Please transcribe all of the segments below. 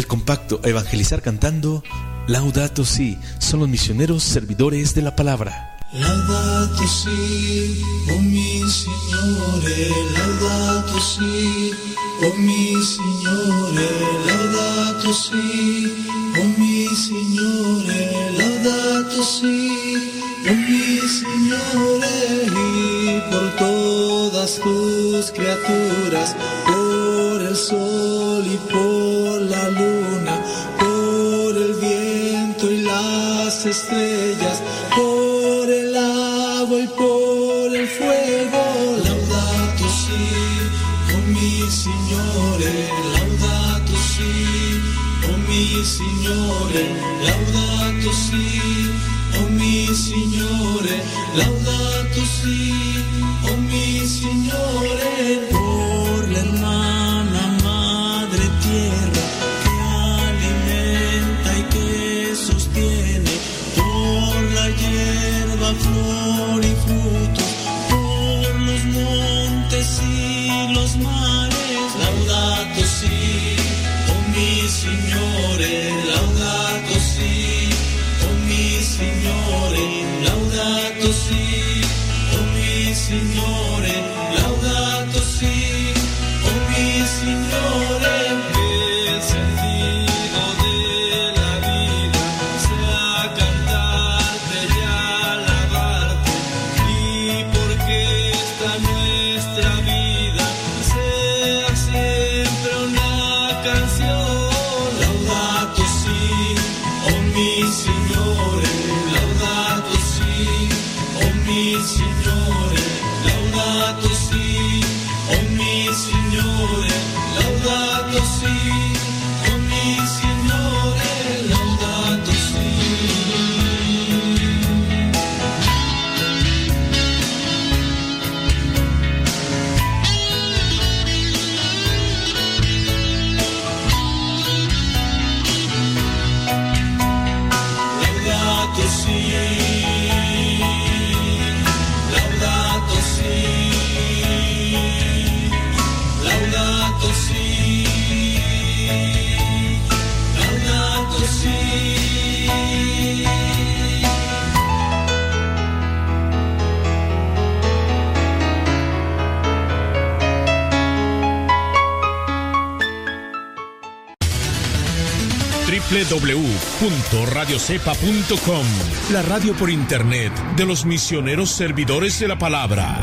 del compacto Evangelizar cantando Laudato Si, son los misioneros servidores de la palabra. Laudato si, oh mi Signore, laudato si, oh mi Signore, laudato si, oh mi Signore, laudato si, oh mi Signore, y por todas tus criaturas, por el sol las estrellas, por el agua y por el fuego. Laudato si, oh mi Signore, laudato si, oh mi Signore, laudato si, oh mi Signore, laudato si, www.radiocepa.com, la radio por internet de los misioneros servidores de la palabra.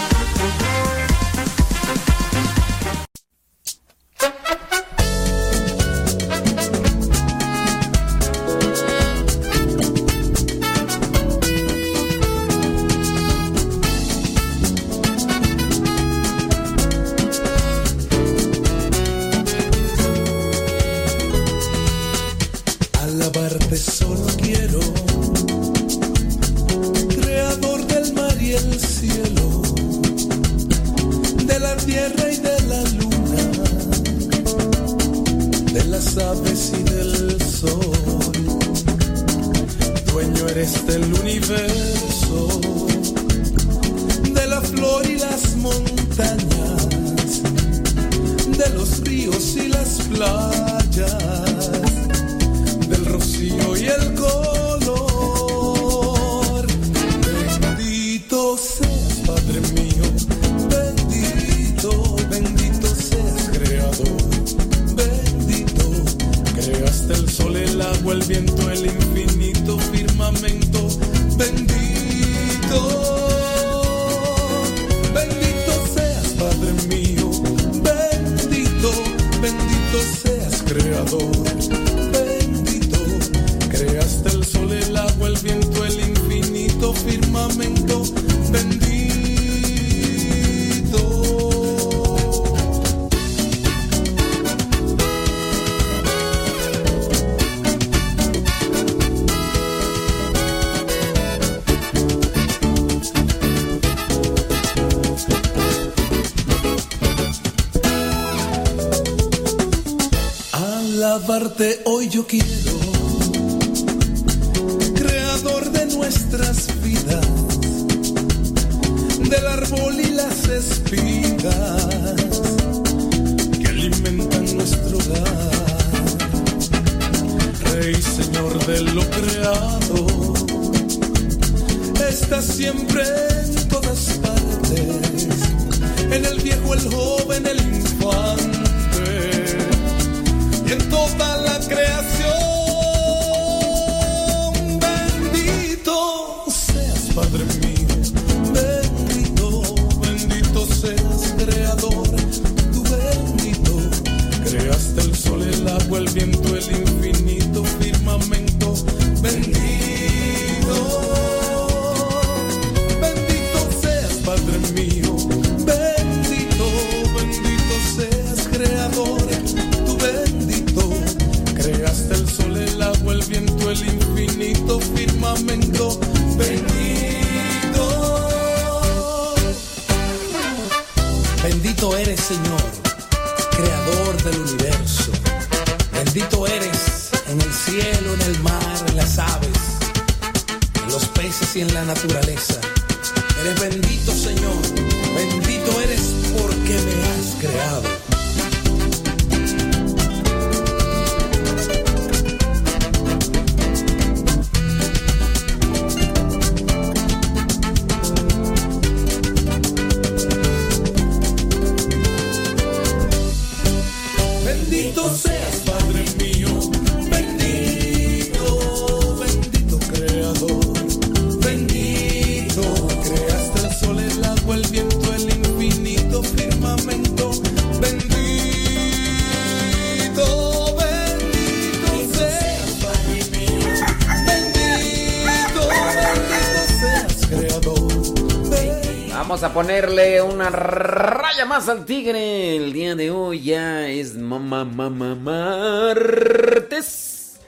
Al tigre. El día de hoy ya es mamá, mamá, martes.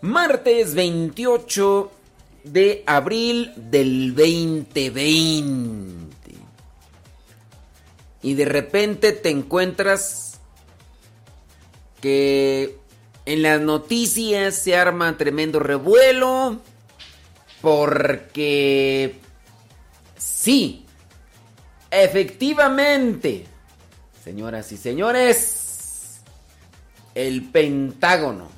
Martes 28 de abril del 2020. Y de repente te encuentras que en las noticias se arma tremendo revuelo porque sí, efectivamente, señoras y señores, el Pentágono.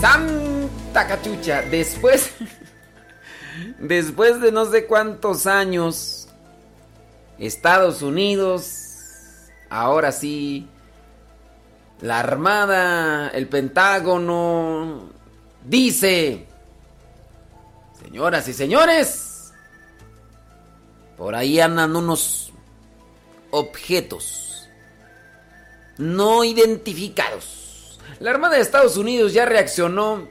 Santa cachucha, después después de no sé cuántos años Estados Unidos ahora sí la Armada, el Pentágono dice Señoras y señores, por ahí andan unos objetos no identificados la Armada de Estados Unidos ya reaccionó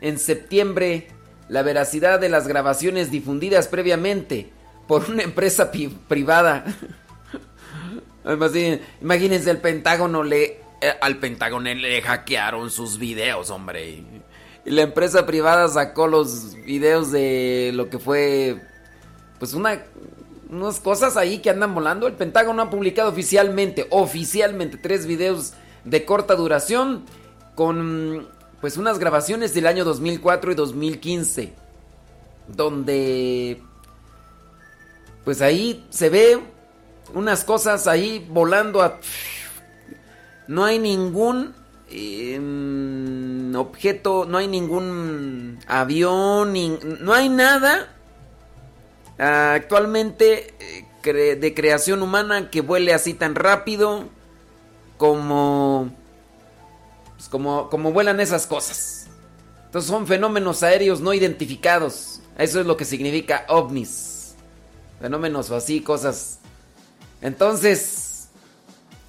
en septiembre la veracidad de las grabaciones difundidas previamente por una empresa privada. Imagínense el Pentágono le al Pentágono le hackearon sus videos, hombre. Y la empresa privada sacó los videos de lo que fue pues una unas cosas ahí que andan volando. El Pentágono ha publicado oficialmente, oficialmente tres videos de corta duración con pues unas grabaciones del año 2004 y 2015 donde pues ahí se ve unas cosas ahí volando a no hay ningún em, objeto, no hay ningún avión, no hay nada actualmente eh, de creación humana que vuele así tan rápido como pues, como, como vuelan esas cosas. Entonces son fenómenos aéreos no identificados. Eso es lo que significa ovnis. Fenómenos o así, cosas. Entonces,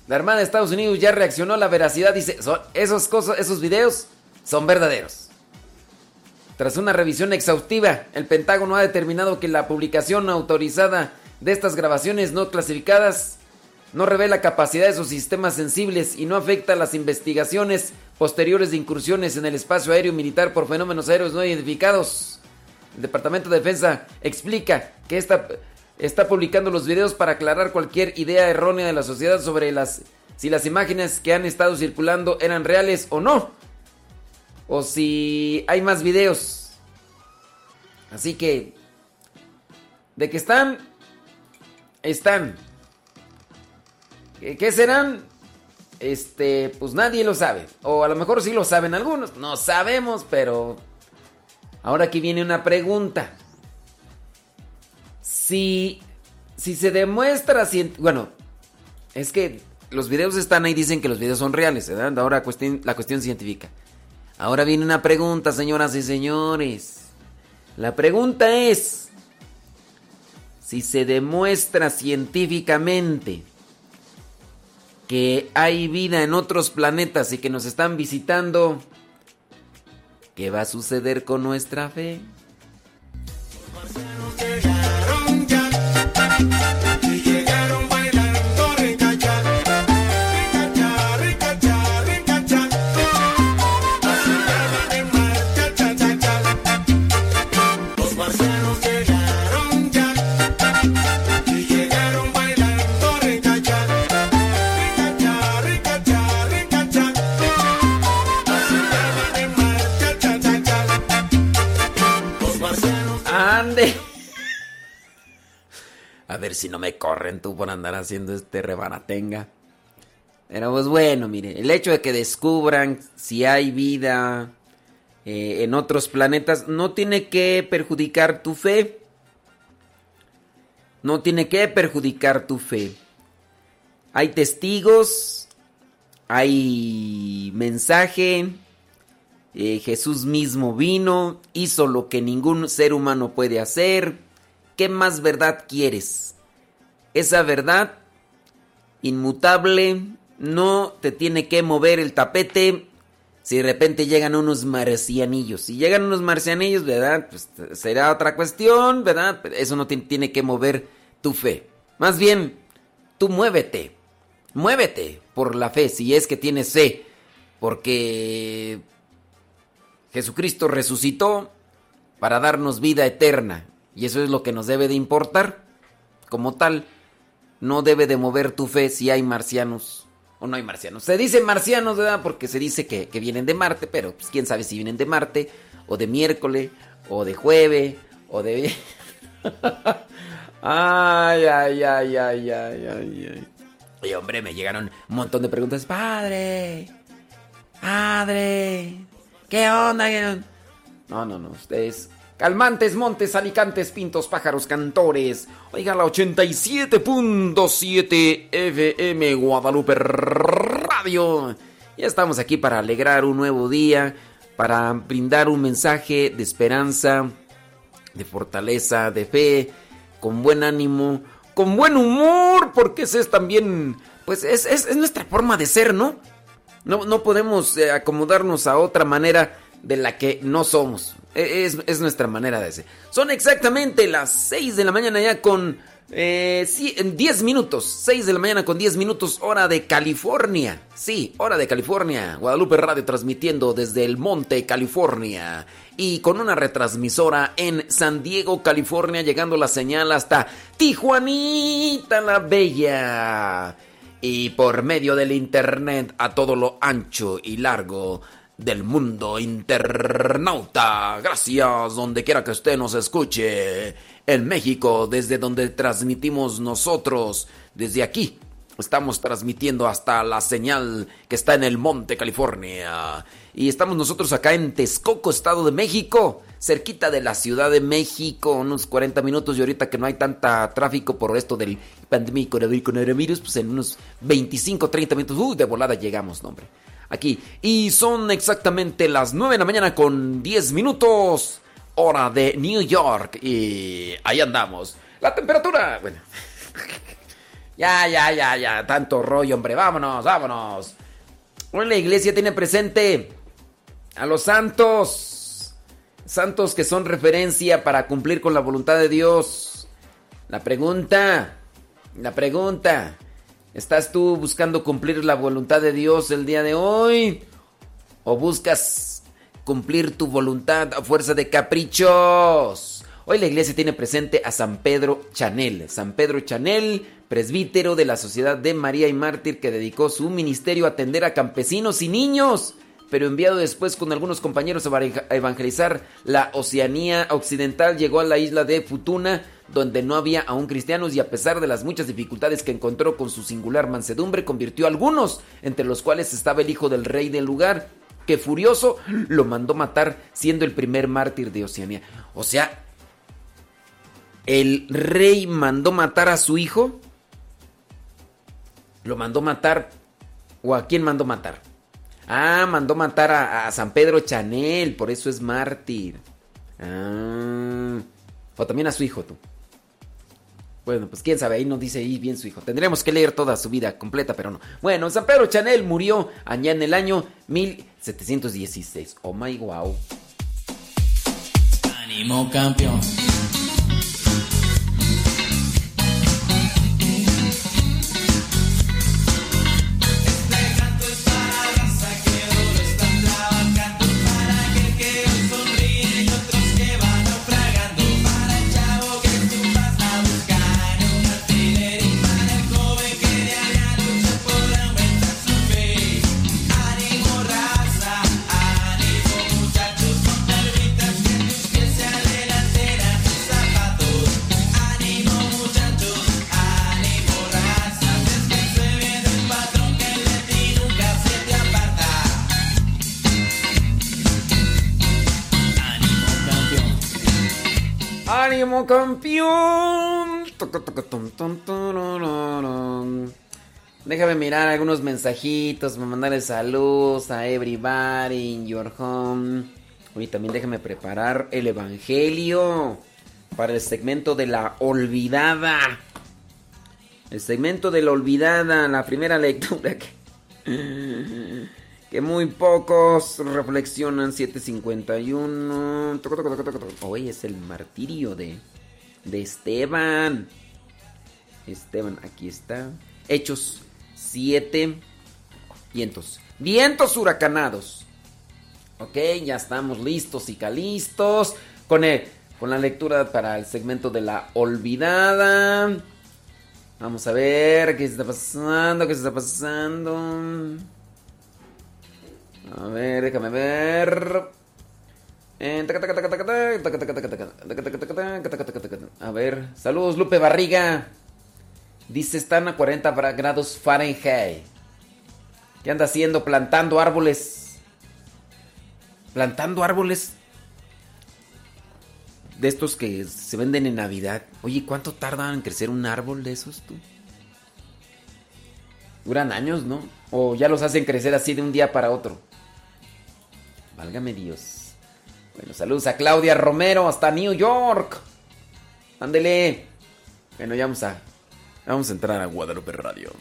la Armada de Estados Unidos ya reaccionó a la veracidad. Dice, esos, cosas, esos videos son verdaderos. Tras una revisión exhaustiva, el Pentágono ha determinado que la publicación autorizada de estas grabaciones no clasificadas no revela capacidad de sus sistemas sensibles y no afecta las investigaciones posteriores de incursiones en el espacio aéreo militar por fenómenos aéreos no identificados. El Departamento de Defensa explica que está, está publicando los videos para aclarar cualquier idea errónea de la sociedad sobre las si las imágenes que han estado circulando eran reales o no. O si hay más videos. Así que de que están están ¿Qué serán? Este, pues nadie lo sabe. O a lo mejor sí lo saben algunos. No sabemos, pero... Ahora aquí viene una pregunta. Si... Si se demuestra... Bueno, es que los videos están ahí, dicen que los videos son reales. ¿verdad? Ahora cuestión, la cuestión científica. Ahora viene una pregunta, señoras y señores. La pregunta es... Si se demuestra científicamente que hay vida en otros planetas y que nos están visitando, ¿qué va a suceder con nuestra fe? Ver si no me corren tú por andar haciendo este rebanatenga. Pero pues bueno, mire, el hecho de que descubran si hay vida eh, en otros planetas no tiene que perjudicar tu fe. No tiene que perjudicar tu fe. Hay testigos, hay mensaje. Eh, Jesús mismo vino, hizo lo que ningún ser humano puede hacer ¿Qué más verdad quieres? Esa verdad inmutable, no te tiene que mover el tapete si de repente llegan unos marcianillos. Si llegan unos marcianillos, ¿verdad? Pues será otra cuestión, ¿verdad? Eso no tiene que mover tu fe. Más bien, tú muévete. Muévete por la fe, si es que tienes fe. Porque Jesucristo resucitó para darnos vida eterna. Y eso es lo que nos debe de importar. Como tal, no debe de mover tu fe si hay marcianos o no hay marcianos. Se dice marcianos, ¿verdad? Porque se dice que, vienen de Marte, pero pues, quién sabe si vienen de Marte, o de miércoles, o de jueves, o de... ay, ay, ay, ay, ay, ay, ay. Y hombre, me llegaron un montón de preguntas. Padre, padre, ¿qué onda? No, no, no, ustedes Calmantes, montes, alicantes, pintos, pájaros, cantores. Oiga la 87.7 FM Guadalupe Radio. Ya estamos aquí para alegrar un nuevo día, para brindar un mensaje de esperanza, de fortaleza, de fe, con buen ánimo, con buen humor, porque ese es también, pues es, es, nuestra forma de ser, ¿no? No, no podemos eh, acomodarnos a otra manera de la que no somos. E, es, nuestra manera de ser. Son exactamente las 6 de la mañana ya con eh, 10 minutos. 6 de la mañana con 10 minutos hora de California. Sí, hora de California. Guadalupe Radio transmitiendo desde el Monte, California. Y con una retransmisora en San Diego, California, llegando la señal hasta Tijuanita la Bella. Y por medio del internet a todo lo ancho y largo del mundo internauta. Gracias donde quiera que usted nos escuche. En México, desde donde transmitimos nosotros, desde aquí. Estamos transmitiendo hasta la señal que está en el Monte, California. Y estamos nosotros acá en Texcoco, Estado de México, cerquita de la Ciudad de México, unos 40 minutos. Y ahorita que no hay tanta tráfico por esto del pandemia coronavirus, pues en unos 25, 30 minutos, de volada llegamos, nombre aquí. Y son exactamente las 9 de la mañana con 10 minutos, hora de New York. Y ahí andamos. La temperatura, bueno. ya, ya, ya, ya, tanto rollo, hombre. Vámonos, vámonos. Hoy la iglesia tiene presente a los santos. Santos que son referencia para cumplir con la voluntad de Dios. La pregunta, la pregunta. ¿Estás tú buscando cumplir la voluntad de Dios el día de hoy? ¿O buscas cumplir tu voluntad a fuerza de caprichos? Hoy la iglesia tiene presente a San Pedro Chanel. San Pedro Chanel, presbítero de la Sociedad de María y Mártir, que dedicó su ministerio a atender a campesinos y niños, pero enviado después con algunos compañeros a evangelizar la Oceanía Occidental, llegó a la isla de Futuna, donde no había aún cristianos y a pesar de las muchas dificultades que encontró con su singular mansedumbre, convirtió a algunos, entre los cuales estaba el hijo del rey del lugar, que furioso lo mandó matar, siendo el primer mártir de Oceanía. O sea, el rey mandó matar a su hijo. Lo mandó matar. ¿O a quién mandó matar? Ah, mandó matar a, San Pedro Chanel, por eso es mártir. Ah. O también a su hijo, tú. Bueno, pues quién sabe, ahí no dice bien su hijo. Tendremos que leer toda su vida completa, pero no. Bueno, San Pedro Chanel murió allá en el año 1716. Oh my wow. Ánimo campeón. Campeón. Déjame mirar algunos mensajitos, me mandarle saludos a everybody in your home. Y también déjame preparar el evangelio para el segmento de la olvidada. El segmento de la olvidada, la primera lectura que muy pocos reflexionan 751. Hoy es el martirio de, de Esteban. Esteban, aquí está. Hechos 7. Vientos. Vientos huracanados. Ok, ya estamos listos y calistos. Con, el, con la lectura para el segmento de la olvidada. Vamos a ver qué está pasando, qué está pasando. A ver, déjame ver. A ver, saludos Lupe Barriga. Dice, están a 40 grados Fahrenheit. ¿Qué anda haciendo? Plantando árboles. Plantando árboles de estos que se venden en Navidad. Oye, ¿cuánto tardan en crecer un árbol de esos tú? Duran años, ¿no? O ya los hacen crecer así de un día para otro. Válgame Dios. Bueno, saludos a Claudia Romero hasta New York. Ándele. Bueno, ya vamos a Vamos a entrar a Guadalupe Radio.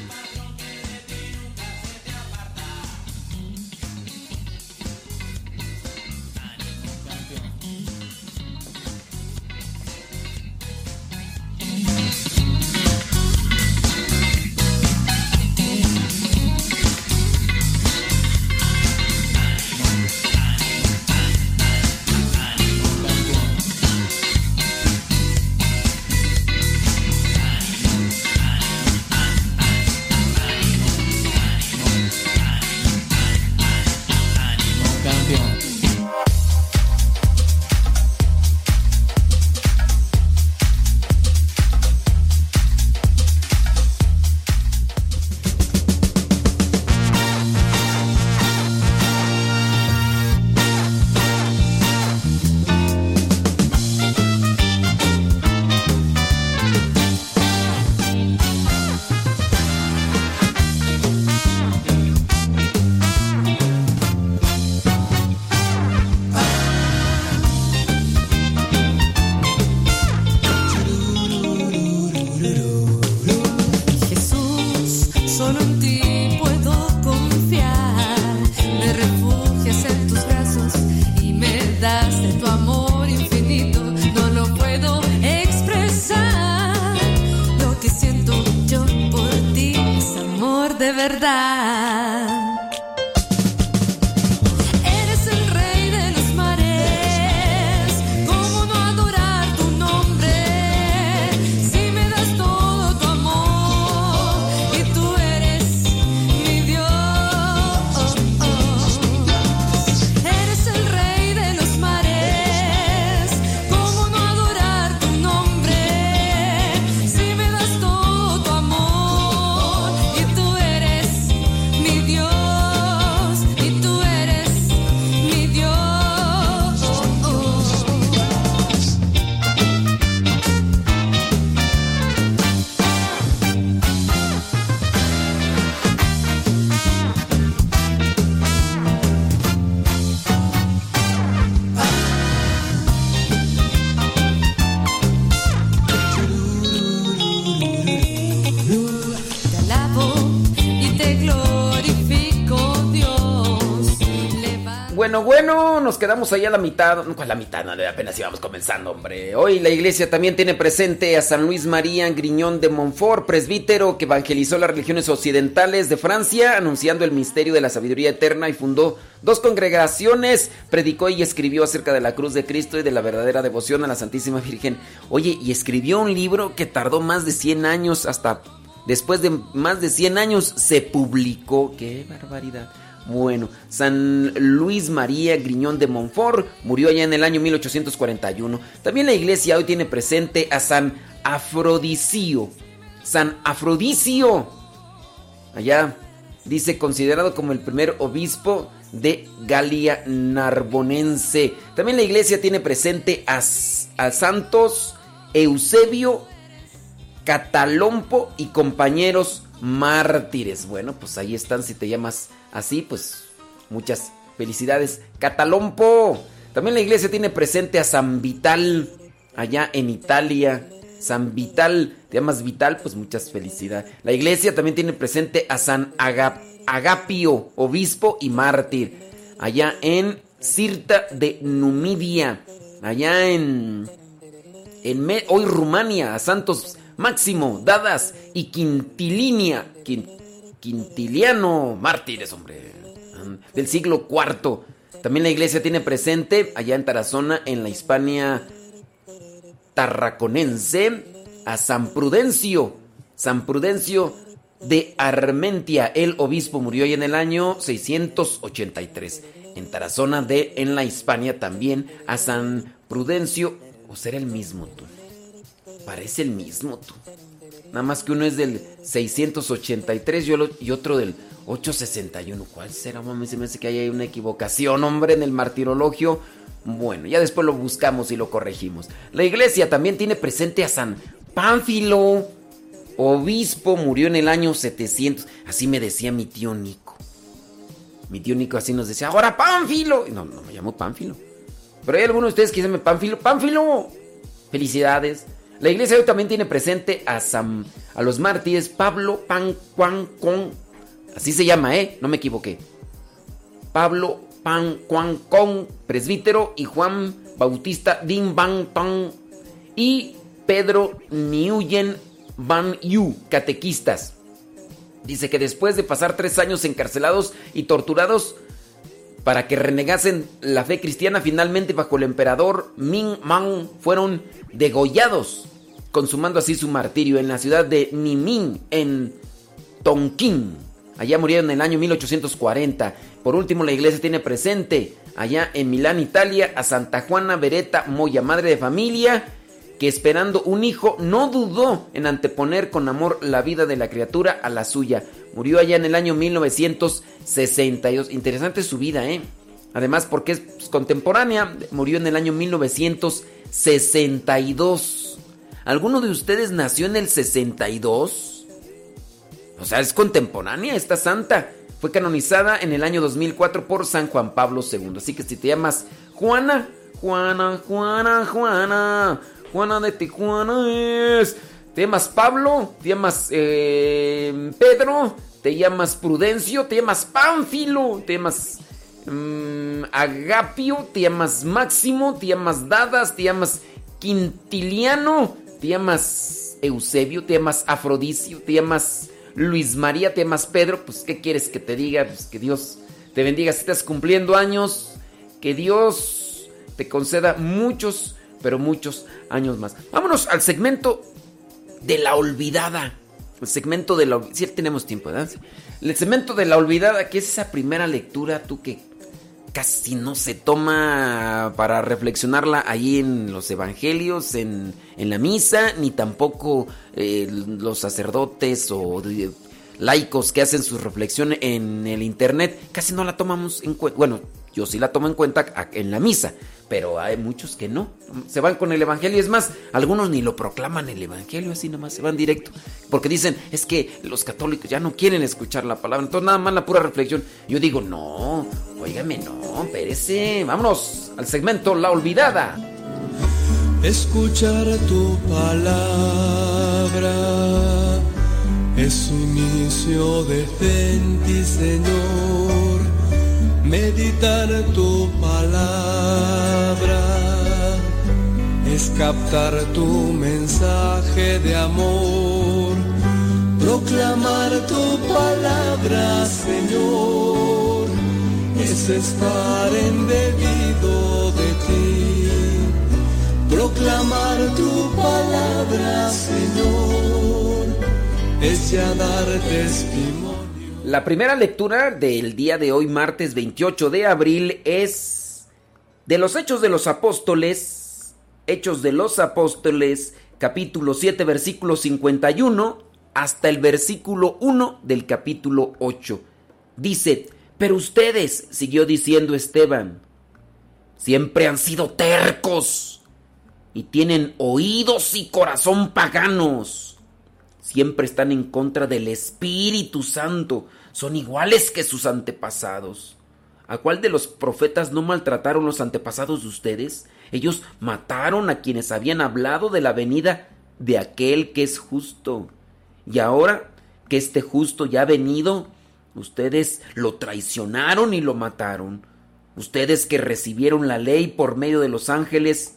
Quedamos ahí a la mitad. No, la mitad? No, apenas íbamos comenzando, hombre. Hoy la iglesia también tiene presente a San Luis María Griñón de Montfort, presbítero que evangelizó las religiones occidentales de Francia, anunciando el misterio de la sabiduría eterna y fundó dos congregaciones, predicó y escribió acerca de la cruz de Cristo y de la verdadera devoción a la Santísima Virgen. Oye, y escribió un libro que tardó más de 100 años, hasta después de más de 100 años se publicó. ¡Qué barbaridad! Bueno, San Luis María Griñón de Montfort murió allá en el año 1841. También la iglesia hoy tiene presente a San Afrodisio. San Afrodisio. Allá dice considerado como el primer obispo de Galia Narbonense. También la iglesia tiene presente a, a santos Eusebio, Catalompo y compañeros mártires. Bueno, pues ahí están si te llamas Así pues, muchas felicidades. Catalompo. También la iglesia tiene presente a San Vital, allá en Italia. San Vital, te llamas Vital, pues muchas felicidades. La iglesia también tiene presente a San Agapio, obispo y mártir, allá en Cirta de Numidia, allá en, en hoy Rumania, a Santos Máximo, Dadas y Quintilinia, Quintiliano, mártires, hombre, del siglo IV. También la iglesia tiene presente allá en Tarazona, en la Hispania tarraconense, a San Prudencio, San Prudencio de Armentia. El obispo murió ahí en el año 683. En Tarazona de en la Hispania también a San Prudencio. ¿O será el mismo tú? Parece el mismo tú. Nada más que uno es del 683 y otro del 861. ¿Cuál será? Mami, se me hace que hay una equivocación, hombre, en el martirologio. Bueno, ya después lo buscamos y lo corregimos. La iglesia también tiene presente a San Pánfilo obispo, murió en el año 700. Así me decía mi tío Nico. Mi tío Nico así nos decía, ahora Pánfilo. No, no me llamo Pánfilo. Pero hay algunos de ustedes que dicen Pánfilo. Pánfilo. Felicidades. La iglesia hoy también tiene presente a, San, a los mártires Pablo Pan Juan Con. Así se llama, ¿eh? No me equivoqué. Pablo Pan Juan Con, presbítero, y Juan Bautista Din Ban Pan. Y Pedro Niuyen Van Yu, catequistas. Dice que después de pasar tres años encarcelados y torturados para que renegasen la fe cristiana, finalmente bajo el emperador Ming Man fueron degollados, consumando así su martirio en la ciudad de Niming, en Tonkin. Allá murieron en el año 1840. Por último, la iglesia tiene presente allá en Milán, Italia, a Santa Juana Beretta Moya, madre de familia, que esperando un hijo no dudó en anteponer con amor la vida de la criatura a la suya. Murió allá en el año 1962. Interesante su vida, ¿eh? Además, porque es contemporánea, murió en el año 1962. ¿Alguno de ustedes nació en el 62? O sea, es contemporánea esta santa. Fue canonizada en el año 2004 por San Juan Pablo II. Así que si te llamas Juana, Juana, Juana, Juana, Juana de Tijuana es. Te llamas Pablo, te llamas eh, Pedro, te llamas Prudencio, te llamas Pánfilo, te llamas mm, Agapio, te llamas Máximo, te llamas Dadas, te llamas Quintiliano, te llamas Eusebio, te llamas Afrodicio, te llamas Luis María, te llamas Pedro. Pues, ¿qué quieres que te diga? Pues que Dios te bendiga si estás cumpliendo años, que Dios te conceda muchos pero muchos años más. Vámonos al segmento de la olvidada. El segmento de la Si sí, tenemos tiempo, ¿verdad? El segmento de la olvidada, que es esa primera lectura, tú que casi no se toma para reflexionarla ahí en los evangelios, en, la misa, ni tampoco eh, los sacerdotes o laicos que hacen su reflexión en el internet, casi no la tomamos en cuenta. Bueno, yo sí la tomo en cuenta en la misa, pero hay muchos que no. Se van con el Evangelio. Es más, algunos ni lo proclaman el Evangelio, así nomás se van directo. Porque dicen, es que los católicos ya no quieren escuchar la palabra. Entonces nada más la pura reflexión. Yo digo, no, óigame, no, espérese. Vámonos al segmento La Olvidada. Escuchar tu palabra es inicio de fe Señor meditar tu palabra es captar tu mensaje de amor, proclamar tu palabra, Señor, es estar embebido de ti, proclamar tu palabra, Señor, es ya dar testimonio la primera lectura del día de hoy, martes 28 de abril, es de los Hechos de los Apóstoles, Hechos de los Apóstoles, capítulo 7, versículo 51, hasta el versículo 1 del capítulo 8. Dice, pero ustedes, siguió diciendo Esteban, siempre han sido tercos y tienen oídos y corazón paganos siempre están en contra del Espíritu Santo, son iguales que sus antepasados. ¿A cuál de los profetas no maltrataron los antepasados de ustedes? Ellos mataron a quienes habían hablado de la venida de aquel que es justo. Y ahora que este justo ya ha venido, Ustedes lo traicionaron y lo mataron. Ustedes que recibieron la ley por medio de los ángeles,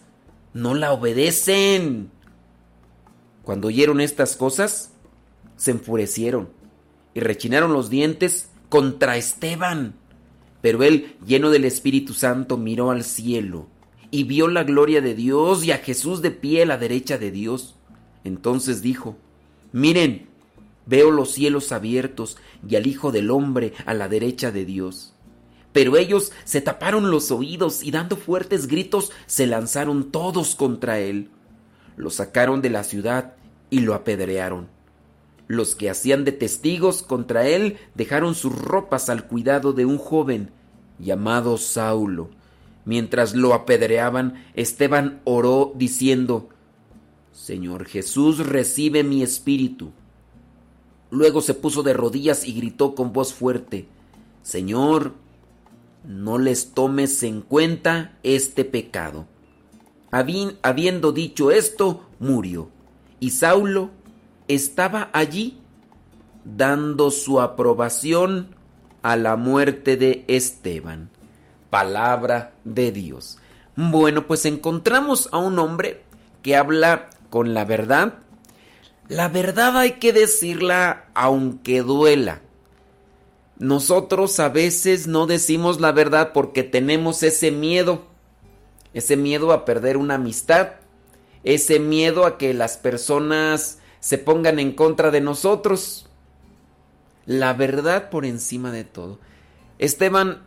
no la obedecen. Cuando oyeron estas cosas, se enfurecieron y rechinaron los dientes contra Esteban. Pero él, lleno del Espíritu Santo, miró al cielo y vio la gloria de Dios y a Jesús de pie a la derecha de Dios. Entonces dijo, miren, veo los cielos abiertos y al Hijo del Hombre a la derecha de Dios. Pero ellos se taparon los oídos y dando fuertes gritos se lanzaron todos contra él. Lo sacaron de la ciudad y lo apedrearon. Los que hacían de testigos contra él dejaron sus ropas al cuidado de un joven llamado Saulo. Mientras lo apedreaban, Esteban oró diciendo, Señor Jesús, recibe mi espíritu. Luego se puso de rodillas y gritó con voz fuerte, Señor, no les tomes en cuenta este pecado. Habiendo dicho esto, murió. Y Saulo estaba allí dando su aprobación a la muerte de Esteban. Palabra de Dios. Bueno, pues encontramos a un hombre que habla con la verdad. La verdad hay que decirla aunque duela. Nosotros a veces no decimos la verdad porque tenemos ese miedo, ese miedo a perder una amistad, ese miedo a que las personas se pongan en contra de nosotros. La verdad por encima de todo. Esteban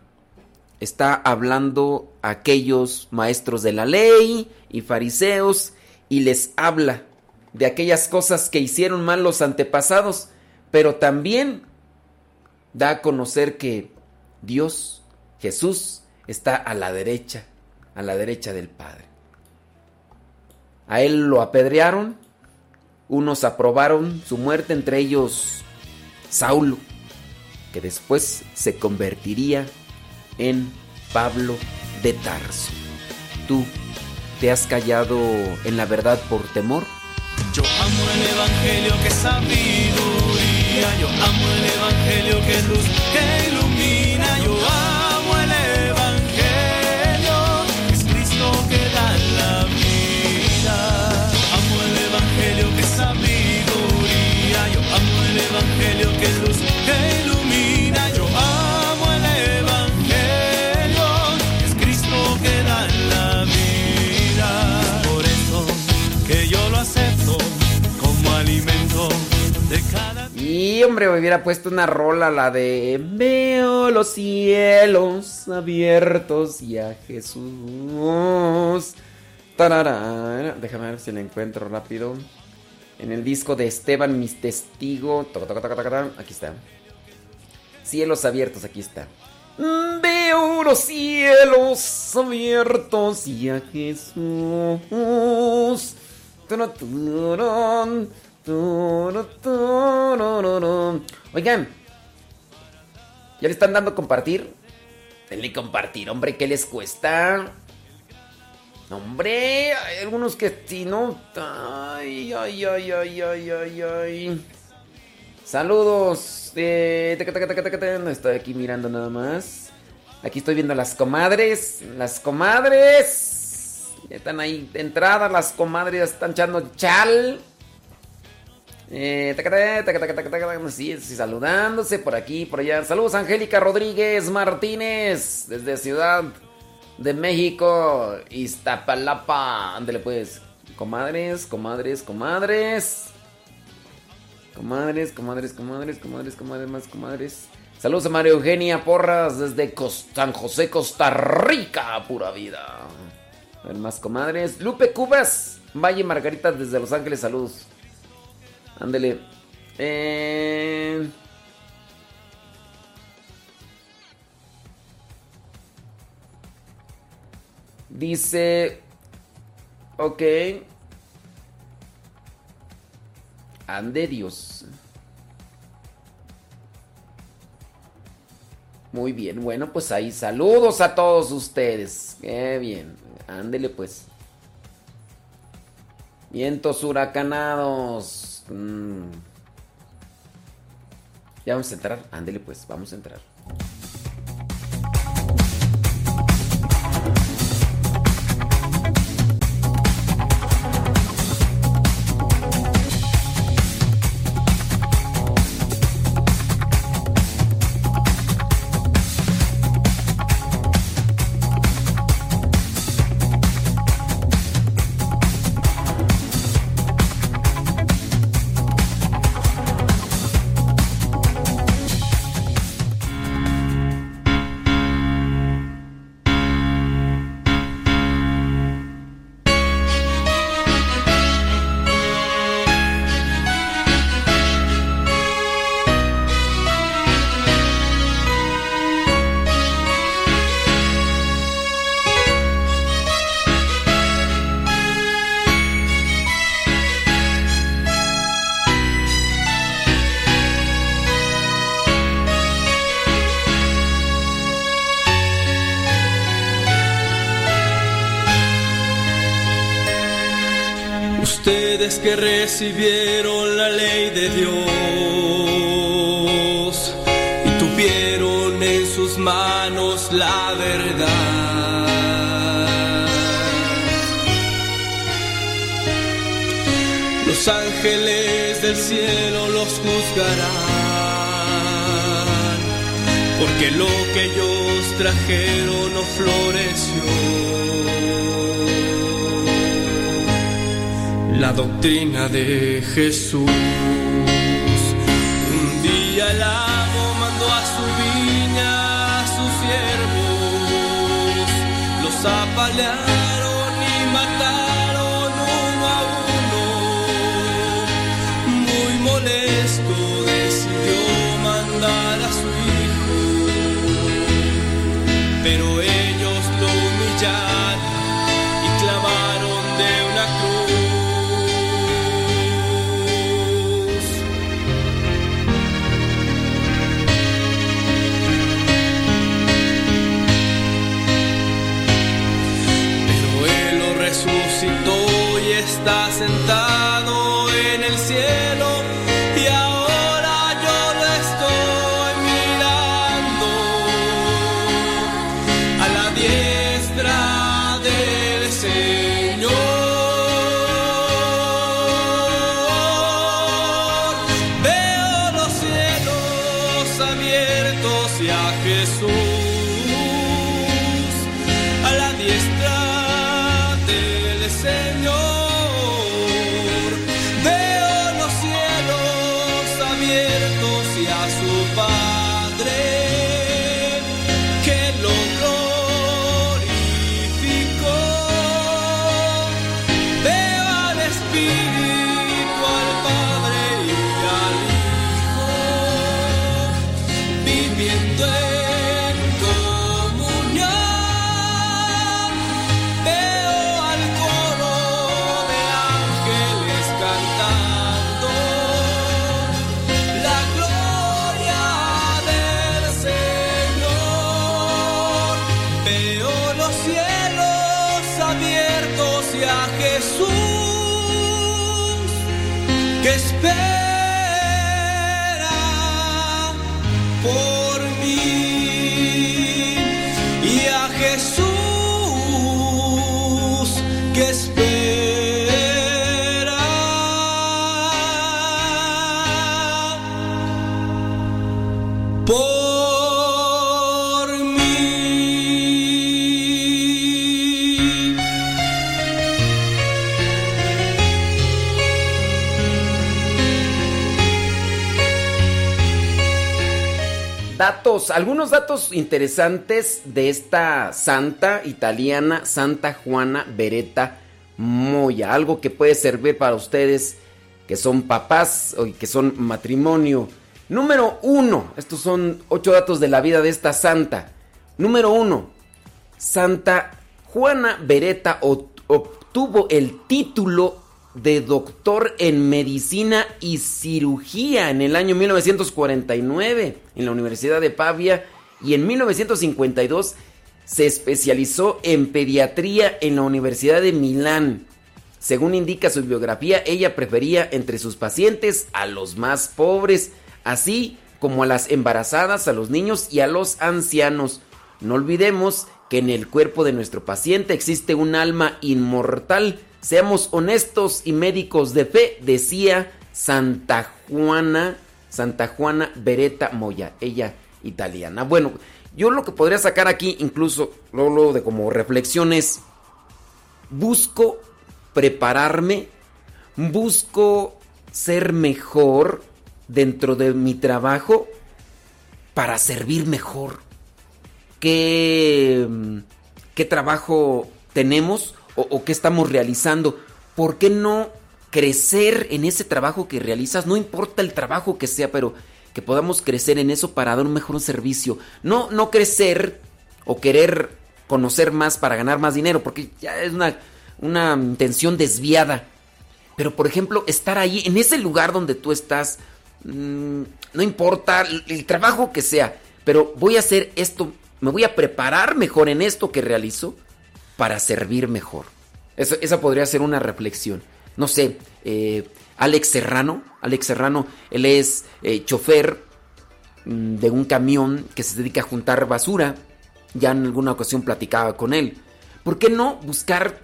está hablando a aquellos maestros de la ley y fariseos y les habla de aquellas cosas que hicieron mal los antepasados, pero también da a conocer que Dios, Jesús, está a la derecha, a la derecha del Padre. A él lo apedrearon, unos aprobaron su muerte, entre ellos Saulo, que después se convertiría en Pablo de Tarso. ¿Tú te has callado en la verdad por temor? Yo amo el Evangelio que sabido yo amo el Evangelio que es luz que ilumina, yo Hombre, me hubiera puesto una rola, la de Veo los cielos abiertos y a Jesús. Déjame ver si la encuentro rápido. En el disco de Esteban, mis testigos. Aquí está. Cielos abiertos, aquí está. Veo los cielos abiertos y a Jesús. Oigan, ¿ya le están dando compartir? Denle compartir, hombre, ¿qué les cuesta? Hombre, hay algunos que si no. Ay, ay, ay, ay, ay, ay, ay. Saludos. Eh, estoy aquí mirando nada más. Aquí estoy viendo las comadres. Las comadres. Están ahí de entrada. Las comadres están echando chal. Eh, sí, saludándose por aquí, por allá. Saludos, Angélica Rodríguez Martínez, desde Ciudad de México, Iztapalapa. Ándale, pues. Comadres, comadres, comadres. Comadres, comadres, comadres, comadres, comadres, más comadres. Saludos a María Eugenia Porras desde San José, Costa Rica, pura vida. A ver, más comadres. Lupe Cubas, Valle Margarita desde Los Ángeles, saludos. Ándele. Eh... Dice... Ok. Ande Dios. Muy bien, bueno, pues ahí saludos a todos ustedes. Qué bien. Ándele pues. Vientos huracanados. Mm. Ya vamos a entrar. Ándele pues, vamos a entrar. Recibieron la ley de Dios y tuvieron en sus manos la verdad. Los ángeles del cielo los juzgarán, porque lo que ellos trajeron no floreció. La doctrina de Jesús. Un día el amo mandó a su viña a sus siervos, los apalearon está algunos datos interesantes de esta santa italiana, Santa Juana Beretta Moya. Algo que puede servir para ustedes que son papás o que son matrimonio. Número uno, estos son ocho datos de la vida de esta santa. Número uno, Santa Juana Beretta obtuvo el título de doctor en medicina y cirugía en el año 1949 en la Universidad de Pavia y en 1952 se especializó en pediatría en la Universidad de Milán. Según indica su biografía, ella prefería entre sus pacientes a los más pobres. Así como a las embarazadas, a los niños y a los ancianos. No olvidemos que en el cuerpo de nuestro paciente existe un alma inmortal. Seamos honestos y médicos de fe, decía Santa Juana, Santa Juana Beretta Moya, ella italiana. Bueno, yo lo que podría sacar aquí, incluso lo de como reflexiones, busco prepararme, busco ser mejor dentro de mi trabajo para servir mejor. ¿Qué, qué trabajo tenemos o, qué estamos realizando? ¿Por qué no crecer en ese trabajo que realizas? No importa el trabajo que sea, pero que podamos crecer en eso para dar un mejor servicio. No, no crecer o querer conocer más para ganar más dinero, porque ya es una, una intención desviada. Pero por ejemplo, estar ahí, en ese lugar donde tú estás, mmm, no importa el, el, trabajo que sea, pero voy a hacer esto, me voy a preparar mejor en esto que realizo para servir mejor. Eso, esa podría ser una reflexión. No sé, eh, Alex Serrano. Alex Serrano, él es eh, chofer mmm, de un camión que se dedica a juntar basura. Ya en alguna ocasión platicaba con él. ¿Por qué no buscar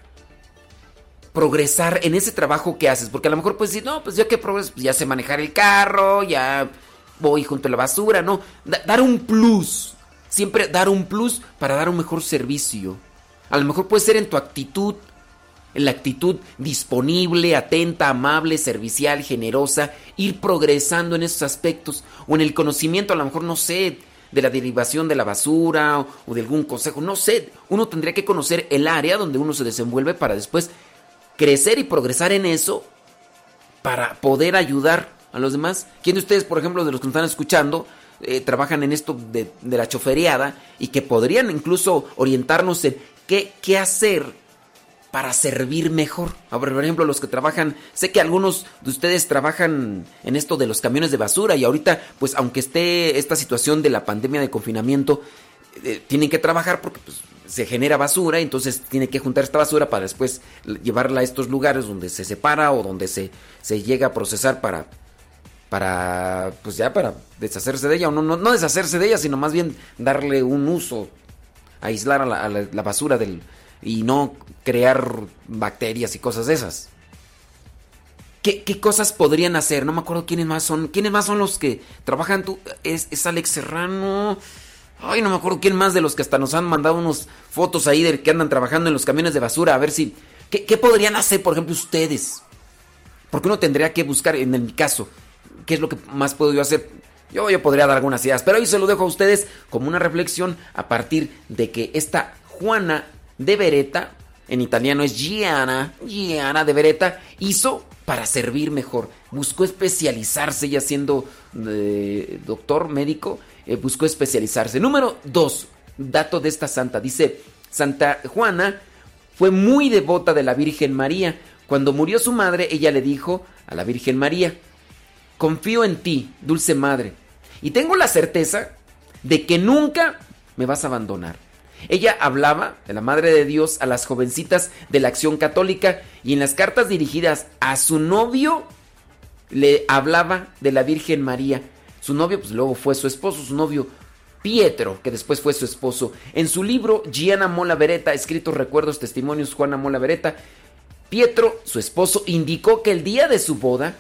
progresar en ese trabajo que haces? Porque a lo mejor puedes decir, no, pues ya que progreso, pues ya sé manejar el carro, ya voy junto a la basura, no. Da dar un plus. Siempre dar un plus para dar un mejor servicio. A lo mejor puede ser en tu actitud, en la actitud disponible, atenta, amable, servicial, generosa, ir progresando en esos aspectos, o en el conocimiento, a lo mejor no sé, de la derivación de la basura o, de algún consejo, no sé, uno tendría que conocer el área donde uno se desenvuelve para después crecer y progresar en eso para poder ayudar a los demás. ¿Quién de ustedes, por ejemplo, de los que nos están escuchando, eh, trabajan en esto de, de, la chofereada y que podrían incluso orientarnos en qué, qué hacer para servir mejor. Ahora, por ejemplo, los que trabajan, sé que algunos de ustedes trabajan en esto de los camiones de basura y ahorita, pues aunque esté esta situación de la pandemia de confinamiento, eh, tienen que trabajar porque pues, se genera basura, entonces tiene que juntar esta basura para después llevarla a estos lugares donde se separa o donde se, se llega a procesar para, para, pues ya para deshacerse de ella, o no, no, no deshacerse de ella, sino más bien darle un uso, aislar a la, la, basura del, y no crear bacterias y cosas de esas. ¿Qué, ¿Qué, cosas podrían hacer? No me acuerdo quiénes más son. ¿Quiénes más son los que trabajan? Tú? Es, es Alex Serrano. Ay, no me acuerdo quién más de los que hasta nos han mandado unas fotos ahí de que andan trabajando en los camiones de basura. A ver si. ¿Qué, qué podrían hacer, por ejemplo, ustedes? Porque uno tendría que buscar, en mi caso, qué es lo que más puedo yo hacer. Yo, yo podría dar algunas ideas, pero ahí se lo dejo a ustedes como una reflexión a partir de que esta Juana de Beretta, en italiano es Gianna, Gianna de Beretta, hizo para servir mejor. Buscó especializarse ya siendo eh, doctor médico, eh, buscó especializarse. Número dos, dato de esta santa, dice, Santa Juana fue muy devota de la Virgen María. Cuando murió su madre, ella le dijo a la Virgen María, confío en ti, dulce madre, y tengo la certeza de que nunca me vas a abandonar. Ella hablaba de la Madre de Dios a las jovencitas de la Acción Católica y en las cartas dirigidas a su novio le hablaba de la Virgen María. Su novio, pues luego fue su esposo, su novio Pietro, que después fue su esposo. En su libro Gianna Mola Beretta, escritos recuerdos, testimonios Juana Mola Beretta, Pietro, su esposo, indicó que el día de su boda,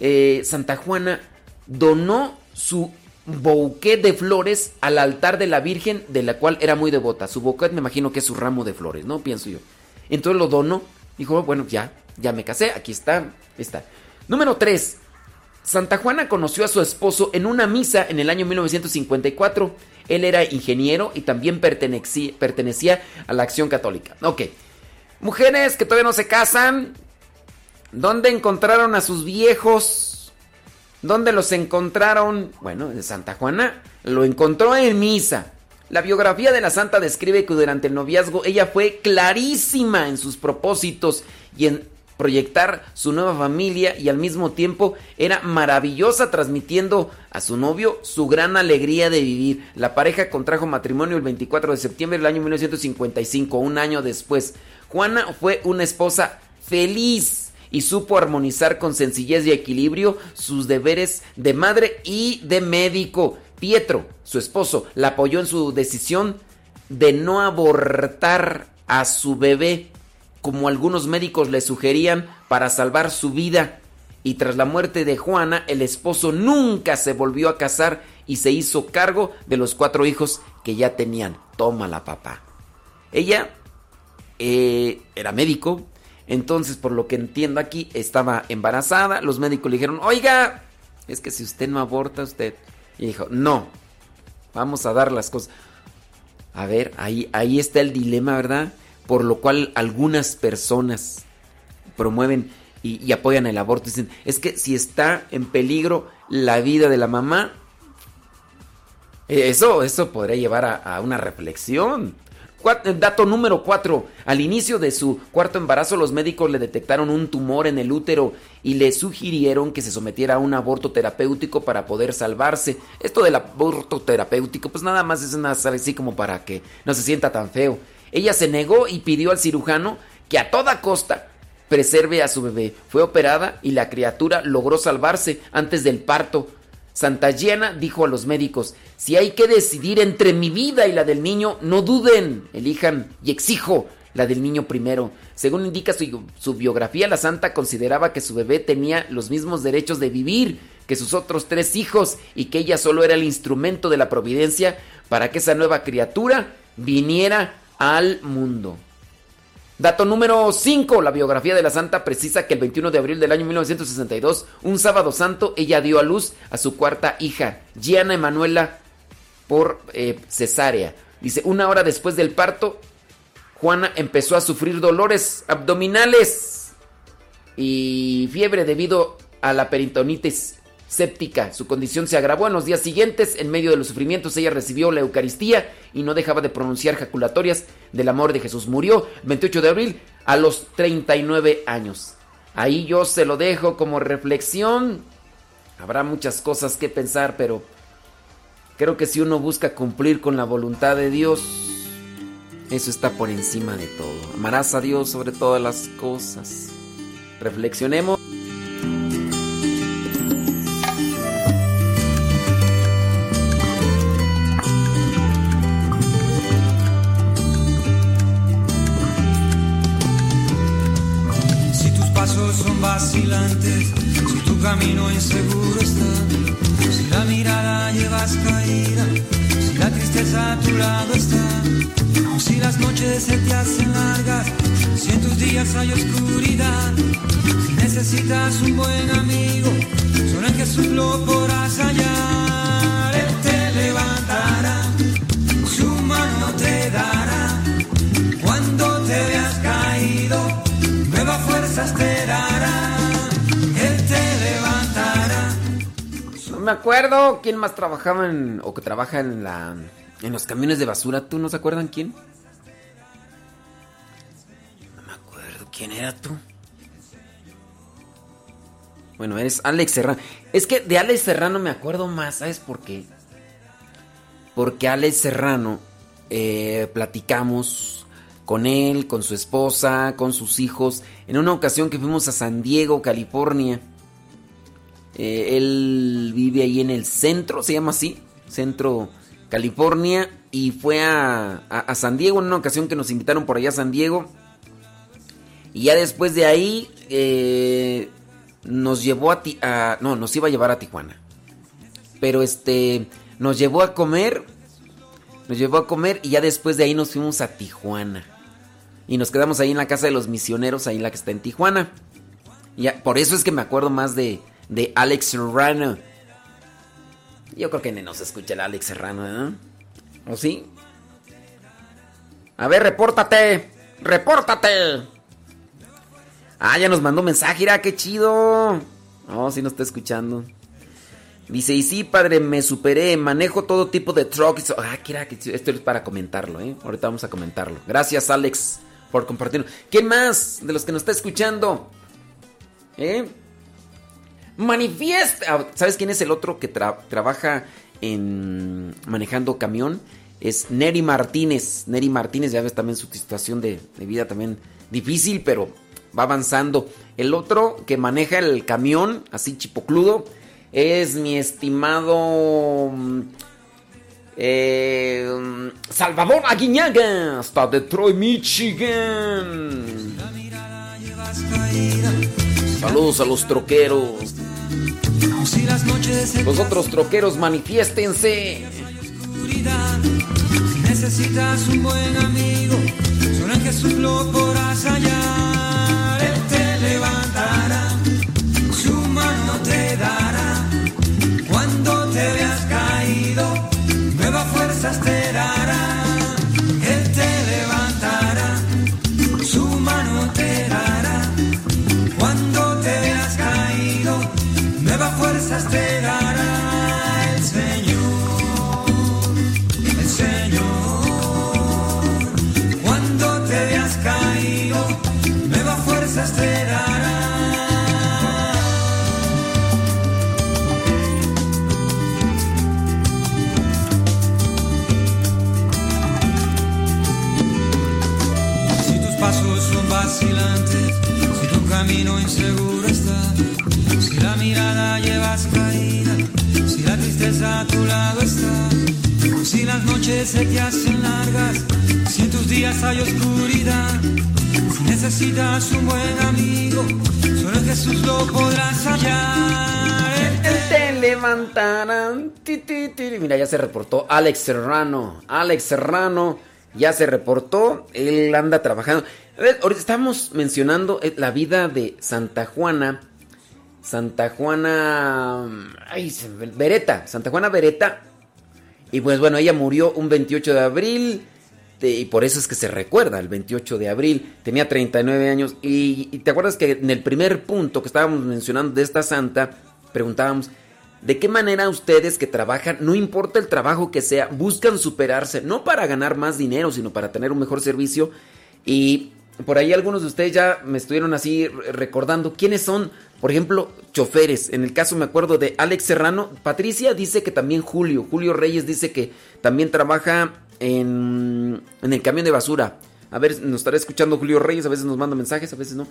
eh, Santa Juana donó su bouquet de flores al altar de la Virgen, de la cual era muy devota. Su bouquet me imagino que es su ramo de flores, ¿no? Pienso yo. Entonces lo donó. Dijo, bueno, ya, ya me casé, aquí está, está. Número 3. Santa Juana conoció a su esposo en una misa en el año 1954. Él era ingeniero y también pertenecía, pertenecía a la acción católica. Ok. Mujeres que todavía no se casan, ¿dónde encontraron a sus viejos? ¿Dónde los encontraron? Bueno, en Santa Juana lo encontró en misa. La biografía de la santa describe que durante el noviazgo ella fue clarísima en sus propósitos y en proyectar su nueva familia y al mismo tiempo era maravillosa transmitiendo a su novio su gran alegría de vivir. La pareja contrajo matrimonio el 24 de septiembre del año 1955, un año después. Juana fue una esposa feliz y supo armonizar con sencillez y equilibrio sus deberes de madre y de médico. Pietro, su esposo, la apoyó en su decisión de no abortar a su bebé, como algunos médicos le sugerían, para salvar su vida. Y tras la muerte de Juana, el esposo nunca se volvió a casar y se hizo cargo de los cuatro hijos que ya tenían. Toma la papá. Ella eh, era médico, entonces por lo que entiendo aquí estaba embarazada. Los médicos le dijeron, oiga, es que si usted no aborta, usted... Y dijo, no, vamos a dar las cosas. A ver, ahí, ahí está el dilema, ¿verdad? Por lo cual algunas personas promueven y, apoyan el aborto. Dicen, es que si está en peligro la vida de la mamá, eh, eso, eso podría llevar a, una reflexión. Dato número 4. Al inicio de su cuarto embarazo, los médicos le detectaron un tumor en el útero y le sugirieron que se sometiera a un aborto terapéutico para poder salvarse. Esto del aborto terapéutico, pues nada más es una así como para que no se sienta tan feo. Ella se negó y pidió al cirujano que a toda costa preserve a su bebé. Fue operada y la criatura logró salvarse antes del parto. Santa Giana dijo a los médicos, si hay que decidir entre mi vida y la del niño, no duden, elijan y exijo la del niño primero. Según indica su, su, biografía, la santa consideraba que su bebé tenía los mismos derechos de vivir que sus otros tres hijos y que ella solo era el instrumento de la providencia para que esa nueva criatura viniera al mundo. Dato número 5. La biografía de la santa precisa que el 21 de abril del año 1962, un sábado santo, ella dio a luz a su cuarta hija, Gianna Emanuela, por eh, cesárea. Dice, una hora después del parto, Juana empezó a sufrir dolores abdominales y fiebre debido a la peritonitis séptica. Su condición se agravó en los días siguientes. En medio de los sufrimientos ella recibió la Eucaristía y no dejaba de pronunciar jaculatorias del amor de Jesús. Murió el 28 de abril a los 39 años. Ahí yo se lo dejo como reflexión. Habrá muchas cosas que pensar, pero creo que si uno busca cumplir con la voluntad de Dios, eso está por encima de todo. Amarás a Dios sobre todas las cosas. Reflexionemos. Lado está, si las noches se te hacen largas, si en tus días hay oscuridad, si necesitas un buen amigo, solo en Jesús lo podrás hallar, Él te levantará, su mano te dará, cuando te veas caído, nuevas fuerzas te dará. me acuerdo quién más trabajaba en, o que trabaja en la en los camiones de basura. ¿Tú no se acuerdan quién? No me acuerdo quién era tú. Bueno, eres Alex Serrano. Es que de Alex Serrano me acuerdo más, ¿sabes por qué? Porque Alex Serrano eh, platicamos con él, con su esposa, con sus hijos, en una ocasión que fuimos a San Diego, California. Eh, él vive ahí en el centro, se llama así, Centro California. Y fue a, San Diego en una ocasión que nos invitaron por allá a San Diego. Y ya después de ahí eh, nos llevó a, a, No, nos iba a llevar a Tijuana. Pero este... Nos llevó a comer. Nos llevó a comer y ya después de ahí nos fuimos a Tijuana. Y nos quedamos ahí en la casa de los misioneros, ahí en la que está en Tijuana. Y por eso es que me acuerdo más de, de Alex Serrano. Yo creo que ni nos escucha el Alex Serrano, ¿eh? ¿O sí? A ver, repórtate. Repórtate. Ah, ya nos mandó mensaje, ¡Mira qué chido. Oh, sí nos está escuchando. Dice, y sí, padre, me superé, manejo todo tipo de trucks. Ah, que esto es para comentarlo, ¿eh? Ahorita vamos a comentarlo. Gracias, Alex, por compartirlo. ¿Quién más de los que nos está escuchando? ¿Eh? Manifiesta. Ah, ¿Sabes quién es el otro que trabaja en manejando camión? Es Neri Martínez. Neri Martínez, ya ves también su situación de, vida también difícil, pero va avanzando. El otro que maneja el camión, así chipocludo, es mi estimado mm, eh, mm, Salvador Aguiñaga, hasta Detroit, Michigan. Saludos a los troqueros. Los otros troqueros, manifiéstense. Si necesitas un buen amigo, solo en Jesús lo podrás hallar. Él te levantará, su mano te dará. Cuando te veas caído, nuevas fuerzas te dará. Fuerzas te dará el Señor. El Señor, cuando te veas caído, nuevas fuerzas te dará. Si tus pasos son vacilantes, si tu camino inseguro la mirada llevas caída, si la tristeza a tu lado está, si las noches se te hacen largas, si en tus días hay oscuridad, si necesitas un buen amigo, solo en Jesús lo podrás hallar. Te levantarán. Mira, ya se reportó Alex Serrano. Alex Serrano ya se reportó. Él anda trabajando. Ahorita estamos mencionando eh, la vida de Santa Juana. Santa Juana. Ay, Beretta. Santa Juana Beretta. Y pues bueno, ella murió un 28 de abril. y por eso es que se recuerda el 28 de abril. Tenía 39 años. Y, y te acuerdas que en el primer punto que estábamos mencionando de esta santa, preguntábamos. ¿De qué manera ustedes que trabajan, no importa el trabajo que sea, buscan superarse, no para ganar más dinero, sino para tener un mejor servicio? Y por ahí algunos de ustedes ya me estuvieron así re- recordando quiénes son, por ejemplo, choferes. En el caso me acuerdo de Alex Serrano. Patricia dice que también Julio. Julio Reyes dice que también trabaja en, el camión de basura. A ver, nos estará escuchando Julio Reyes, a veces nos manda mensajes, a veces no.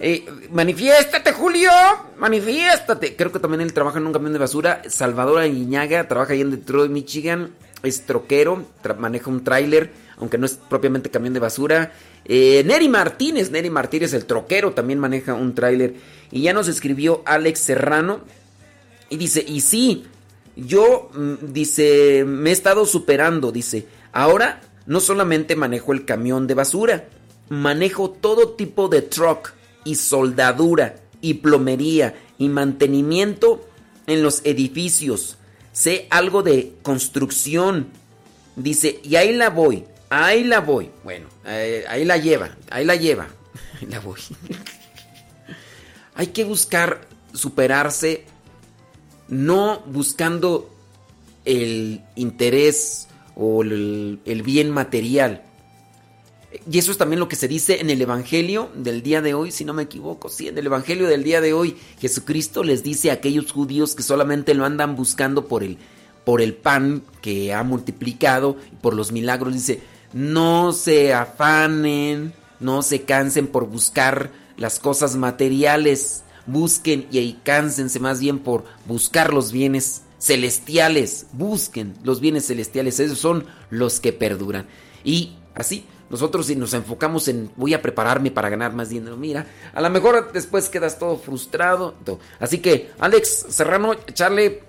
Eh, manifiéstate, Julio, manifiéstate. Creo que también él trabaja en un camión de basura. Salvador Aguiñaga trabaja ahí en Detroit, Michigan. Es troquero, maneja un tráiler, aunque no es propiamente camión de basura. Eh, Neri Martínez, Neri Martínez, el troquero, también maneja un tráiler. Y ya nos escribió Alex Serrano. Y dice, y sí, yo, mm, dice, me he estado superando, dice, ahora no solamente manejo el camión de basura, manejo todo tipo de truck y soldadura y plomería y mantenimiento en los edificios. Sé algo de construcción. Dice, y ahí la voy, ahí la voy. Bueno, eh, ahí la lleva, ahí la lleva. Ahí la voy. Hay que buscar superarse no buscando el interés o el, bien material. Y eso es también lo que se dice en el Evangelio del día de hoy, si no me equivoco. Sí, en el Evangelio del día de hoy, Jesucristo les dice a aquellos judíos que solamente lo andan buscando por el, por el pan que ha multiplicado, por los milagros. Dice, no se afanen, no se cansen por buscar las cosas materiales. Busquen y cánsense más bien por buscar los bienes celestiales. Busquen los bienes celestiales. Esos son los que perduran. Y así, nosotros si nos enfocamos en voy a prepararme para ganar más dinero, mira, a lo mejor después quedas todo frustrado. Así que, Alex Serrano, echarle,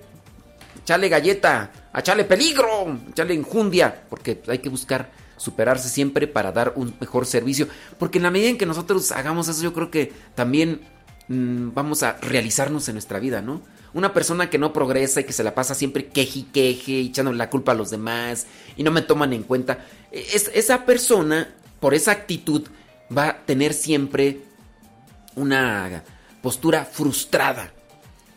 echarle galleta, echarle peligro, echarle enjundia, porque hay que buscar superarse siempre para dar un mejor servicio. Porque en la medida en que nosotros hagamos eso, yo creo que también mm, vamos a realizarnos en nuestra vida, ¿no? Una persona que no progresa y que se la pasa siempre queje y queje, echando la culpa a los demás y no me toman en cuenta. Es, esa persona, por esa actitud, va a tener siempre una postura frustrada.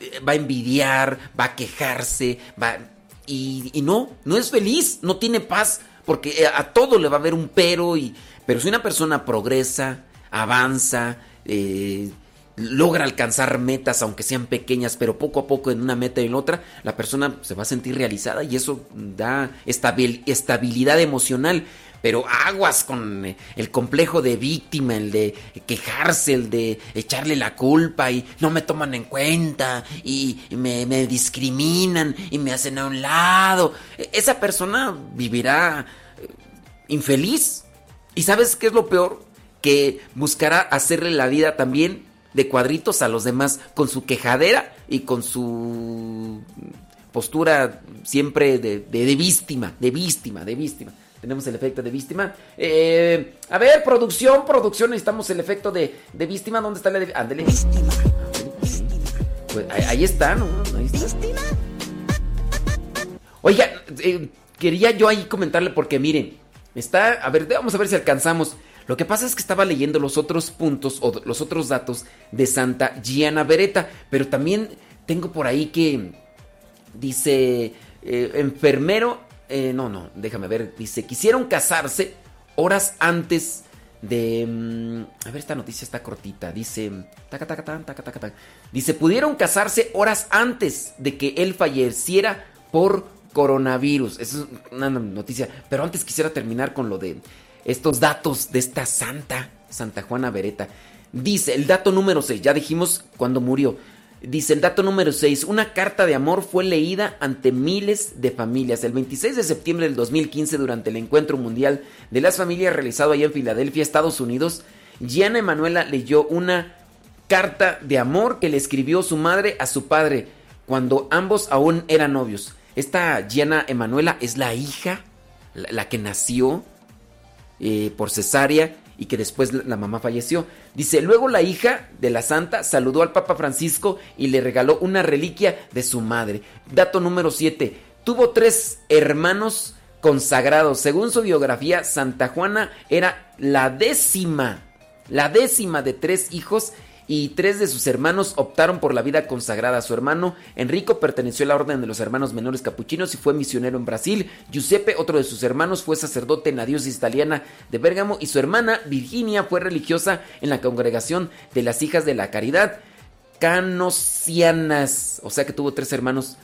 Eh, Va a envidiar, va a quejarse, va... Y, y no, no es feliz, no tiene paz, porque a, a todo le va a haber un pero. Y, pero si una persona progresa, avanza, eh, logra alcanzar metas, aunque sean pequeñas, pero poco a poco en una meta y en otra, la persona se va a sentir realizada y eso da estabil- estabilidad emocional. Pero aguas con eh, el complejo de víctima, el de quejarse, el de echarle la culpa y no me toman en cuenta y me, discriminan y me hacen a un lado. E, esa persona vivirá eh, infeliz. ¿Y sabes qué es lo peor? Que buscará hacerle la vida también de cuadritos a los demás con su quejadera y con su postura siempre de, de víctima, de víctima, de víctima. Tenemos el efecto de víctima. Eh, a ver, producción, producción, necesitamos el efecto de, de víctima. ¿Dónde está la de... Ándale. Víctima. Pues ahí, está, ¿no? Ahí está. ¿Víctima? Oiga, eh, quería yo ahí comentarle porque miren, está... A ver, vamos a ver si alcanzamos. Lo que pasa es que estaba leyendo los otros puntos o los otros datos de Santa Gianna Beretta, pero también tengo por ahí que dice eh, enfermero eh, no, no, déjame ver. Dice, quisieron casarse horas antes de... Mm, a ver, esta noticia está cortita. Dice... Dice, pudieron casarse horas antes de que él falleciera por coronavirus. Esa es una noticia. Pero antes quisiera terminar con lo de estos datos de esta santa, Santa Juana Beretta. Dice, el dato número 6, ya dijimos cuando murió. Dice el dato número 6, una carta de amor fue leída ante miles de familias. El 26 de septiembre del 2015, durante el Encuentro Mundial de las Familias realizado allá en Filadelfia, Estados Unidos, Gianna Emanuela leyó una carta de amor que le escribió su madre a su padre cuando ambos aún eran novios. Esta Gianna Emanuela es la hija, la, que nació eh, por cesárea y que después la mamá falleció. Dice, luego la hija de la santa saludó al Papa Francisco y le regaló una reliquia de su madre. Dato número 7. Tuvo tres hermanos consagrados. Según su biografía, Santa Juana era la décima, la décima de tres hijos y tres de sus hermanos optaron por la vida consagrada. Su hermano Enrico perteneció a la Orden de los Hermanos Menores Capuchinos y fue misionero en Brasil. Giuseppe, otro de sus hermanos, fue sacerdote en la diócesis italiana de Bérgamo y su hermana Virginia fue religiosa en la congregación de las Hijas de la Caridad canosianas. O sea que tuvo tres hermanos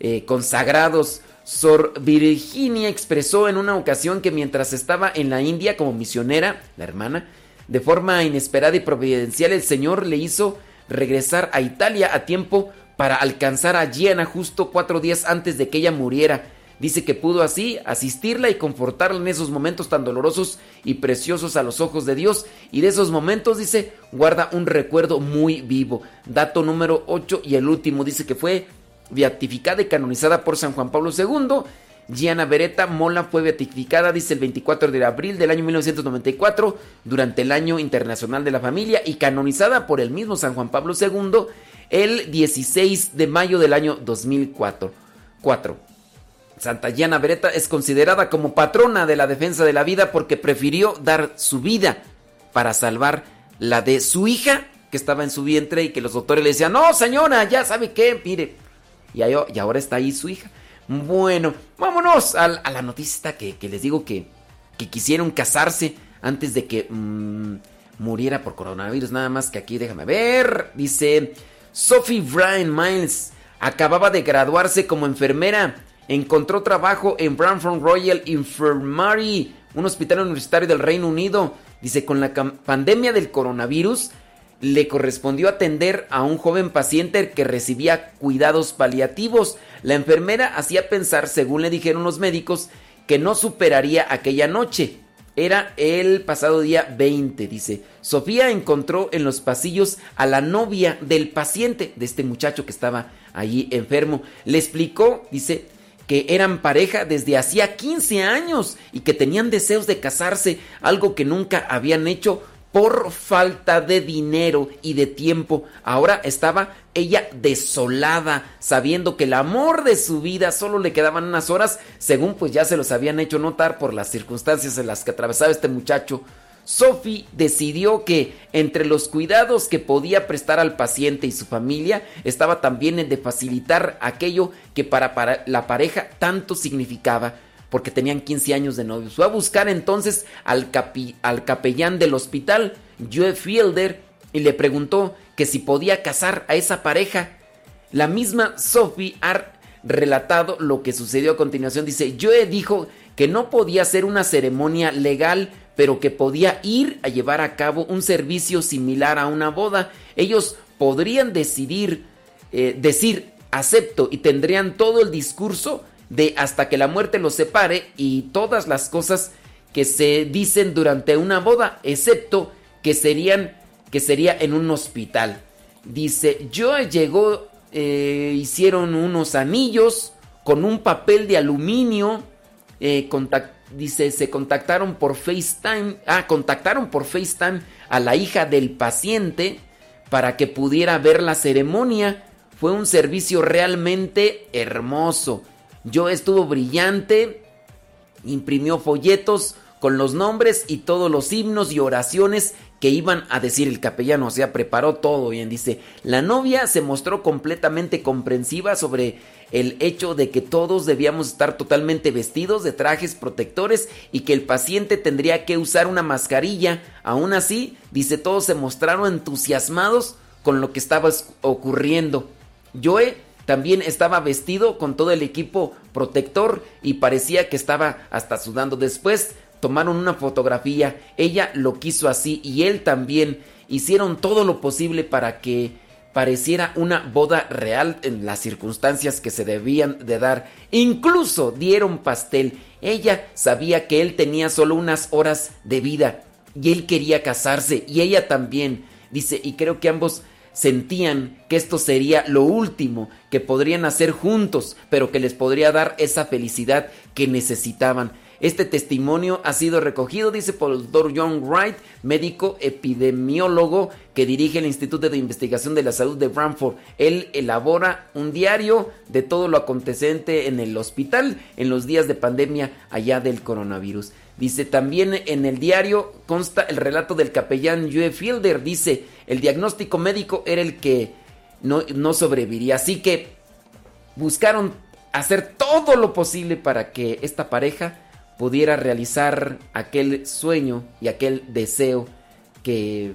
eh, consagrados. Sor Virginia expresó en una ocasión que mientras estaba en la India como misionera, la hermana, de forma inesperada y providencial, el Señor le hizo regresar a Italia a tiempo para alcanzar a Gianna justo cuatro días antes de que ella muriera. Dice que pudo así asistirla y confortarla en esos momentos tan dolorosos y preciosos a los ojos de Dios. Y de esos momentos, dice, guarda un recuerdo muy vivo. Dato número 8 y el último, dice que fue beatificada y canonizada por San Juan Pablo II Gianna Beretta Mola fue beatificada, dice el 24 de abril del año 1994, durante el Año Internacional de la Familia y canonizada por el mismo San Juan Pablo II el 16 de mayo del año 2004. Santa Gianna Beretta es considerada como patrona de la defensa de la vida porque prefirió dar su vida para salvar la de su hija que estaba en su vientre y que los doctores le decían, no señora, ya sabe qué, mire. Y, ahora está ahí su hija. Bueno, vámonos a, la noticia que, les digo que, quisieron casarse antes de que mm, muriera por coronavirus. Nada más que aquí, déjame ver. Dice Sophie Brian Miles acababa de graduarse como enfermera. Encontró trabajo en Branford Royal Infirmary, un hospital universitario del Reino Unido. Dice, con la pandemia del coronavirus, le correspondió atender a un joven paciente que recibía cuidados paliativos. La enfermera hacía pensar, según le dijeron los médicos, que no superaría aquella noche. Era el pasado día 20, dice. Sofía encontró en los pasillos a la novia del paciente, de este muchacho que estaba allí enfermo. Le explicó, dice, que eran pareja desde hacía 15 años y que tenían deseos de casarse, algo que nunca habían hecho por falta de dinero y de tiempo. Ahora estaba ella desolada, sabiendo que el amor de su vida solo le quedaban unas horas, según pues ya se los habían hecho notar por las circunstancias en las que atravesaba este muchacho. Sophie decidió que entre los cuidados que podía prestar al paciente y su familia estaba también el de facilitar aquello que para, para la pareja tanto significaba porque tenían 15 años de novios. Fue a buscar entonces al, al capellán del hospital, Joe Fielder, y le preguntó que si podía casar a esa pareja. La misma Sophie ha relatado lo que sucedió a continuación. Dice, Joe dijo que no podía ser una ceremonia legal, pero que podía ir a llevar a cabo un servicio similar a una boda. Ellos podrían decidir, eh, decir, acepto y tendrían todo el discurso de hasta que la muerte los separe y todas las cosas que se dicen durante una boda, excepto que serían que sería en un hospital. Dice, yo llegó, eh, hicieron unos anillos con un papel de aluminio, eh, dice, se contactaron por FaceTime, ah, contactaron por FaceTime a la hija del paciente para que pudiera ver la ceremonia. Fue un servicio realmente hermoso. Yo estuvo brillante, imprimió folletos con los nombres y todos los himnos y oraciones que iban a decir el capellano, o sea, preparó todo bien, dice, la novia se mostró completamente comprensiva sobre el hecho de que todos debíamos estar totalmente vestidos de trajes protectores y que el paciente tendría que usar una mascarilla. Aún así, dice, todos se mostraron entusiasmados con lo que estaba ocurriendo. Joe también estaba vestido con todo el equipo protector y parecía que estaba hasta sudando. Después tomaron una fotografía, ella lo quiso así y él también. Hicieron todo lo posible para que pareciera una boda real en las circunstancias que se debían de dar. Incluso dieron pastel. Ella sabía que él tenía solo unas horas de vida y él quería casarse y ella también. Dice, y creo que ambos sentían que esto sería lo último que podrían hacer juntos, pero que les podría dar esa felicidad que necesitaban. Este testimonio ha sido recogido, dice por el doctor John Wright, médico epidemiólogo que dirige el Instituto de Investigación de la Salud de Bramford. Él elabora un diario de todo lo acontecente en el hospital en los días de pandemia allá del coronavirus. Dice también en el diario consta el relato del capellán Joe Fielder. Dice, el diagnóstico médico era el que no, no sobreviviría. Así que buscaron hacer todo lo posible para que esta pareja pudiera realizar aquel sueño y aquel deseo que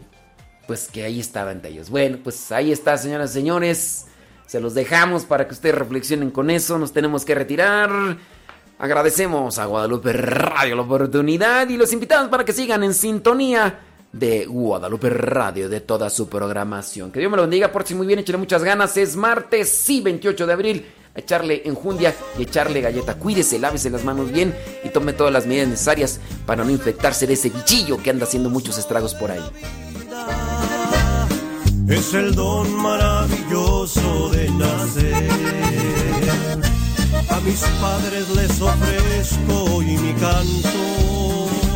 pues que ahí estaba entre ellos. Bueno, pues ahí está, señoras y señores. Se los dejamos para que ustedes reflexionen con eso. Nos tenemos que retirar. Agradecemos a Guadalupe Radio la oportunidad y los invitamos para que sigan en sintonía de Guadalupe Radio, de toda su programación. Que Dios me lo bendiga, por si muy bien, échale muchas ganas. Es martes, sí, 28 de abril echarle enjundia y echarle galleta. Cuídese, lávese las manos bien y tome todas las medidas necesarias para no infectarse de ese bichillo que anda haciendo muchos estragos por ahí. Es el don maravilloso de nacer. A mis padres les ofrezco hoy mi canto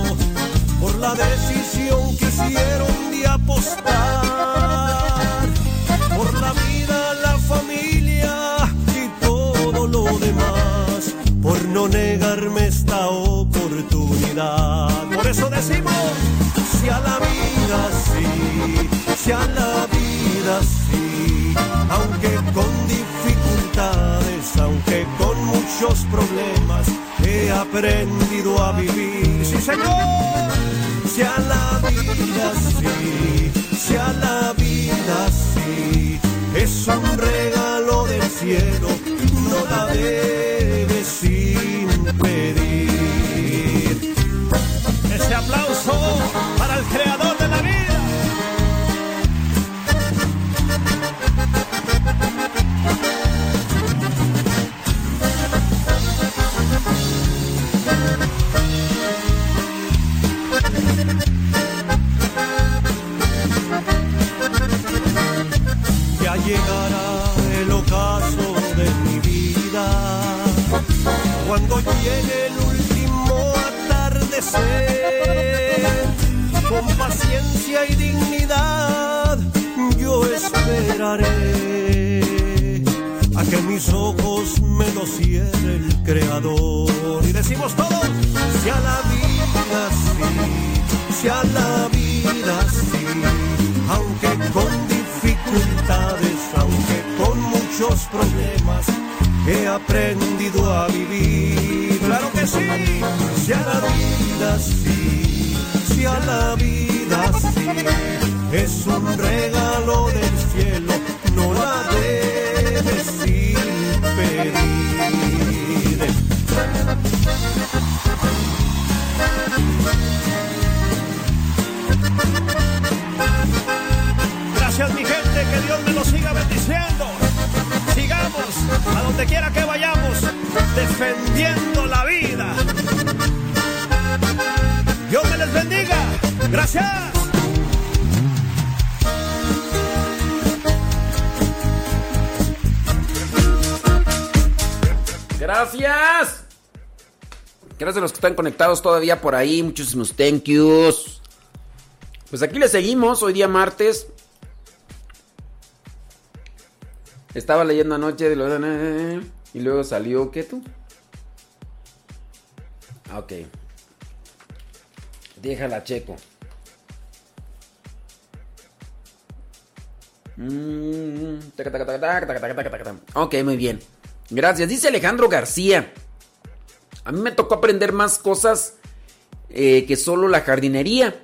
por la decisión que hicieron de apostar por la vida, la familia demás por no negarme esta oportunidad. Por eso decimos, si a la vida sí, si a la vida sí, aunque con dificultades, aunque con muchos problemas, he aprendido a vivir. Sí, Señor, si a la vida sí, si a la vida sí, es un regalo del cielo no la debes impedir. Ese aplauso cuando llegue el último atardecer, con paciencia y dignidad yo esperaré a que mis ojos me lo cierre el Creador. Y decimos todos, si a la vida sí, si a la vida sí, aunque con con muchos problemas he aprendido a vivir. Claro que sí, si a la vida sí, si a la vida sí, es un regalo del cielo, no la debes pedir. Gracias mi gente, que Dios me lo siga bendiciendo. Sigamos a donde quiera que vayamos, defendiendo la vida. Dios me les bendiga. Gracias. Gracias. Gracias a los que están conectados todavía por ahí. Muchísimos thank yous. Pues aquí le seguimos, hoy día martes. Estaba leyendo anoche de lo y luego salió, ¿qué tú? Ah, ok. Déjala, checo. Mm, Ok, muy bien. Gracias. Dice Alejandro García. A mí me tocó aprender más cosas eh, que solo la jardinería.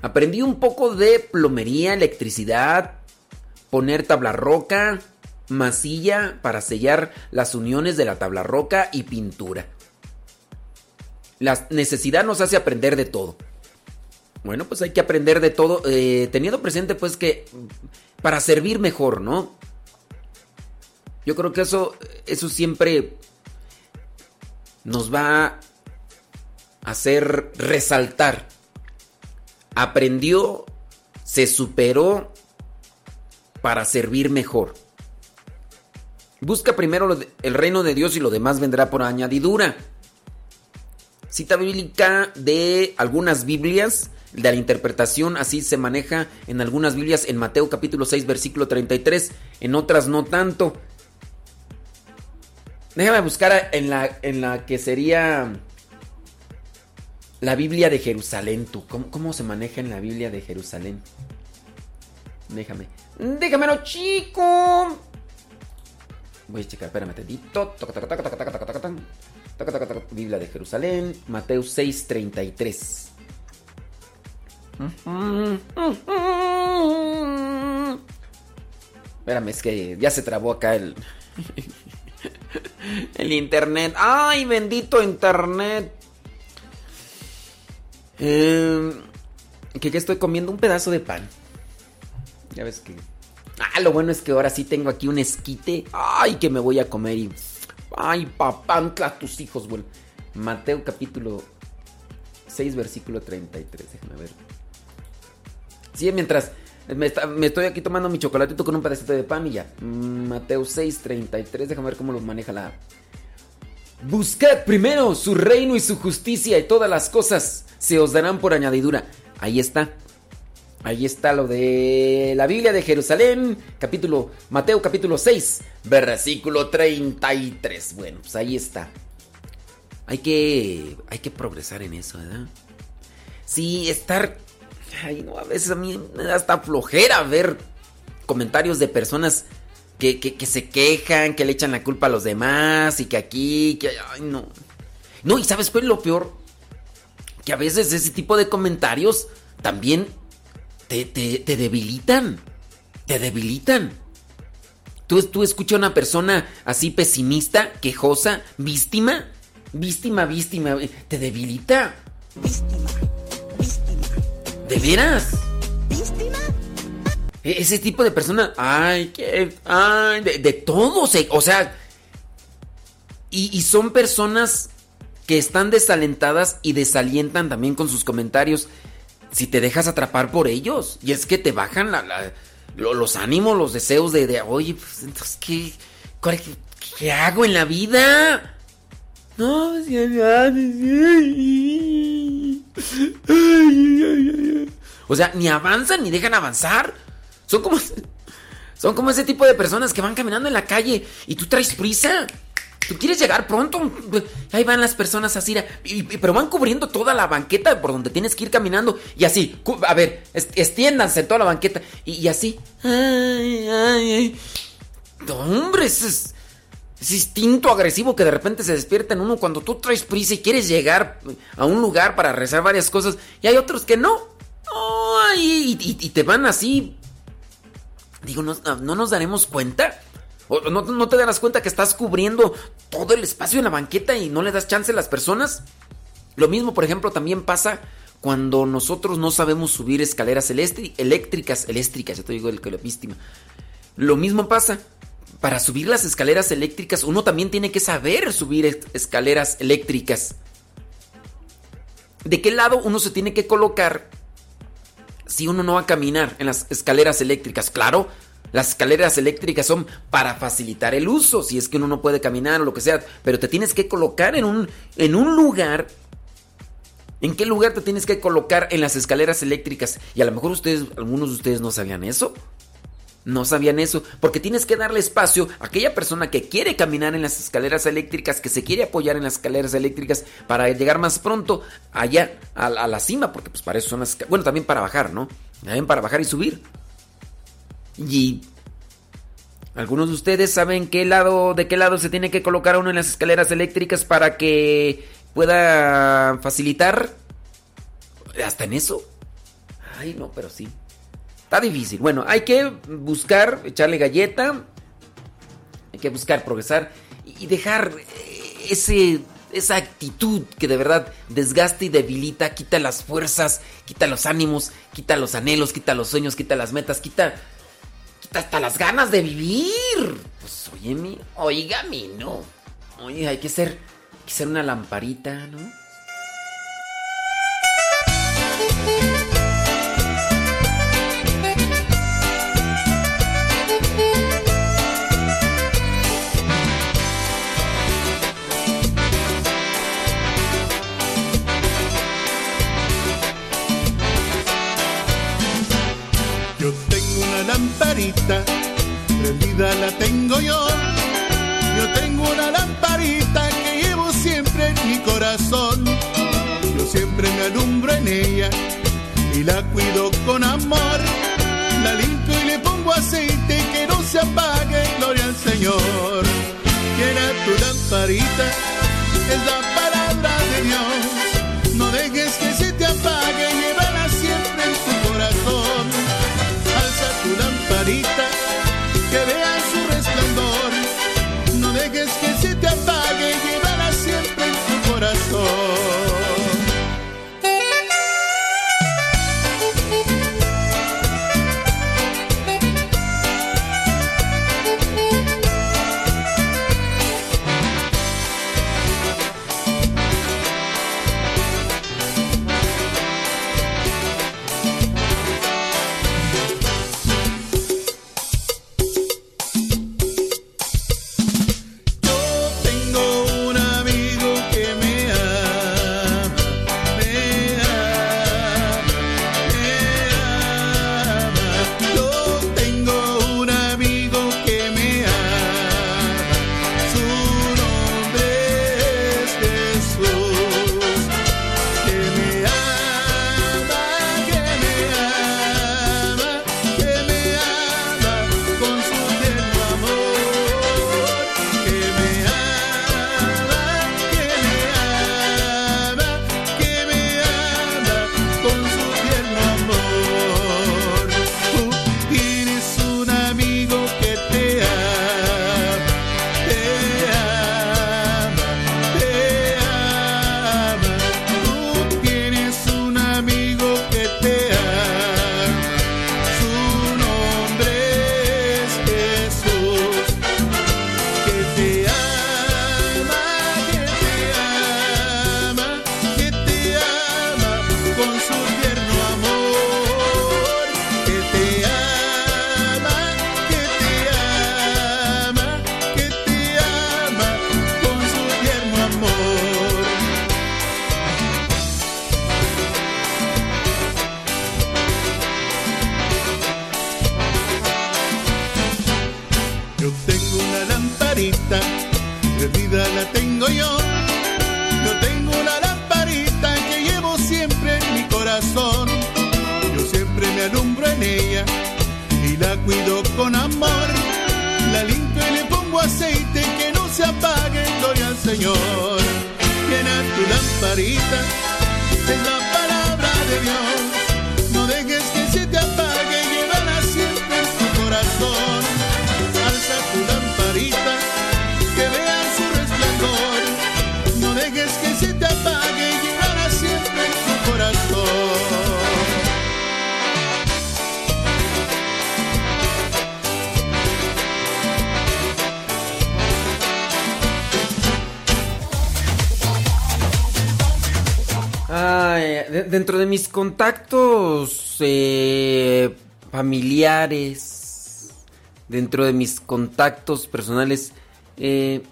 Aprendí un poco de plomería, electricidad, poner tabla roca, masilla para sellar las uniones de la tabla roca y pintura. La necesidad nos hace aprender de todo. Bueno, pues hay que aprender de todo, eh, teniendo presente pues que para servir mejor, ¿no? Yo creo que eso, eso siempre nos va a hacer resaltar. Aprendió, se superó para servir mejor. Busca primero el reino de Dios y lo demás vendrá por añadidura. Cita bíblica de algunas Biblias, de la interpretación, así se maneja en algunas Biblias, en Mateo capítulo 6, versículo 33, en otras no tanto. Déjame buscar en la, en la que sería la Biblia de Jerusalén. ¿Tú? ¿Cómo, se maneja en la Biblia de Jerusalén? Déjame. Déjamelo, chico. Voy a checar, espérame tantito. Biblia de Jerusalén, Mateo 6:33. Espérame, es que ya se trabó acá el. el internet. ¡Ay, bendito internet! Eh, que, que estoy comiendo un pedazo de pan. Ya ves que. Ah, lo bueno es que ahora sí tengo aquí un esquite. Ay, que me voy a comer y. Ay, papantla, tus hijos, bueno. Mateo capítulo 6, versículo 33. Déjame ver. Sí, mientras me, estoy aquí tomando mi chocolatito con un pedacito de pan y ya. Mm, Mateo 6, 33. Déjame ver cómo lo maneja la. Buscad primero su reino y su justicia y todas las cosas se os darán por añadidura. Ahí está. Ahí está lo de la Biblia de Jerusalén, capítulo Mateo capítulo 6, versículo 33. Bueno, pues ahí está. Hay que hay que progresar en eso, ¿verdad? Sí, estar ay, no, a veces a mí me da hasta flojera ver comentarios de personas que, que, se quejan, que le echan la culpa a los demás y que aquí, que ay, no. No, y ¿sabes cuál es lo peor? Que a veces ese tipo de comentarios también te, te, debilitan. Te debilitan. ¿Tú, tú escuchas a una persona así pesimista, quejosa, víctima, víctima, víctima, te debilita. Víctima, víctima. ¿De veras? ¿Víctima? E, ese tipo de persona, ay, que, ay, de, de todo, o sea, y, y son personas que están desalentadas y desalientan también con sus comentarios si te dejas atrapar por ellos. Y es que te bajan los ánimos, los deseos de, oye, pues entonces, ¿qué, qué, hago en la vida? No, o sea, ni avanzan ni dejan avanzar. Son como, son como ese tipo de personas que van caminando en la calle y tú traes prisa. Tú quieres llegar pronto. Ahí van las personas así, pero van cubriendo toda la banqueta por donde tienes que ir caminando. Y así, a ver, extiéndanse toda la banqueta. Y, así. Ay, ay, ay. Hombre, es, instinto agresivo que de repente se despierta en uno cuando tú traes prisa y quieres llegar a un lugar para rezar varias cosas. Y hay otros que no. Ay, y, te van así. Digo, ¿no, ¿no nos daremos cuenta? No, te darás cuenta que estás cubriendo todo el espacio en la banqueta y no le das chance a las personas? Lo mismo, por ejemplo, también pasa cuando nosotros no sabemos subir escaleras eléctricas, eléctricas, ya te digo el que lo. Lo mismo pasa. Para subir las escaleras eléctricas, uno también tiene que saber subir escaleras eléctricas. ¿De qué lado uno se tiene que colocar si uno no va a caminar en las escaleras eléctricas? Claro, las escaleras eléctricas son para facilitar el uso, si es que uno no puede caminar o lo que sea, pero te tienes que colocar en un, en un lugar ¿En qué lugar te tienes que colocar en las escaleras eléctricas? Y a lo mejor ustedes, algunos de ustedes no sabían eso. No sabían eso, porque tienes que darle espacio a aquella persona que quiere caminar en las escaleras eléctricas, que se quiere apoyar en las escaleras eléctricas para llegar más pronto allá a, la cima, porque pues para eso son las... Bueno, también para bajar, ¿no? También para bajar y subir. Y algunos de ustedes saben qué lado, de qué lado se tiene que colocar uno en las escaleras eléctricas para que pueda facilitar. Hasta en eso. Ay, no, pero sí. Está difícil. Bueno, hay que buscar, echarle galleta. Hay que buscar progresar y dejar ese, esa actitud que de verdad desgasta y debilita, quita las fuerzas, quita los ánimos, quita los anhelos, quita los sueños, quita las metas, quita, hasta las ganas de vivir. Pues oye, mi, oiga, mi, no. Oye, hay que ser Quizá una lamparita, ¿no? Lamparita, prendida la tengo yo. Yo tengo una lamparita siempre en mi corazón. Yo siempre me alumbro en ella y la cuido con amor. La limpio y le pongo aceite que no se apague, gloria al Señor. Quiera tu lamparita, es la palabra de Dios. No dejes que se te apague, que vea dentro de mis contactos personales, eh,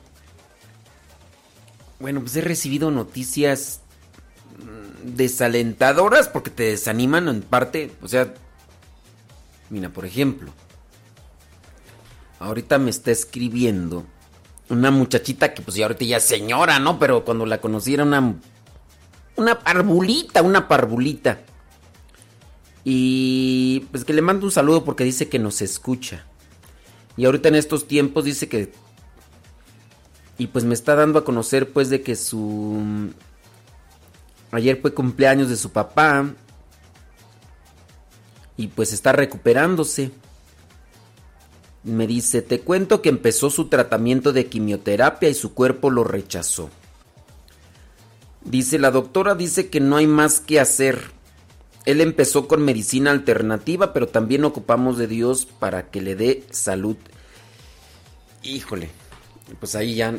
bueno, pues he recibido noticias mm, desalentadoras porque te desaniman en parte, o sea, mira, por ejemplo, ahorita me está escribiendo una muchachita que pues ya ahorita ya es señora, ¿no? Pero cuando la conocí era una una parvulita, una parvulita. Y pues que le mando un saludo porque dice que nos escucha. Y ahorita en estos tiempos dice que y pues me está dando a conocer pues de que su... Ayer fue cumpleaños de su papá. Y pues está recuperándose. Me dice, te cuento que empezó su tratamiento de quimioterapia y su cuerpo lo rechazó. Dice, la doctora dice que no hay más que hacer. Él empezó con medicina alternativa, pero también ocupamos de Dios para que le dé salud. Híjole, pues ahí ya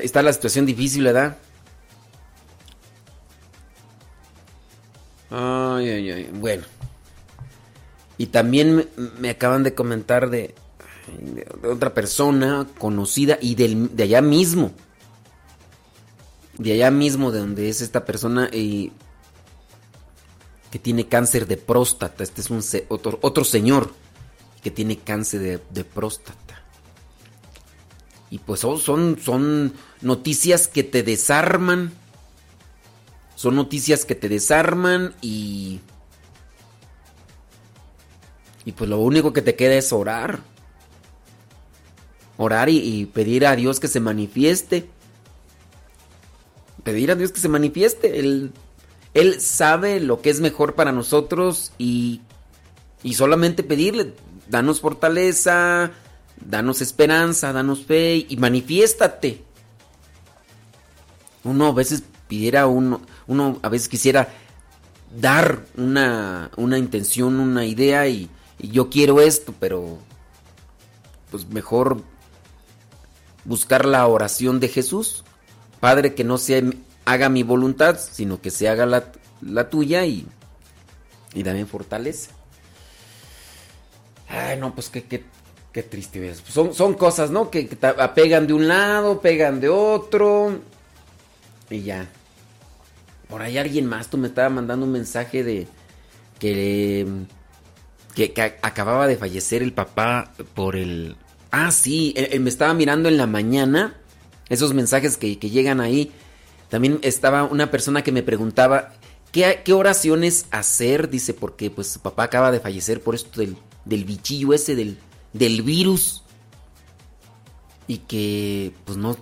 está la situación difícil, ¿verdad? Ay, ay, ay. Bueno. Y también me, acaban de comentar de, otra persona conocida y de allá mismo. De allá mismo, de donde es esta persona y que tiene cáncer de próstata. Este es un otro, otro señor que tiene cáncer de, próstata. Y pues son, son noticias que te desarman. Son noticias que te desarman y... Y pues lo único que te queda es orar. Orar y, pedir a Dios que se manifieste. Pedir a Dios que se manifieste. Él, él sabe lo que es mejor para nosotros y, y solamente pedirle, danos fortaleza, danos esperanza, danos fe y manifiéstate. Uno a veces pidiera, uno, uno a veces quisiera dar una, una intención, una idea y, yo quiero esto, pero pues mejor buscar la oración de Jesús. Padre, que no se haga mi voluntad, sino que se haga la, tuya y, y dame fortaleza. Ay, no, pues qué, qué, Qué triste. Son, son cosas, ¿no? Que, pegan de un lado, pegan de otro. Y ya. Por ahí alguien más, tú me estaba mandando un mensaje de que, que, acababa de fallecer el papá por el... Ah, sí, él, me estaba mirando en la mañana. Esos mensajes que, llegan ahí. También estaba una persona que me preguntaba ¿qué, oraciones hacer. Dice, porque pues su papá acaba de fallecer por esto del, del bichillo ese, del, del virus. Y que pues no.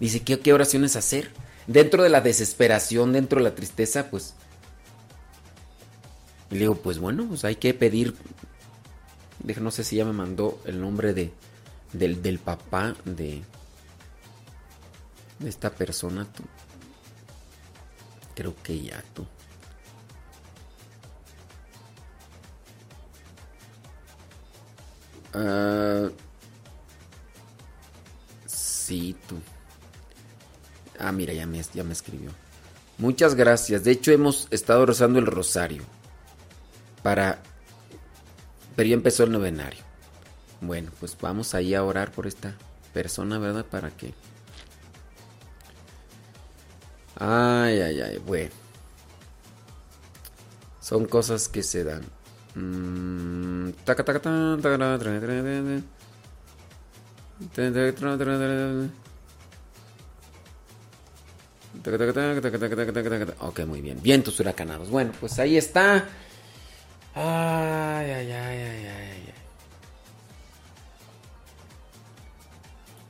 Dice ¿qué, qué oraciones hacer dentro de la desesperación dentro de la tristeza pues. Y le digo pues bueno pues hay que pedir. No sé si ya me mandó el nombre de del, del papá de de esta persona tú creo que ya tú Uh, sí, tú. Ah, mira, ya me, ya me escribió. Muchas gracias. De hecho, hemos estado rezando el rosario. Para... Pero ya empezó el novenario. Bueno, pues vamos ahí a orar por esta persona, ¿verdad? Para que... Ay, ay, ay, bueno. Son cosas que se dan. Ok, muy bien. Vientos huracanados. Bueno, pues ahí está. Ay, ay, ay, ay, ay.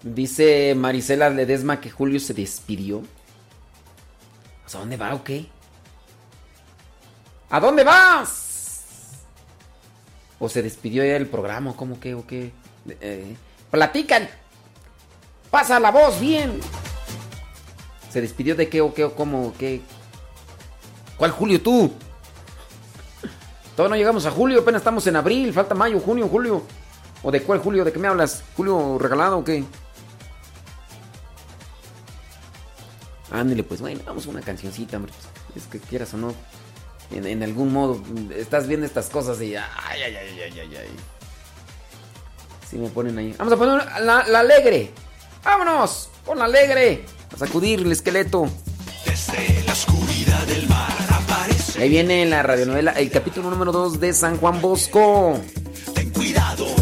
Dice Marisela Ledesma que Julio se despidió. ¿A dónde va o qué? ¿A dónde vas? ¿O se despidió ya del programa? ¿Cómo que o qué? Eh, platican. Pasa la voz bien. ¿Se despidió de qué o qué o cómo qué? ¿Cuál Julio tú? Todavía no llegamos a julio, apenas estamos en abril, falta mayo, junio, julio. ¿O de cuál julio? ¿De qué me hablas? ¿Julio regalado o qué? Ándale, pues bueno, vamos a una cancioncita, hombre. Es que quieras o no. en, algún modo estás viendo estas cosas y ay, ay, ay, ay, ay, ay. Si me ponen ahí. Vamos a poner la, la alegre. ¡Vámonos! Pon la alegre. A sacudir el esqueleto. Desde la oscuridad del mar aparece. Ahí viene la radionovela, el capítulo número 2 de San Juan Bosco. Ten cuidado.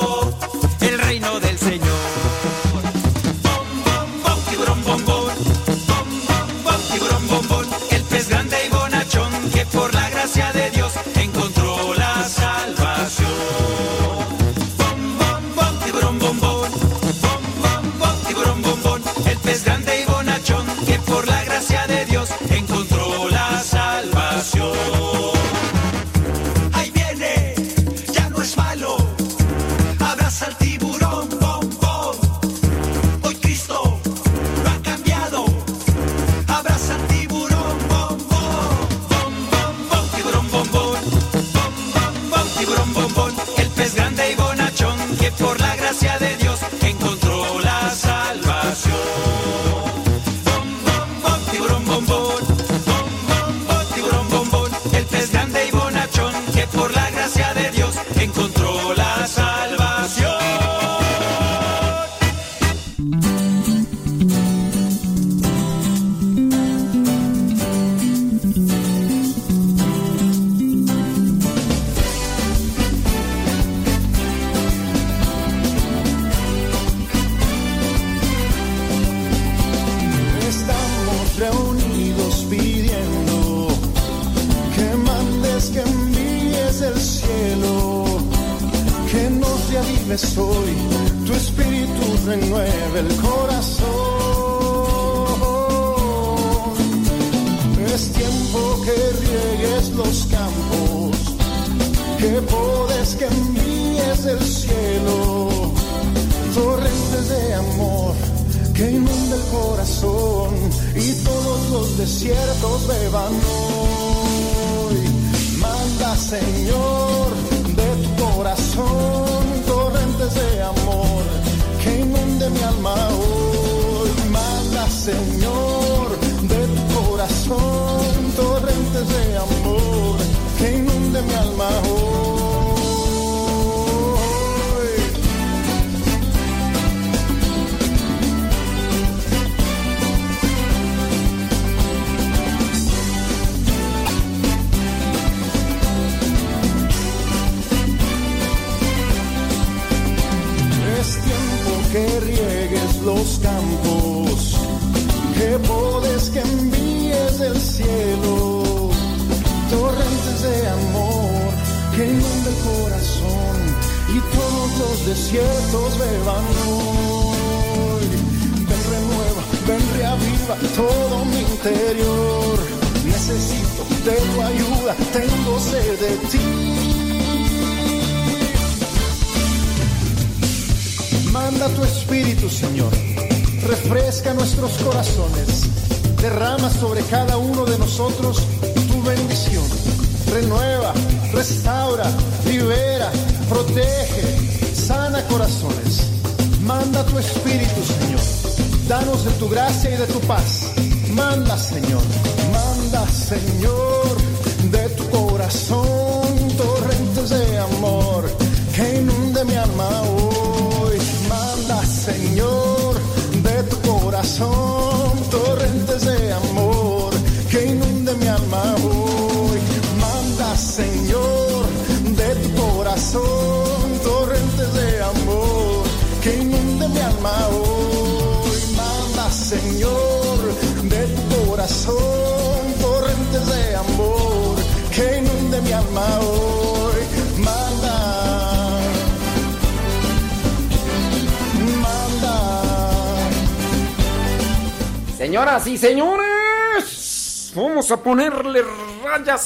encontró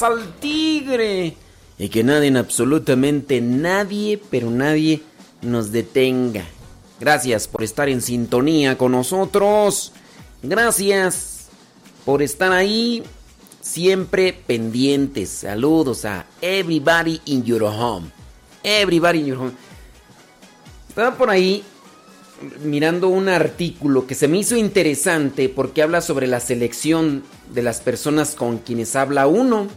al tigre. Y que nadie, absolutamente nadie, pero nadie nos detenga. Gracias por estar en sintonía con nosotros. Gracias por estar ahí, siempre pendientes. Saludos a everybody in your home. Everybody in your home. Estaba por ahí mirando un artículo que se me hizo interesante porque habla sobre la selección de las personas con quienes habla uno.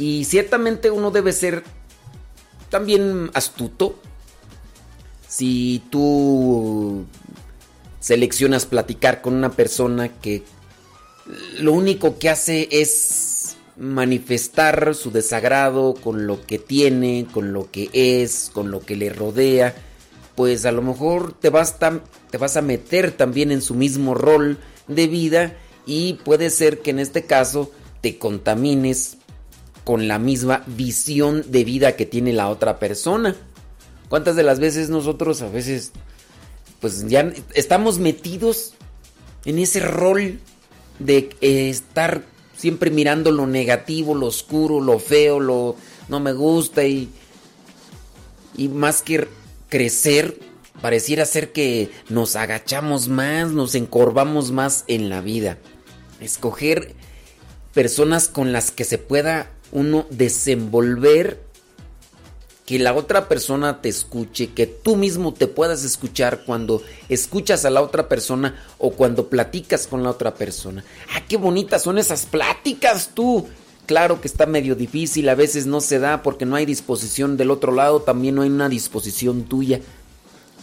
Y ciertamente uno debe ser también astuto. Si tú seleccionas platicar con una persona que lo único que hace es manifestar su desagrado con lo que tiene, con lo que es, con lo que le rodea, pues a lo mejor te vas, te vas a meter también en su mismo rol de vida y puede ser que en este caso te contamines con la misma visión de vida que tiene la otra persona. ¿Cuántas de las veces nosotros a veces pues ya estamos metidos en ese rol de estar siempre mirando lo negativo, lo oscuro, lo feo, lo no me gusta y y más que crecer pareciera ser que nos agachamos más, nos encorvamos más en la vida. Escoger personas con las que se pueda uno desenvolver que la otra persona te escuche, que tú mismo te puedas escuchar cuando escuchas a la otra persona o cuando platicas con la otra persona. Ah, qué bonitas son esas pláticas tú. Claro que está medio difícil, a veces no se da porque no hay disposición del otro lado, también no hay una disposición tuya.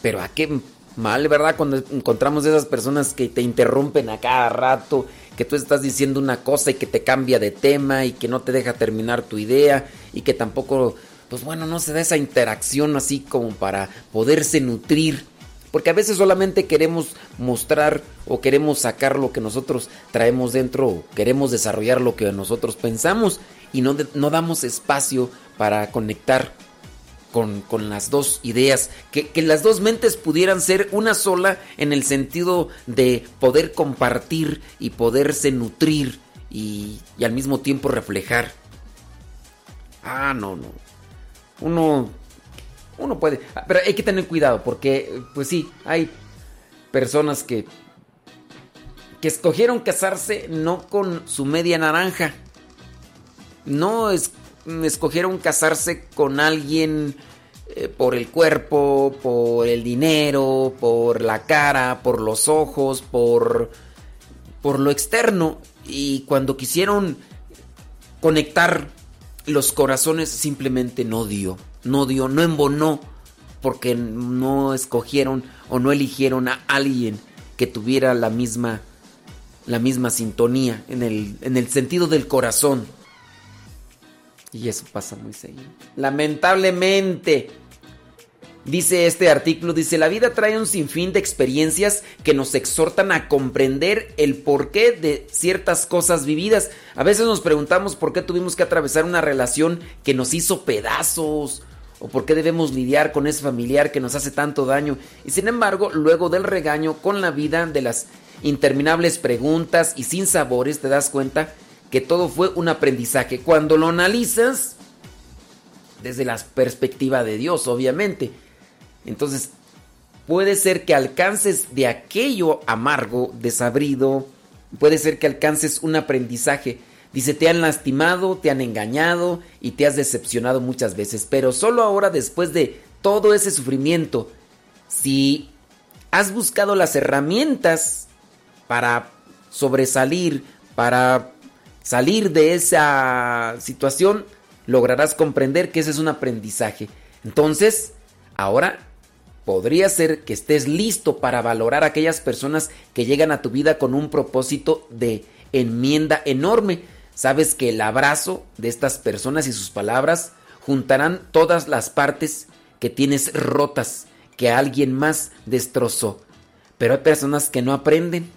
Pero a qué mal, ¿verdad? Cuando encontramos esas personas que te interrumpen a cada rato, que tú estás diciendo una cosa y que te cambia de tema y que no te deja terminar tu idea y que tampoco, pues bueno, no se da esa interacción así como para poderse nutrir. Porque a veces solamente queremos mostrar o queremos sacar lo que nosotros traemos dentro, o queremos desarrollar lo que nosotros pensamos y no, no damos espacio para conectar con, con las dos ideas, que, que las dos mentes pudieran ser una sola en el sentido de poder compartir y poderse nutrir y, y al mismo tiempo reflejar. Ah, no, no. Uno, uno puede, ah, pero hay que tener cuidado porque, pues sí, hay personas que, que escogieron casarse no con su media naranja, no es, escogieron casarse con alguien eh, por el cuerpo, por el dinero, por la cara, por los ojos, por, por lo externo. Y cuando quisieron conectar los corazones simplemente no dio, no dio, no embonó, porque no escogieron o no eligieron a alguien que tuviera la misma, la misma sintonía en el, en el sentido del corazón. Y eso pasa muy seguido. Lamentablemente. Dice este artículo, dice, la vida trae un sinfín de experiencias que nos exhortan a comprender el porqué de ciertas cosas vividas. A veces nos preguntamos por qué tuvimos que atravesar una relación que nos hizo pedazos o por qué debemos lidiar con ese familiar que nos hace tanto daño. Y sin embargo, luego del regaño con la vida, de las interminables preguntas y sin sabores, te das cuenta que todo fue un aprendizaje. Cuando lo analizas desde la perspectiva de Dios, obviamente. Entonces, puede ser que alcances de aquello amargo, desabrido, puede ser que alcances un aprendizaje. Dice, te han lastimado, te han engañado y te has decepcionado muchas veces, pero solo ahora después de todo ese sufrimiento, si has buscado las herramientas para sobresalir, para salir de esa situación, lograrás comprender que ese es un aprendizaje. Entonces, ahora podría ser que estés listo para valorar a aquellas personas que llegan a tu vida con un propósito de enmienda enorme. Sabes que el abrazo de estas personas y sus palabras juntarán todas las partes que tienes rotas, que alguien más destrozó. Pero hay personas que no aprenden,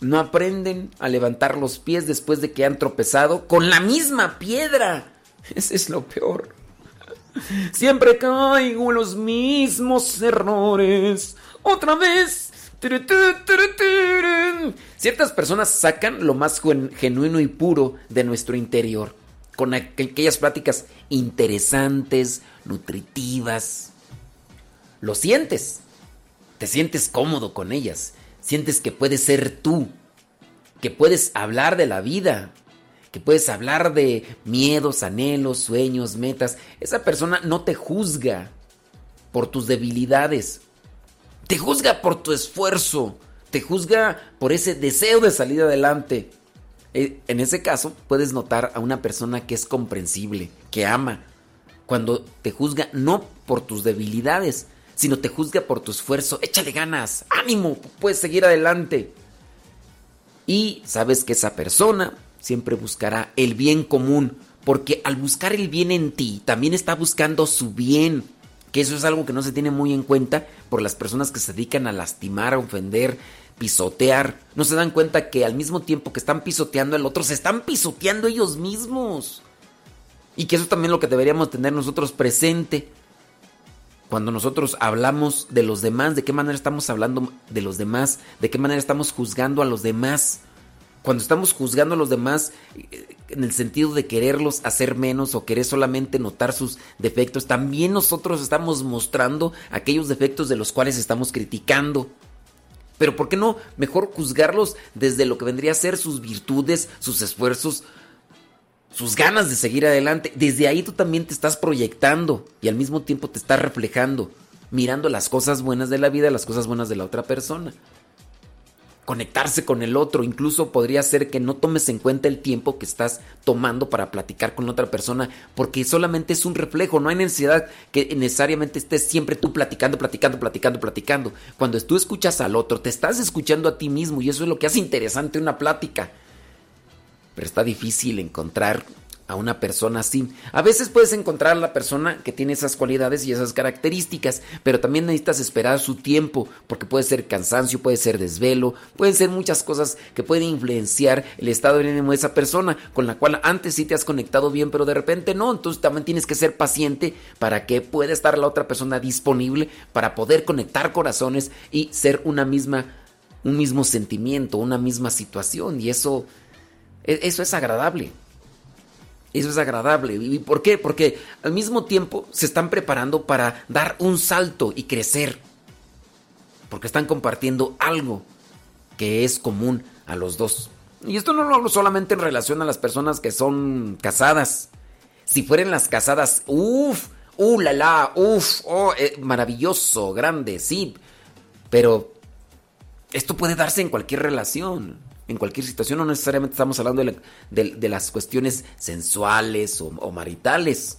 no aprenden a levantar los pies después de que han tropezado con la misma piedra. Ese es lo peor. Siempre caigo en los mismos errores. Otra vez. Ciertas personas sacan lo más genuino y puro de nuestro interior. Con aquellas pláticas interesantes, nutritivas. Lo sientes. Te sientes cómodo con ellas. Sientes que puedes ser tú. Que puedes hablar de la vida que puedes hablar de miedos, anhelos, sueños, metas. Esa persona no te juzga por tus debilidades. Te juzga por tu esfuerzo. Te juzga por ese deseo de salir adelante. E, en ese caso, puedes notar a una persona que es comprensible, que ama. Cuando te juzga no por tus debilidades, sino te juzga por tu esfuerzo. Échale ganas, ánimo, puedes seguir adelante. Y sabes que esa persona siempre buscará el bien común, porque al buscar el bien en ti, también está buscando su bien, que eso es algo que no se tiene muy en cuenta por las personas que se dedican a lastimar, a ofender, pisotear. No se dan cuenta que al mismo tiempo que están pisoteando al otro, se están pisoteando ellos mismos. Y que eso también es lo que deberíamos tener nosotros presente. Cuando nosotros hablamos de los demás, de qué manera estamos hablando de los demás, de qué manera estamos juzgando a los demás. Cuando estamos juzgando a los demás eh, en el sentido de quererlos hacer menos o querer solamente notar sus defectos, también nosotros estamos mostrando aquellos defectos de los cuales estamos criticando. Pero ¿por qué no mejor juzgarlos desde lo que vendría a ser sus virtudes, sus esfuerzos, sus ganas de seguir adelante? Desde ahí tú también te estás proyectando y al mismo tiempo te estás reflejando, mirando las cosas buenas de la vida, las cosas buenas de la otra persona conectarse con el otro. Incluso podría ser que no tomes en cuenta el tiempo que estás tomando para platicar con otra persona, porque solamente es un reflejo. No hay necesidad que necesariamente estés siempre tú platicando, platicando, platicando, platicando. Cuando tú escuchas al otro, te estás escuchando a ti mismo y eso es lo que hace interesante una plática. Pero está difícil encontrar a una persona así. A veces puedes encontrar a la persona que tiene esas cualidades y esas características, pero también necesitas esperar su tiempo, porque puede ser cansancio, puede ser desvelo, pueden ser muchas cosas que pueden influenciar el estado de ánimo de esa persona, con la cual antes sí te has conectado bien, pero de repente no. Entonces también tienes que ser paciente para que pueda estar la otra persona disponible para poder conectar corazones y ser una misma, un mismo sentimiento, una misma situación. Y eso, eso es agradable. Eso es agradable. ¿Y por qué? Porque al mismo tiempo se están preparando para dar un salto y crecer. Porque están compartiendo algo que es común a los dos. Y esto no lo hablo solamente en relación a las personas que son casadas. Si fueran las casadas, uff, uh, la la, uff, oh, eh, maravilloso, grande, sí. Pero esto puede darse en cualquier relación en cualquier situación, no necesariamente estamos hablando de, las cuestiones sensuales o, maritales.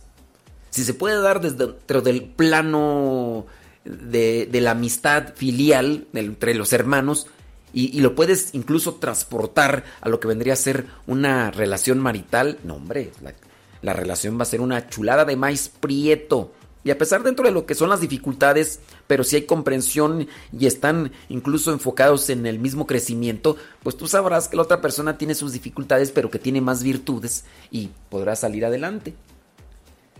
Si se puede dar desde dentro del plano de, la amistad filial entre los hermanos y, lo puedes incluso transportar a lo que vendría a ser una relación marital, no hombre, la, la relación va a ser una chulada de maíz prieto, Y a pesar dentro de lo que son las dificultades, pero si hay comprensión y están incluso enfocados en el mismo crecimiento, pues tú sabrás que la otra persona tiene sus dificultades, pero que tiene más virtudes y podrá salir adelante.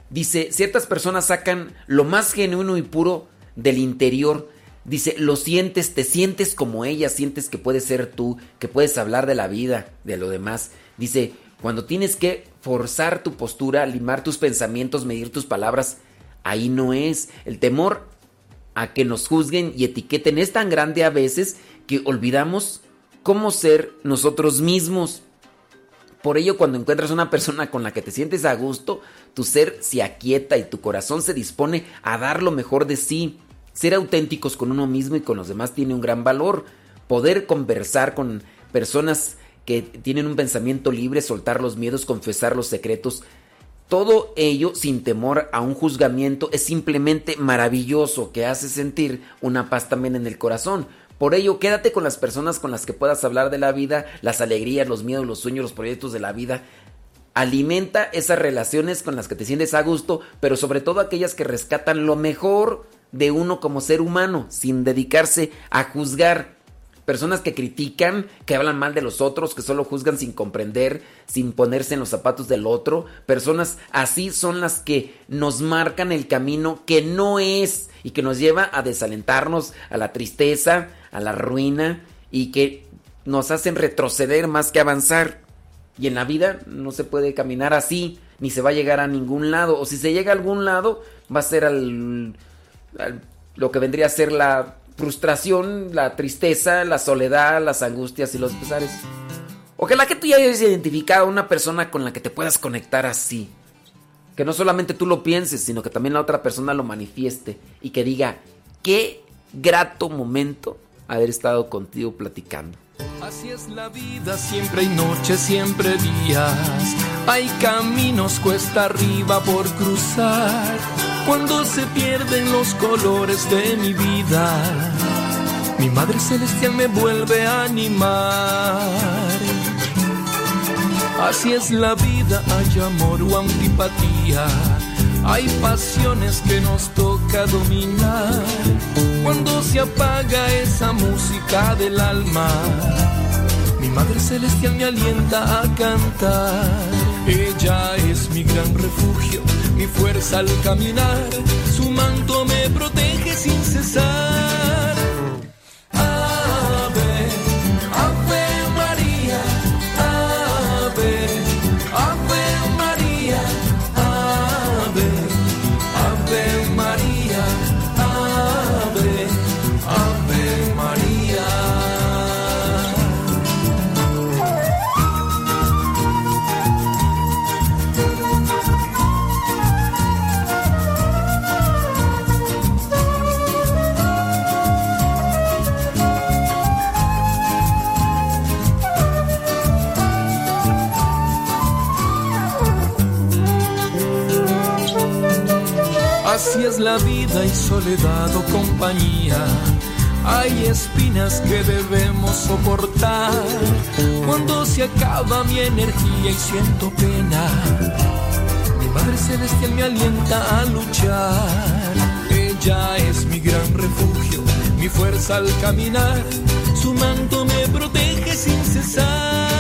Dice, ciertas personas sacan lo más genuino y puro del interior. Dice, lo sientes, te sientes como ella, sientes que puedes ser tú, que puedes hablar de la vida, de lo demás. Dice, cuando tienes que forzar tu postura, limar tus pensamientos, medir tus palabras, Ahí no es. El temor a que nos juzguen y etiqueten es tan grande a veces que olvidamos cómo ser nosotros mismos. Por ello, cuando encuentras una persona con la que te sientes a gusto, tu ser se aquieta y tu corazón se dispone a dar lo mejor de sí. Ser auténticos con uno mismo y con los demás tiene un gran valor. Poder conversar con personas que tienen un pensamiento libre, soltar los miedos, confesar los secretos, todo ello sin temor a un juzgamiento es simplemente maravilloso que hace sentir una paz también en el corazón. Por ello, quédate con las personas con las que puedas hablar de la vida, las alegrías, los miedos, los sueños, los proyectos de la vida. Alimenta esas relaciones con las que te sientes a gusto, pero sobre todo aquellas que rescatan lo mejor de uno como ser humano, sin dedicarse a juzgar personas que critican, que hablan mal de los otros, que solo juzgan sin comprender, sin ponerse en los zapatos del otro. Personas así son las que nos marcan el camino que no es y que nos lleva a desalentarnos, a la tristeza, a la ruina y que nos hacen retroceder más que avanzar. Y en la vida no se puede caminar así, ni se va a llegar a ningún lado. O si se llega a algún lado, va a ser al, lo que vendría a ser la frustración, la tristeza, la soledad, las angustias y los pesares. Ojalá que tú ya hayas identificado a una persona con la que te puedas conectar así. Que no solamente tú lo pienses, sino que también la otra persona lo manifieste y que diga, qué grato momento haber estado contigo platicando. Así es la vida, siempre hay noches, siempre días. Hay caminos cuesta arriba por cruzar cuando se pierden los colores de mi vida. Mi Madre Celestial me vuelve a animar. Así es la vida, hay amor o antipatía. Hay pasiones que nos toca dominar. Cuando se apaga esa música del alma, mi Madre Celestial me alienta a cantar. Ella es mi gran refugio mi fuerza al caminar, su manto me protege sin cesar. Es la vida y soledad o compañía. Hay espinas que debemos soportar. Cuando se acaba mi energía y siento pena, mi Madre Celestial me alienta a luchar. Ella es mi gran refugio, mi fuerza al caminar. Su manto me protege sin cesar.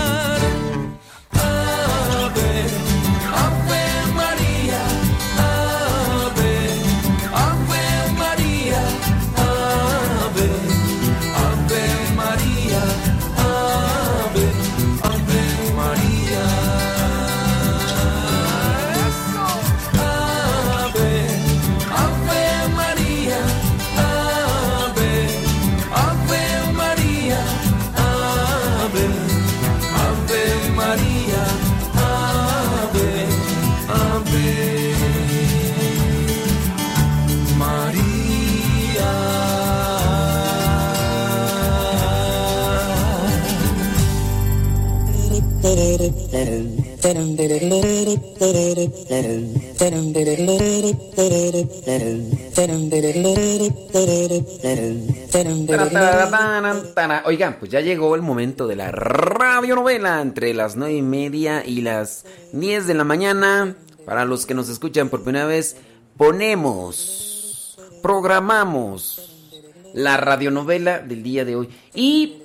Oigan, pues ya llegó el momento de la radionovela entre las nueve y media y las 10 de la mañana. Para los que nos escuchan por primera vez, ponemos, programamos la radionovela del día de hoy. Y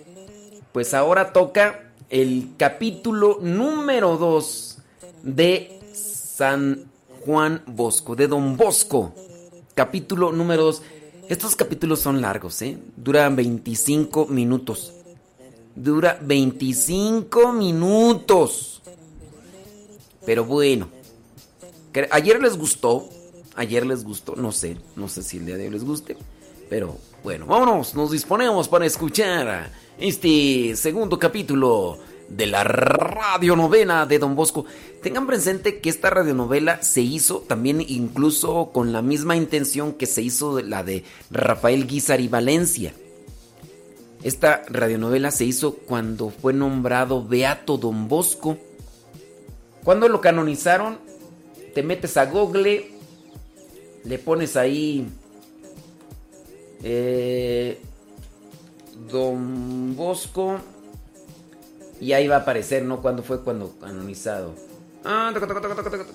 pues ahora toca el capítulo número 2 de San Juan Bosco, de Don Bosco. Capítulo número 2. Estos capítulos son largos, ¿eh? Duran 25 minutos. Dura 25 minutos. Pero bueno. Ayer les gustó. Ayer les gustó. No sé. No sé si el día de hoy les guste. Pero bueno, vámonos. Nos disponemos para escuchar este segundo capítulo de la radionovela de Don Bosco. Tengan presente que esta radionovela se hizo también incluso con la misma intención que se hizo la de Rafael Guizar y Valencia. Esta radionovela se hizo cuando fue nombrado Beato Don Bosco. Cuando lo canonizaron, te metes a Google, le pones ahí eh, Don Bosco y ahí va a aparecer, ¿no? Cuando fue cuando canonizado.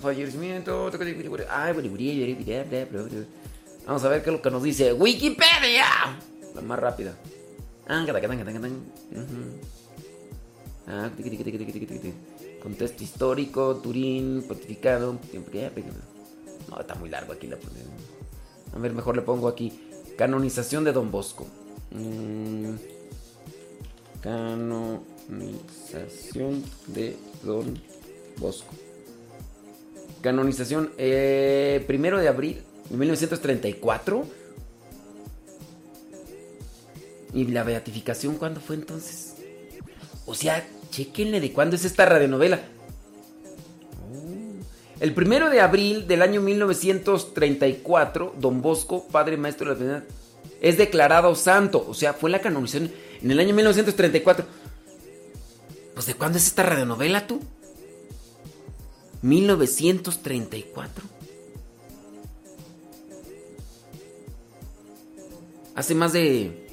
Fallecimiento. Vamos a ver qué es lo que nos dice Wikipedia. La más rápida. Contexto histórico, Turín, pontificado. No, está muy largo aquí la A ver, mejor le pongo aquí. Canonización de Don Bosco. Canonización de Don Bosco. Canonización eh, primero de abril de 1934. ¿Y la beatificación cuándo fue entonces? O sea, chequenle de cuándo es esta radionovela. Oh. El primero de abril del año 1934, Don Bosco, padre maestro de la es declarado santo. O sea, fue la canonización en el año 1934. Pues, ¿de cuándo es esta radionovela tú? 1934. Hace más de...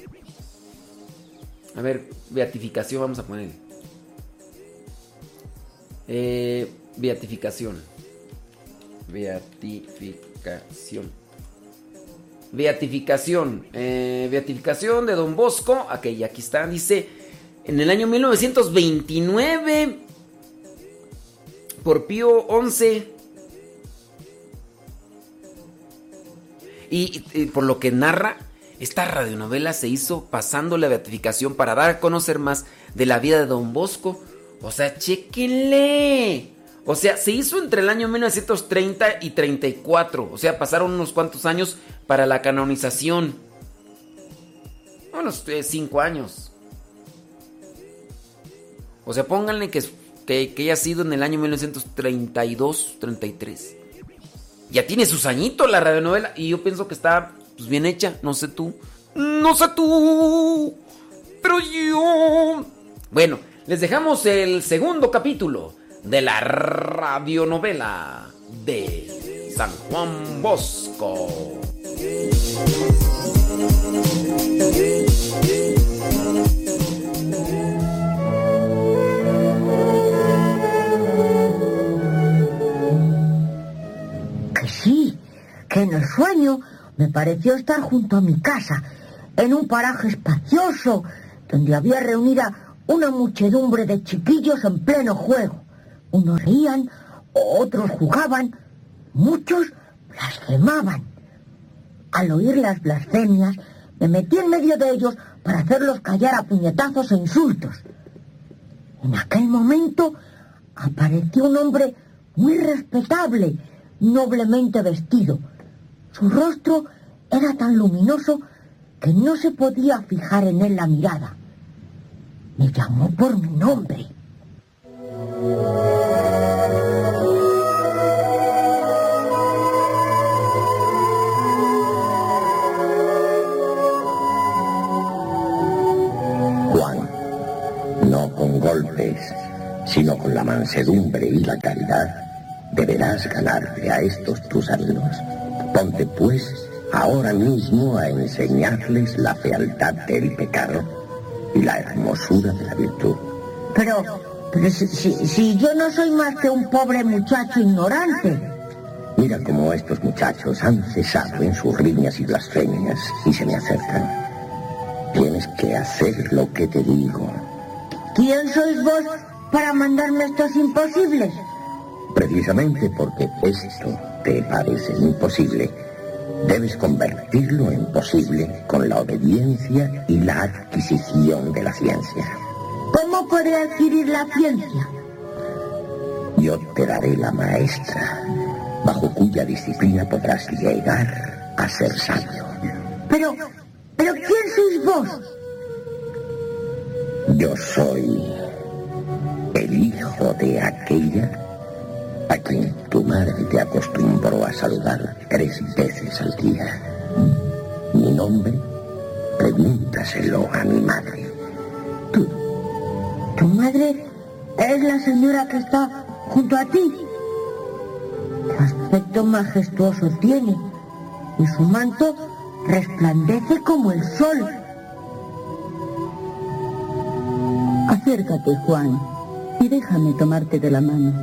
A ver, beatificación, vamos a poner. Eh, beatificación. Beatificación. Beatificación. Eh, beatificación de Don Bosco. Ok, aquí está. Dice, en el año 1929 por Pío XI. Y, por lo que narra, esta radionovela se hizo pasando la beatificación para dar a conocer más de la vida de Don Bosco. O sea, chequenle. O sea, se hizo entre el año 1930 y 34. O sea, pasaron unos cuantos años para la canonización. Unos eh, cinco años. O sea, pónganle que que, haya sido en el año 1932, 33. Ya tiene sus añitos la radionovela y yo pienso que está pues, bien hecha, no sé tú. No sé tú, pero yo... Bueno, les dejamos el segundo capítulo de la radionovela de San Juan Bosco. que en el sueño me pareció estar junto a mi casa, en un paraje espacioso, donde había reunida una muchedumbre de chiquillos en pleno juego. Unos reían, otros jugaban, muchos blasfemaban. Al oír las blasfemias, me metí en medio de ellos para hacerlos callar a puñetazos e insultos. En aquel momento apareció un hombre muy respetable, noblemente vestido, su rostro era tan luminoso que no se podía fijar en él la mirada. Me llamó por mi nombre. Sino con la mansedumbre y la caridad, deberás ganarte a estos tus amigos. Ponte pues ahora mismo a enseñarles la fealdad del pecado y la hermosura de la virtud. Pero, pero si, si, yo no soy más que un pobre muchacho ignorante. Mira cómo estos muchachos han cesado en sus riñas y blasfemias y se me acercan. Tienes que hacer lo que te digo. ¿Quién sois vos para mandarme estos imposibles? Precisamente porque esto te parece imposible, debes convertirlo en posible con la obediencia y la adquisición de la ciencia. ¿Cómo podré adquirir la ciencia? Yo te daré la maestra, bajo cuya disciplina podrás llegar a ser sabio. Pero, pero ¿quién sois vos? Yo soy el hijo de aquella a quien tu madre te acostumbró a saludar tres veces al día. Mi nombre, pregúntaselo a mi madre. ¿Tu madre es la señora que está junto a ti? ¿Qué aspecto majestuoso tiene? Y su manto resplandece como el sol. Acércate, Juan, y déjame tomarte de la mano.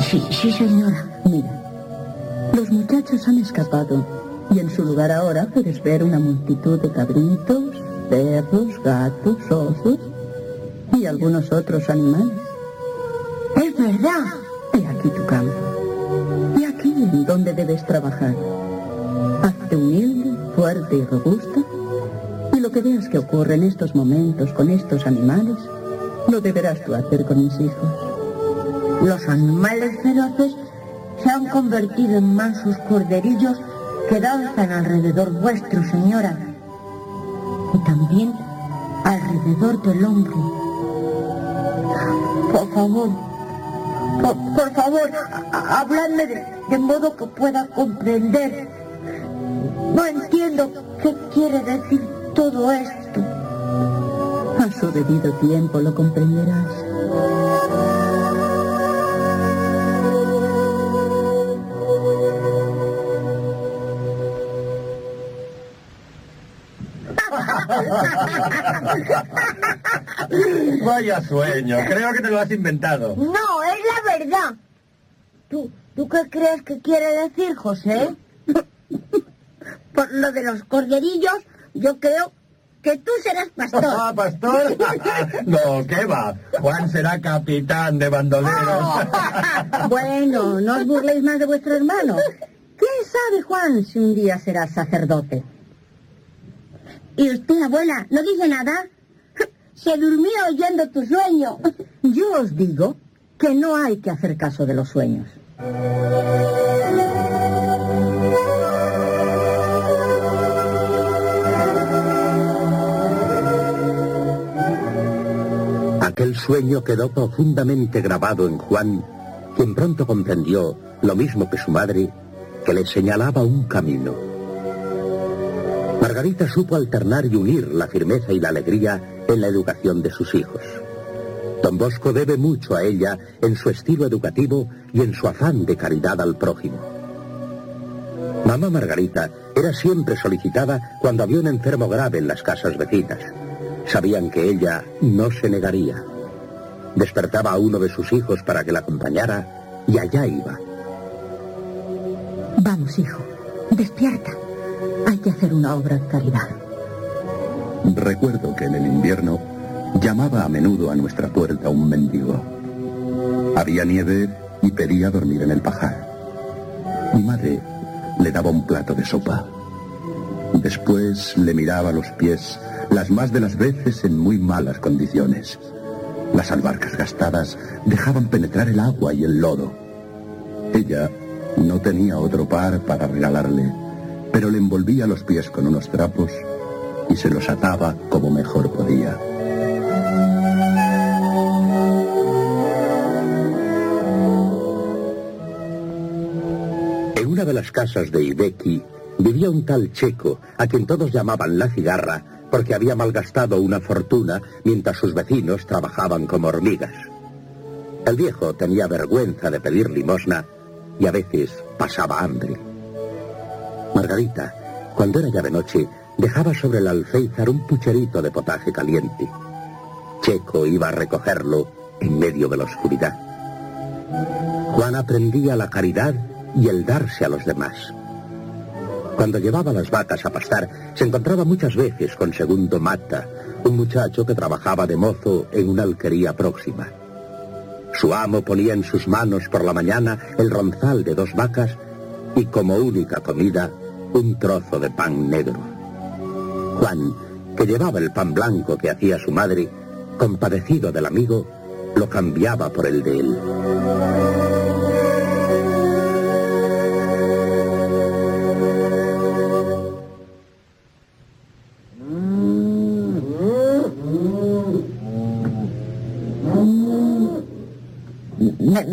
Sí, sí, señora. Mira, los muchachos han escapado y en su lugar ahora puedes ver una multitud de cabritos, perros, gatos, osos y algunos otros animales. Es verdad. He aquí tu campo. Y aquí en donde debes trabajar. Hazte humilde, fuerte y robusta. Y lo que veas que ocurre en estos momentos con estos animales, lo deberás tú hacer con mis hijos. Los animales feroces se han convertido en mansos corderillos que danzan alrededor vuestro, señora. Y también alrededor del hombre. Por favor, por, por favor, habladme de modo que pueda comprender. No entiendo qué quiere decir todo esto. A su debido tiempo lo comprenderás. Vaya sueño, creo que te lo has inventado. No, es la verdad. ¿Tú, ¿Tú qué crees que quiere decir, José? Por lo de los corderillos, yo creo que tú serás pastor. Ah, pastor. No, ¿qué va? Juan será capitán de bandoleros. Bueno, no os burléis más de vuestro hermano. ¿Quién sabe, Juan, si un día será sacerdote? ¿Y usted, abuela, no dice nada? Se durmió oyendo tu sueño. Yo os digo que no hay que hacer caso de los sueños. Aquel sueño quedó profundamente grabado en Juan, quien pronto comprendió, lo mismo que su madre, que le señalaba un camino. Margarita supo alternar y unir la firmeza y la alegría en la educación de sus hijos. Don Bosco debe mucho a ella en su estilo educativo y en su afán de caridad al prójimo. Mamá Margarita era siempre solicitada cuando había un enfermo grave en las casas vecinas. Sabían que ella no se negaría. Despertaba a uno de sus hijos para que la acompañara y allá iba. Vamos, hijo, despierta. Hay que hacer una obra de caridad. Recuerdo que en el invierno llamaba a menudo a nuestra puerta un mendigo. Había nieve y pedía dormir en el pajar. Mi madre le daba un plato de sopa. Después le miraba los pies, las más de las veces en muy malas condiciones. Las albarcas gastadas dejaban penetrar el agua y el lodo. Ella no tenía otro par para regalarle, pero le envolvía los pies con unos trapos y se los ataba como mejor podía. En una de las casas de Ibeki vivía un tal checo, a quien todos llamaban la cigarra, porque había malgastado una fortuna mientras sus vecinos trabajaban como hormigas. El viejo tenía vergüenza de pedir limosna y a veces pasaba hambre. Margarita, cuando era ya de noche, dejaba sobre el alféizar un pucherito de potaje caliente. Checo iba a recogerlo en medio de la oscuridad. Juan aprendía la caridad y el darse a los demás. Cuando llevaba las vacas a pastar, se encontraba muchas veces con Segundo Mata, un muchacho que trabajaba de mozo en una alquería próxima. Su amo ponía en sus manos por la mañana el ronzal de dos vacas y como única comida un trozo de pan negro. Juan, que llevaba el pan blanco que hacía su madre, compadecido del amigo, lo cambiaba por el de él.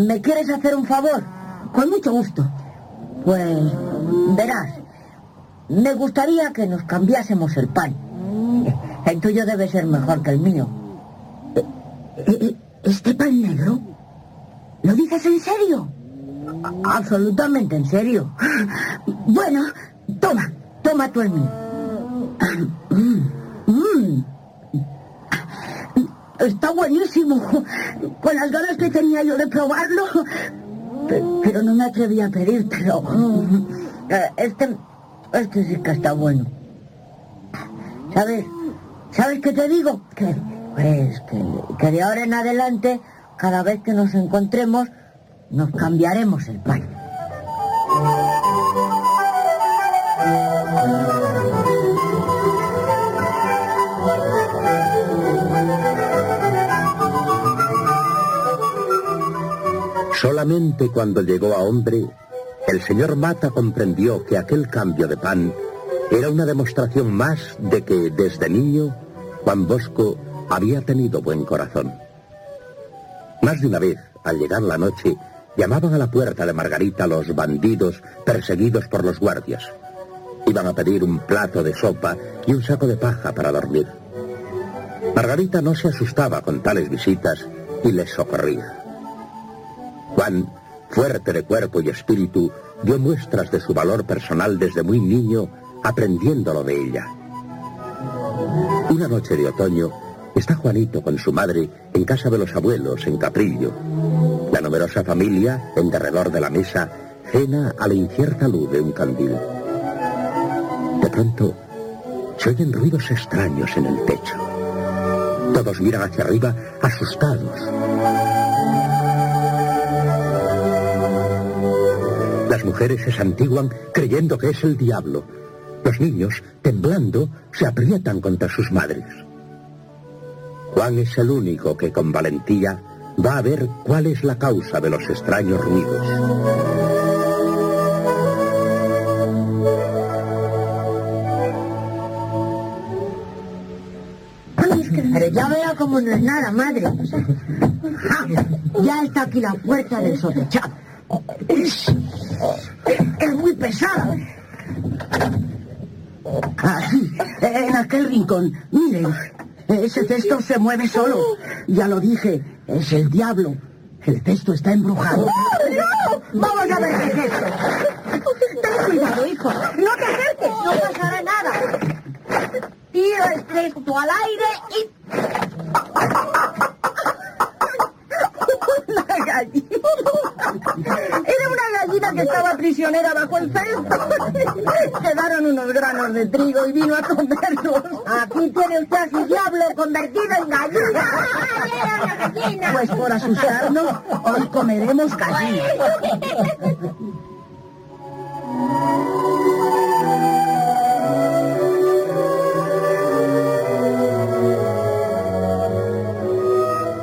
¿Me, quieres hacer un favor? Con mucho gusto. Pues, verás, me gustaría que nos cambiásemos el pan. El tuyo debe ser mejor que el mío. ¿E- ¿Este pan negro? ¿Lo dices en serio? Absolutamente en serio. Bueno, toma, toma tú el mío. Está buenísimo. Con las ganas que tenía yo de probarlo. Pe- Pero no me atreví a pedírtelo. Eh, Este, este sí que está bueno. ¿Sabes? ¿Sabes qué te digo? Pues, que, que de ahora en adelante, cada vez que nos encontremos, nos cambiaremos el pan. Solamente cuando llegó a hombre, el señor Mata comprendió que aquel cambio de pan era una demostración más de que desde niño Juan Bosco había tenido buen corazón. Más de una vez, al llegar la noche, llamaban a la puerta de Margarita los bandidos perseguidos por los guardias. Iban a pedir un plato de sopa y un saco de paja para dormir. Margarita no se asustaba con tales visitas y les socorría. Juan, fuerte de cuerpo y espíritu, dio muestras de su valor personal desde muy niño, aprendiéndolo de ella. Una noche de otoño, está Juanito con su madre en casa de los abuelos, en Caprillo. La numerosa familia, en derredor de la mesa, cena a la incierta luz de un candil. De pronto, se oyen ruidos extraños en el techo. Todos miran hacia arriba, asustados. Las mujeres se santiguan creyendo que es el diablo. Los niños, temblando, se aprietan contra sus madres. Juan es el único que con valentía va a ver cuál es la causa de los extraños ruidos. Pero ya vea como no es nada, madre. Ah, ya está aquí la puerta del sotechado. Es, muy pesada. Aquí, en aquel rincón. Miren, ese cesto se mueve solo. Ya lo dije, es el diablo. El cesto está embrujado. ¡No! Vamos a ver qué es esto. Ten cuidado, hijo. No te acerques, no pasará nada. Tiro el cesto al aire y... Una gallina. Era una gallina que estaba prisionera bajo el cesto. Quedaron unos granos de trigo y vino a comerlos. Aquí tiene usted a su diablo convertido en gallina. Pues por asustarnos, hoy comeremos gallina.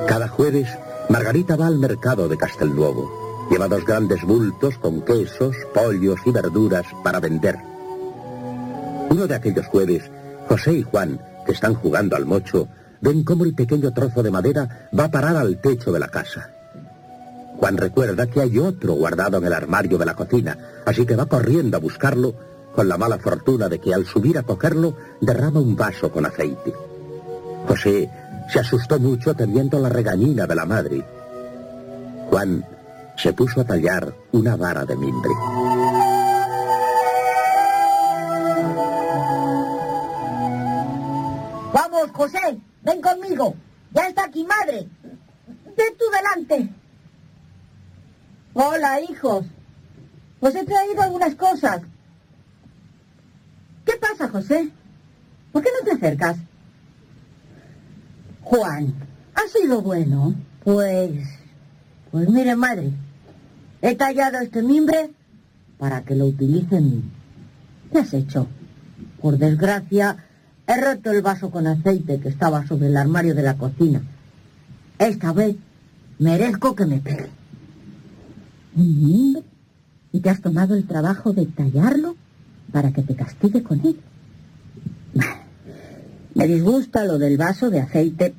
Cada jueves, Margarita va al mercado de Castelnuovo. Lleva dos grandes bultos con quesos, pollos y verduras para vender. Uno de aquellos jueves, José y Juan, que están jugando al mocho, ven cómo el pequeño trozo de madera va a parar al techo de la casa. Juan recuerda que hay otro guardado en el armario de la cocina, así que va corriendo a buscarlo, con la mala fortuna de que al subir a cogerlo derrama un vaso con aceite. José se asustó mucho temiendo la regañina de la madre. Juan se puso a tallar una vara de mimbre. Vamos, José, ven conmigo. Ya está aquí, madre. Ven tú delante. Hola, hijos. Os he traído algunas cosas. ¿Qué pasa, José? ¿Por qué no te acercas? Juan, ¿ha sido bueno? Pues... Pues mire, madre. He tallado este mimbre para que lo utilicen. ¿Qué has hecho? Por desgracia, he roto el vaso con aceite que estaba sobre el armario de la cocina. Esta vez merezco que me pegue. ¿Un mimbre? ¿Y te has tomado el trabajo de tallarlo para que te castigue con él? Me disgusta lo del vaso de aceite,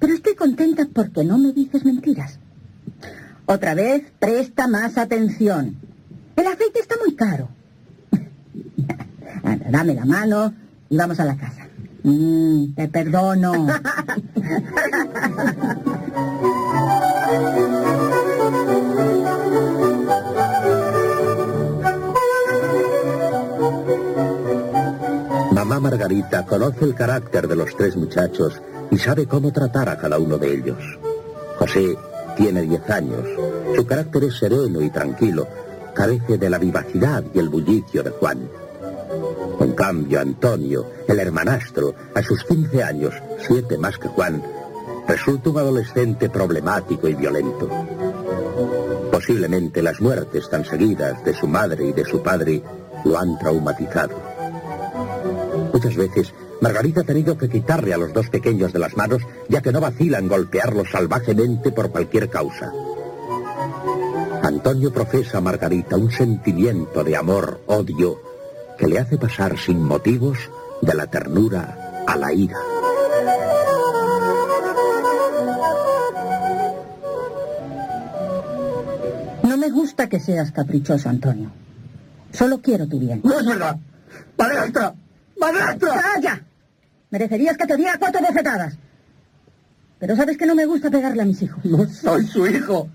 pero estoy contenta porque no me dices mentiras. Otra vez, presta más atención. El aceite está muy caro. Dame la mano y vamos a la casa. Mm, te perdono. Margarita conoce el carácter de los tres muchachos y sabe cómo tratar a cada uno de ellos. José tiene 10 años. Su carácter es sereno y tranquilo. Carece de la vivacidad y el bullicio de Juan. En cambio, Antonio, el hermanastro, a sus 15 años, siete más que Juan, resulta un adolescente problemático y violento. Posiblemente las muertes tan seguidas de su madre y de su padre lo han traumatizado. Muchas veces Margarita ha tenido que quitarle a los dos pequeños de las manos, ya que no vacila en golpearlos salvajemente por cualquier causa. Antonio profesa a Margarita un sentimiento de amor, odio, que le hace pasar sin motivos de la ternura a la ira. No me gusta que seas caprichoso, Antonio. Solo quiero tu bien. No es verdad. ¡Madrastra! ¡Madrastra! ¡Calla! Merecerías que te diera cuatro bofetadas. Pero sabes que no me gusta pegarle a mis hijos. No soy su hijo.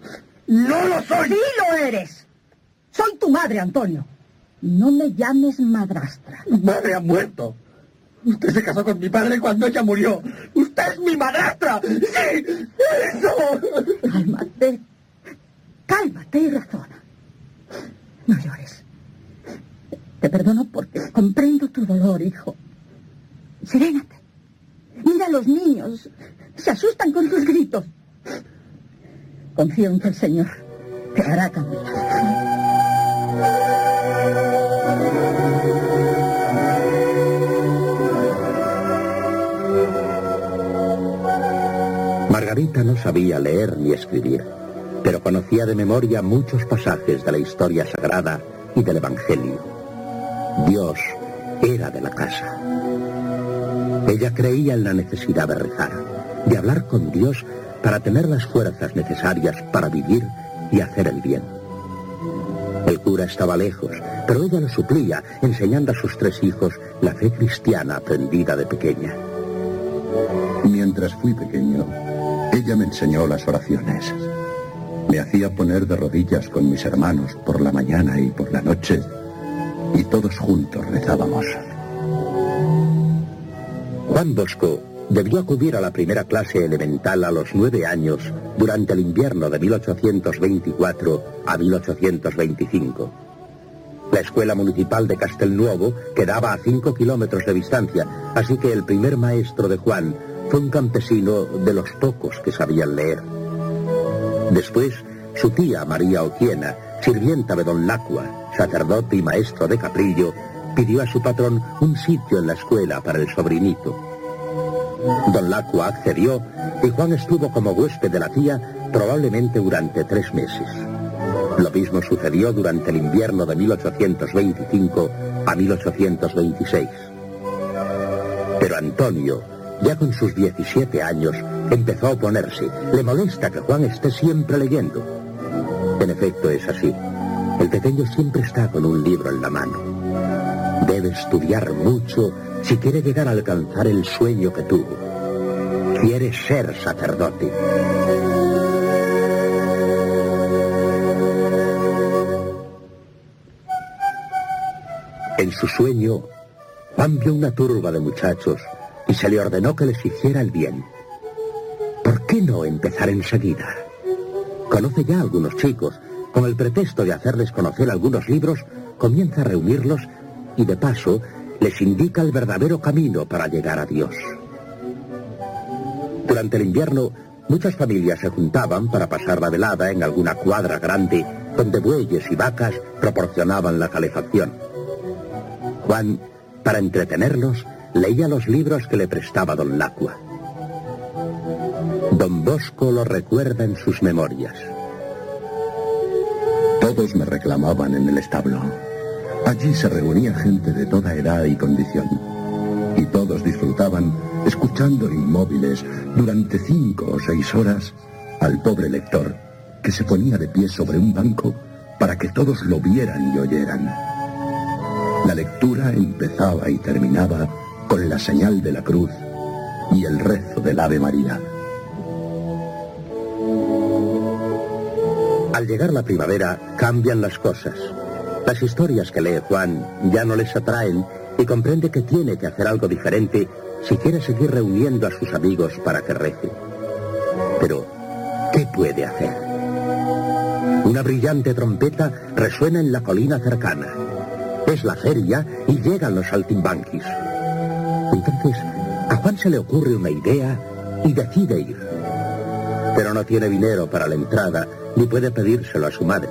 ¡No lo soy! ¡Sí lo eres! Soy tu madre, Antonio. No me llames madrastra. Mi madre ha muerto. Usted se casó con mi padre cuando ella murió. ¡Usted es mi madrastra! ¡Sí! ¡Eso! Cálmate. Cálmate y razona. No llores. Te perdono porque comprendo tu dolor, hijo. Serénate. Mira a los niños. Se asustan con tus gritos. Confío en que el Señor te hará cambiar. Margarita no sabía leer ni escribir, pero conocía de memoria muchos pasajes de la historia sagrada y del Evangelio. Dios era de la casa. Ella creía en la necesidad de rezar, de hablar con Dios para tener las fuerzas necesarias para vivir y hacer el bien. El cura estaba lejos, pero ella lo suplía, enseñando a sus tres hijos la fe cristiana aprendida de pequeña. Mientras fui pequeño, ella me enseñó las oraciones. Me hacía poner de rodillas con mis hermanos por la mañana y por la noche, y todos juntos rezábamos. Juan Bosco debió acudir a la primera clase elemental a los nueve años durante el invierno de 1824 a 1825. La escuela municipal de Castelnuovo quedaba a cinco kilómetros de distancia, así que el primer maestro de Juan fue un campesino de los pocos que sabían leer. Después, su tía María Oquiena, sirvienta de don Lacua, sacerdote y maestro de Caprillo, pidió a su patrón un sitio en la escuela para el sobrinito. Don Lacua accedió y Juan estuvo como huésped de la tía probablemente durante tres meses. Lo mismo sucedió durante el invierno de 1825 a 1826. Pero Antonio, ya con sus 17 años, empezó a oponerse. Le molesta que Juan esté siempre leyendo. En efecto es así. El pequeño siempre está con un libro en la mano. Debe estudiar mucho si quiere llegar a alcanzar el sueño que tuvo. Quiere ser sacerdote. En su sueño, Juan vio una turba de muchachos y se le ordenó que les hiciera el bien. ¿Por qué no empezar enseguida? Conoce ya algunos chicos, con el pretexto de hacerles conocer algunos libros, comienza a reunirlos y de paso les indica el verdadero camino para llegar a Dios. Durante el invierno, muchas familias se juntaban para pasar la velada en alguna cuadra grande donde bueyes y vacas proporcionaban la calefacción. Juan, para entretenerlos, leía los libros que le prestaba don Lacua. Don Bosco lo recuerda en sus memorias. Todos me reclamaban en el establo. Allí se reunía gente de toda edad y condición. Y todos disfrutaban escuchando inmóviles durante cinco o seis horas al pobre lector que se ponía de pie sobre un banco para que todos lo vieran y oyeran. La lectura empezaba y terminaba con la señal de la cruz y el rezo del Ave María. Al llegar la primavera, cambian las cosas. Las historias que lee Juan ya no les atraen y comprende que tiene que hacer algo diferente si quiere seguir reuniendo a sus amigos para que recen. Pero, ¿qué puede hacer? Una brillante trompeta resuena en la colina cercana. Es la feria y llegan los saltimbanquis. Entonces, a Juan se le ocurre una idea y decide ir. Pero no tiene dinero para la entrada ni puede pedírselo a su madre.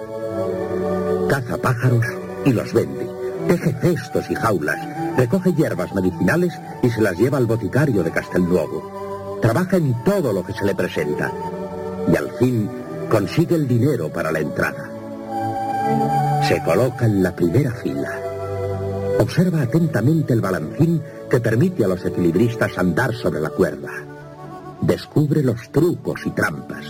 Caza pájaros y los vende. Teje cestos y jaulas, recoge hierbas medicinales y se las lleva al boticario de Castelnuovo. Trabaja en todo lo que se le presenta y al fin consigue el dinero para la entrada. Se coloca en la primera fila. Observa atentamente el balancín que permite a los equilibristas andar sobre la cuerda. Descubre los trucos y trampas.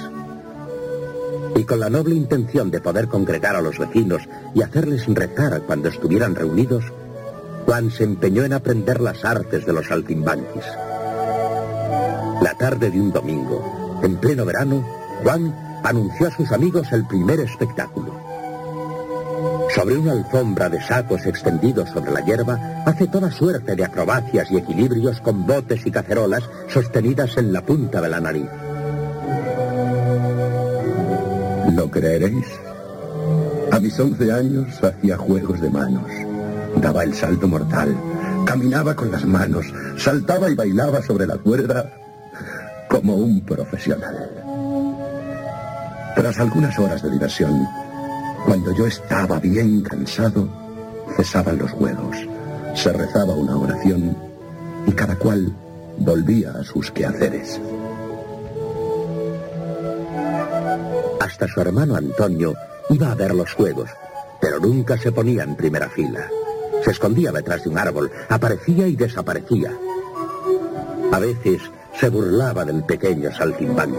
Y con la noble intención de poder congregar a los vecinos y hacerles rezar cuando estuvieran reunidos, Juan se empeñó en aprender las artes de los saltimbanquis. La tarde de un domingo, en pleno verano, Juan anunció a sus amigos el primer espectáculo. Sobre una alfombra de sacos extendidos sobre la hierba, hace toda suerte de acrobacias y equilibrios con botes y cacerolas sostenidas en la punta de la nariz. ¿Lo creeréis? A mis 11 años hacía juegos de manos. Daba el salto mortal, caminaba con las manos, saltaba y bailaba sobre la cuerda como un profesional. Tras algunas horas de diversión, cuando yo estaba bien cansado, cesaban los juegos, se rezaba una oración y cada cual volvía a sus quehaceres. Hasta su hermano Antonio iba a ver los juegos, pero nunca se ponía en primera fila. Se escondía detrás de un árbol, aparecía y desaparecía. A veces se burlaba del pequeño saltimbanqui.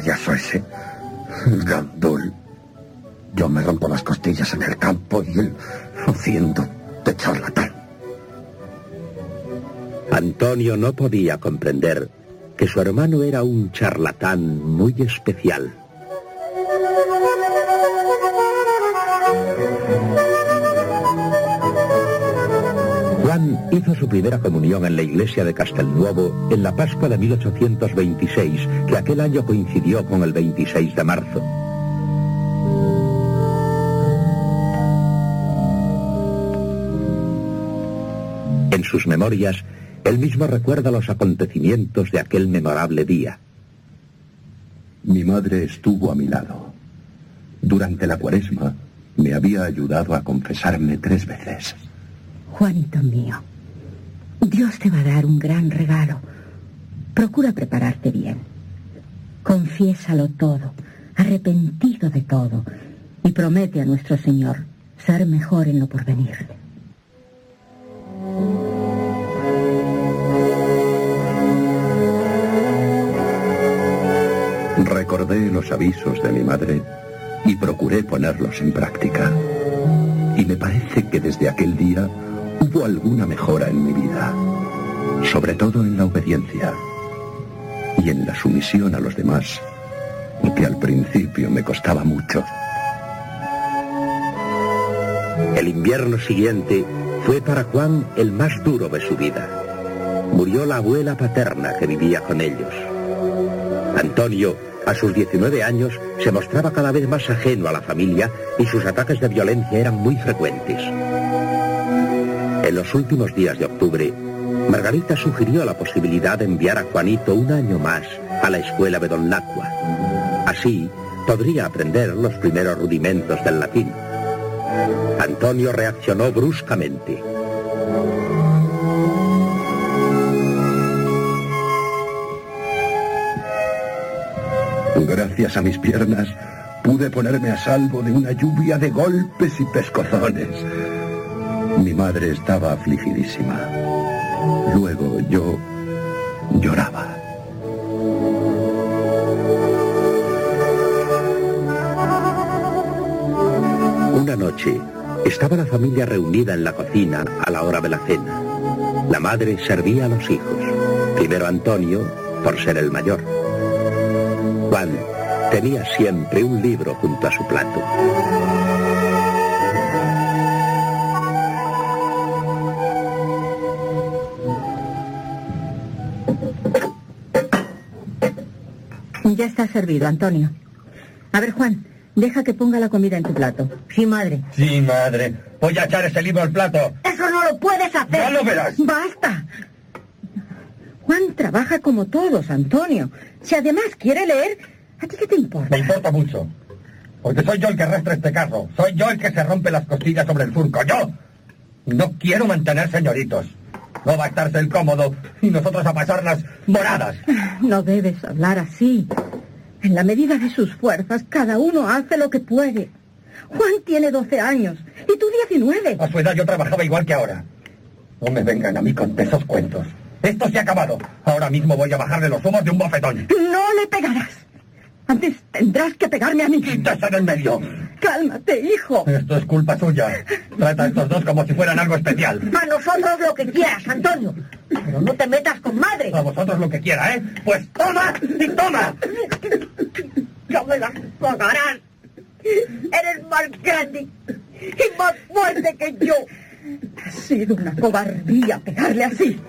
Payaso ese, gandul. Yo me rompo las costillas en el campo y él haciendo de charlatán. Antonio no podía comprender que su hermano era un charlatán muy especial. Hizo su primera comunión en la iglesia de Castelnuovo en la Pascua de 1826, que aquel año coincidió con el 26 de marzo. En sus memorias, él mismo recuerda los acontecimientos de aquel memorable día. Mi madre estuvo a mi lado. Durante la cuaresma me había ayudado a confesarme tres veces. Juanito mío, Dios te va a dar un gran regalo. Procura prepararte bien. Confiésalo todo, arrepentido de todo, y promete a nuestro Señor ser mejor en lo porvenir. Recordé los avisos de mi madre y procuré ponerlos en práctica. Y me parece que desde aquel día hubo alguna mejora en mi vida, sobre todo en la obediencia y en la sumisión a los demás, que al principio me costaba mucho. El invierno siguiente fue para Juan el más duro de su vida. Murió la abuela paterna que vivía con ellos. Antonio, a sus 19 años, se mostraba cada vez más ajeno a la familia y sus ataques de violencia eran muy frecuentes. En los últimos días de octubre, Margarita sugirió la posibilidad de enviar a Juanito un año más a la escuela de Don Lacua. Así, podría aprender los primeros rudimentos del latín. Antonio reaccionó bruscamente. Gracias a mis piernas pude ponerme a salvo de una lluvia de golpes y pescozones. Mi madre estaba afligidísima. Luego yo lloraba. Una noche, estaba la familia reunida en la cocina a la hora de la cena. La madre servía a los hijos. Primero Antonio, por ser el mayor. Juan tenía siempre un libro junto a su plato. Servido, Antonio. A ver, Juan, deja que ponga la comida en tu plato. Sí, madre. Sí, madre. Voy a echar ese libro al plato. Eso no lo puedes hacer. Ya lo verás. Basta. Juan trabaja como todos, Antonio. Si además quiere leer, ¿a ti qué te importa? Me importa mucho. Porque soy yo el que arrastra este carro. Soy yo el que se rompe las costillas sobre el surco. ¡Yo! No quiero mantener señoritos. No va a estarse el cómodo y nosotros a pasarlas moradas. No debes hablar así. En la medida de sus fuerzas, cada uno hace lo que puede. Juan tiene 12 años y tú 19. A su edad yo trabajaba igual que ahora. No me vengan a mí con esos cuentos. Esto se ha acabado. Ahora mismo voy a bajarle los humos de un bofetón. No le pegarás. Antes tendrás que pegarme a mí. ¡Quítese del medio! Cálmate, hijo. Esto es culpa suya. Trata a estos dos como si fueran algo especial. A nosotros lo que quieras, Antonio. Pero no te metas con madre. A vosotros lo que quiera, ¿eh? Pues toma y toma. No me las pagarás. Eres más grande y más fuerte que yo. Ha sido una cobardía pegarle así.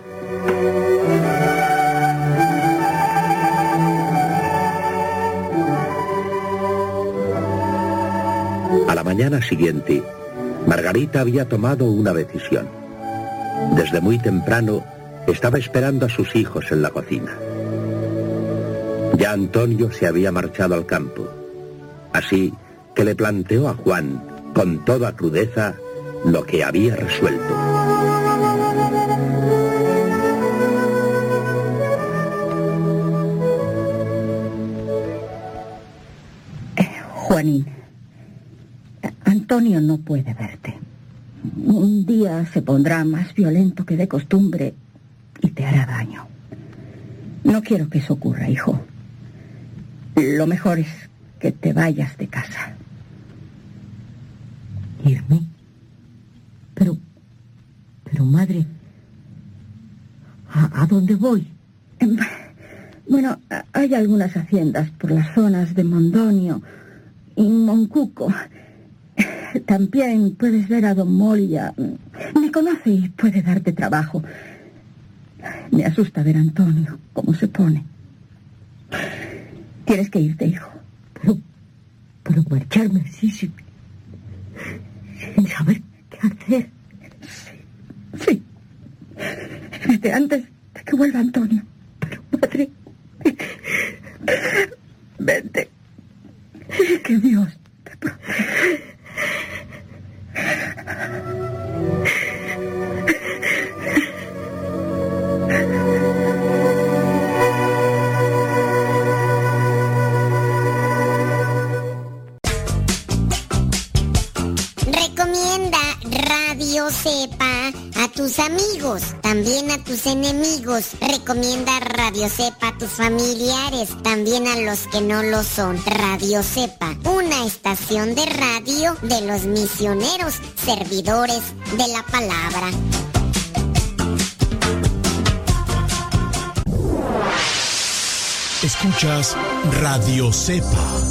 A la mañana siguiente, Margarita había tomado una decisión. Desde muy temprano estaba esperando a sus hijos en la cocina. Ya Antonio se había marchado al campo, así que le planteó a Juan, con toda crudeza, lo que había resuelto. Juanín, Antonio no puede verte. Un día se pondrá más violento que de costumbre y te hará daño. No quiero que eso ocurra, hijo. Lo mejor es que te vayas de casa. ¿Irme? Pero, pero madre, ¿a, dónde voy? Em, Bueno, hay algunas haciendas por las zonas de Mondonio y Moncuco. También puedes ver a Don Molia. Me conoce y puede darte trabajo. Me asusta ver a Antonio, cómo se pone. Tienes que irte, hijo. Pero, pero marcharme así sin, sin saber qué hacer. Sí. Vete antes de que vuelva Antonio. Pero, padre. Vete. Que Dios te proteja. Recomienda Radio Cepa a tus amigos, también a tus enemigos. Recomienda Radio Cepa a tus familiares, también a los que no lo son. Radio Cepa, una estación de radio de los misioneros, servidores de la palabra. Escuchas Radio Cepa.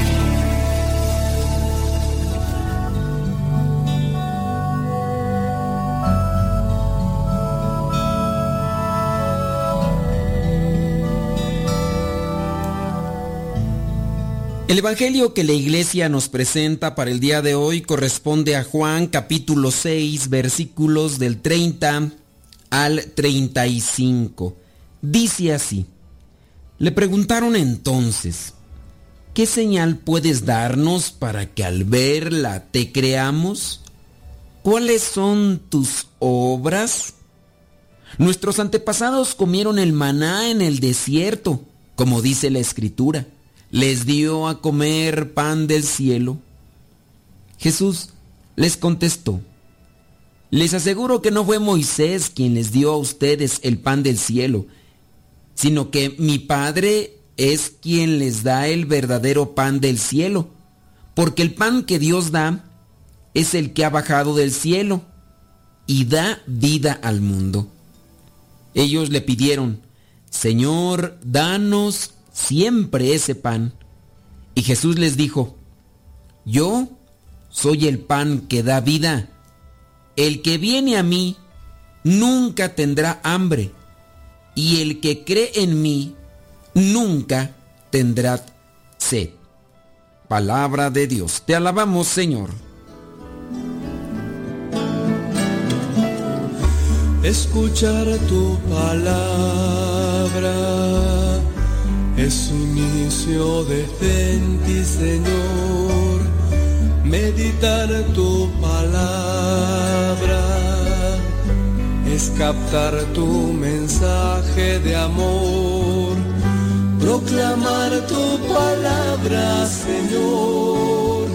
El Evangelio que la iglesia nos presenta para el día de hoy corresponde a Juan capítulo 6 versículos del 30 al 35. Dice así, le preguntaron entonces, ¿qué señal puedes darnos para que al verla te creamos? ¿Cuáles son tus obras? Nuestros antepasados comieron el maná en el desierto, como dice la escritura les dio a comer pan del cielo? Jesús les contestó, les aseguro que no fue Moisés quien les dio a ustedes el pan del cielo, sino que mi Padre es quien les da el verdadero pan del cielo, porque el pan que Dios da es el que ha bajado del cielo y da vida al mundo. Ellos le pidieron, Señor, danos siempre ese pan. Y Jesús les dijo, yo soy el pan que da vida. El que viene a mí nunca tendrá hambre. Y el que cree en mí nunca tendrá sed. Palabra de Dios. Te alabamos, Señor. Escuchar tu palabra es inicio de en ti, Señor, meditar tu palabra, es captar tu mensaje de amor, proclamar tu palabra, Señor,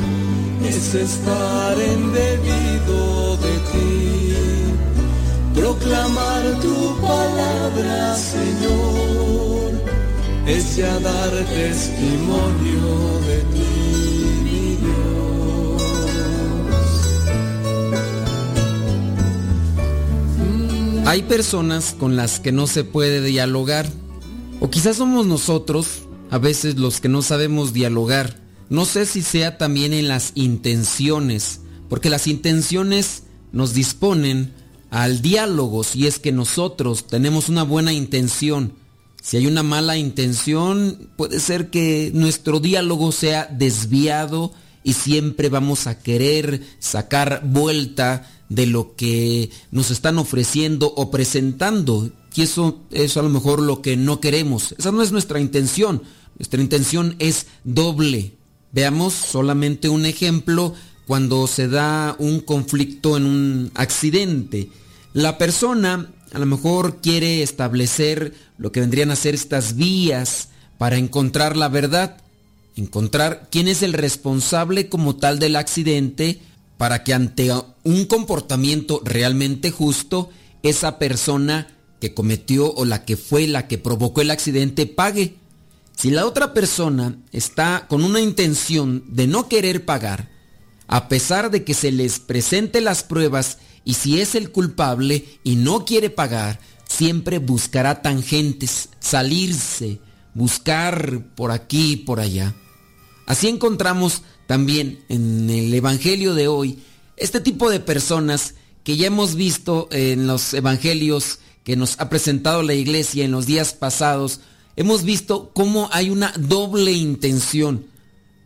es estar en debido de ti, proclamar tu palabra, Señor es ya dar testimonio de ti. Hay personas con las que no se puede dialogar, o quizás somos nosotros, a veces los que no sabemos dialogar. No sé si sea también en las intenciones, porque las intenciones nos disponen al diálogo si es que nosotros tenemos una buena intención si hay una mala intención, puede ser que nuestro diálogo sea desviado y siempre vamos a querer sacar vuelta de lo que nos están ofreciendo o presentando. Y eso es a lo mejor lo que no queremos. Esa no es nuestra intención. Nuestra intención es doble. Veamos solamente un ejemplo cuando se da un conflicto en un accidente. La persona a lo mejor quiere establecer lo que vendrían a ser estas vías para encontrar la verdad, encontrar quién es el responsable como tal del accidente para que ante un comportamiento realmente justo, esa persona que cometió o la que fue la que provocó el accidente pague. Si la otra persona está con una intención de no querer pagar, a pesar de que se les presente las pruebas y si es el culpable y no quiere pagar, siempre buscará tangentes, salirse, buscar por aquí y por allá. Así encontramos también en el Evangelio de hoy este tipo de personas que ya hemos visto en los Evangelios que nos ha presentado la iglesia en los días pasados. Hemos visto cómo hay una doble intención.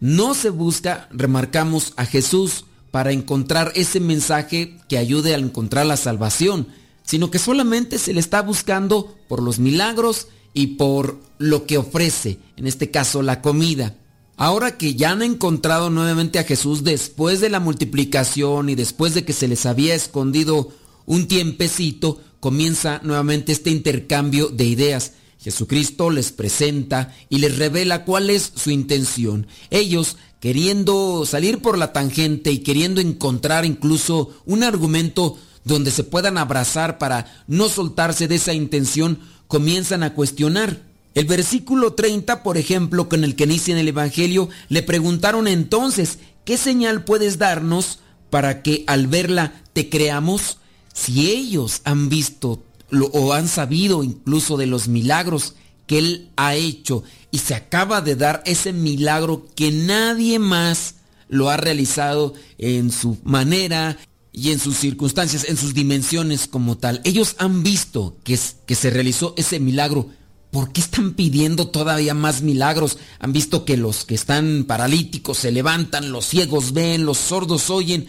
No se busca, remarcamos, a Jesús, para encontrar ese mensaje que ayude a encontrar la salvación, sino que solamente se le está buscando por los milagros y por lo que ofrece, en este caso la comida. Ahora que ya han encontrado nuevamente a Jesús después de la multiplicación y después de que se les había escondido un tiempecito, comienza nuevamente este intercambio de ideas. Jesucristo les presenta y les revela cuál es su intención. Ellos, queriendo salir por la tangente y queriendo encontrar incluso un argumento donde se puedan abrazar para no soltarse de esa intención, comienzan a cuestionar. El versículo 30, por ejemplo, con el que inicia el Evangelio, le preguntaron entonces, ¿qué señal puedes darnos para que al verla te creamos? Si ellos han visto o han sabido incluso de los milagros que Él ha hecho y se acaba de dar ese milagro que nadie más lo ha realizado en su manera y en sus circunstancias, en sus dimensiones como tal. Ellos han visto que, se realizó ese milagro. ¿Por qué están pidiendo todavía más milagros? Han visto que los que están paralíticos se levantan, los ciegos ven, los sordos oyen.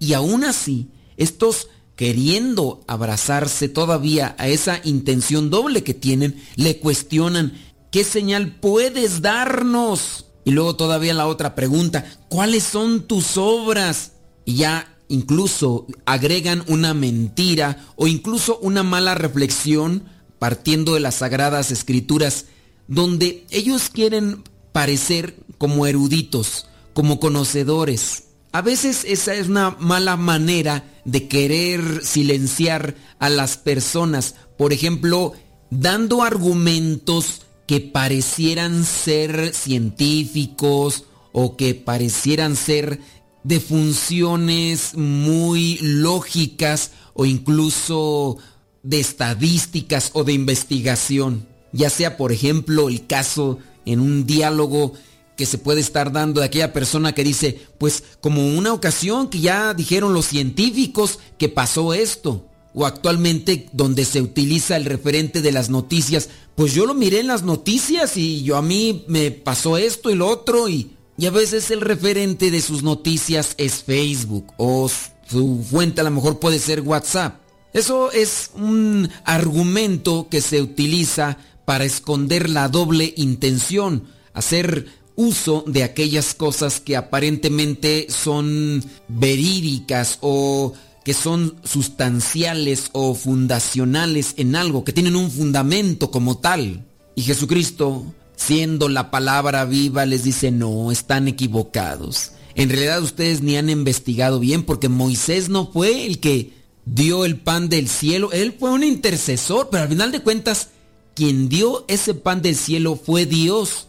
Y aún así, estos queriendo abrazarse todavía a esa intención doble que tienen, le cuestionan, ¿qué señal puedes darnos? Y luego todavía la otra pregunta, ¿cuáles son tus obras? Y ya incluso agregan una mentira o incluso una mala reflexión partiendo de las sagradas escrituras, donde ellos quieren parecer como eruditos, como conocedores, a veces esa es una mala manera de querer silenciar a las personas. Por ejemplo, dando argumentos que parecieran ser científicos o que parecieran ser de funciones muy lógicas o incluso de estadísticas o de investigación. Ya sea, por ejemplo, el caso en un diálogo que se puede estar dando de aquella persona que dice, pues como una ocasión que ya dijeron los científicos que pasó esto, o actualmente donde se utiliza el referente de las noticias, pues yo lo miré en las noticias y yo a mí me pasó esto y lo otro y, a veces el referente de sus noticias es Facebook o su fuente a lo mejor puede ser WhatsApp. Eso es un argumento que se utiliza para esconder la doble intención, hacer uso de aquellas cosas que aparentemente son verídicas o que son sustanciales o fundacionales en algo, que tienen un fundamento como tal. Y Jesucristo, siendo la palabra viva, les dice, no, están equivocados. En realidad ustedes ni han investigado bien porque Moisés no fue el que dio el pan del cielo, él fue un intercesor, pero al final de cuentas, quien dio ese pan del cielo fue Dios.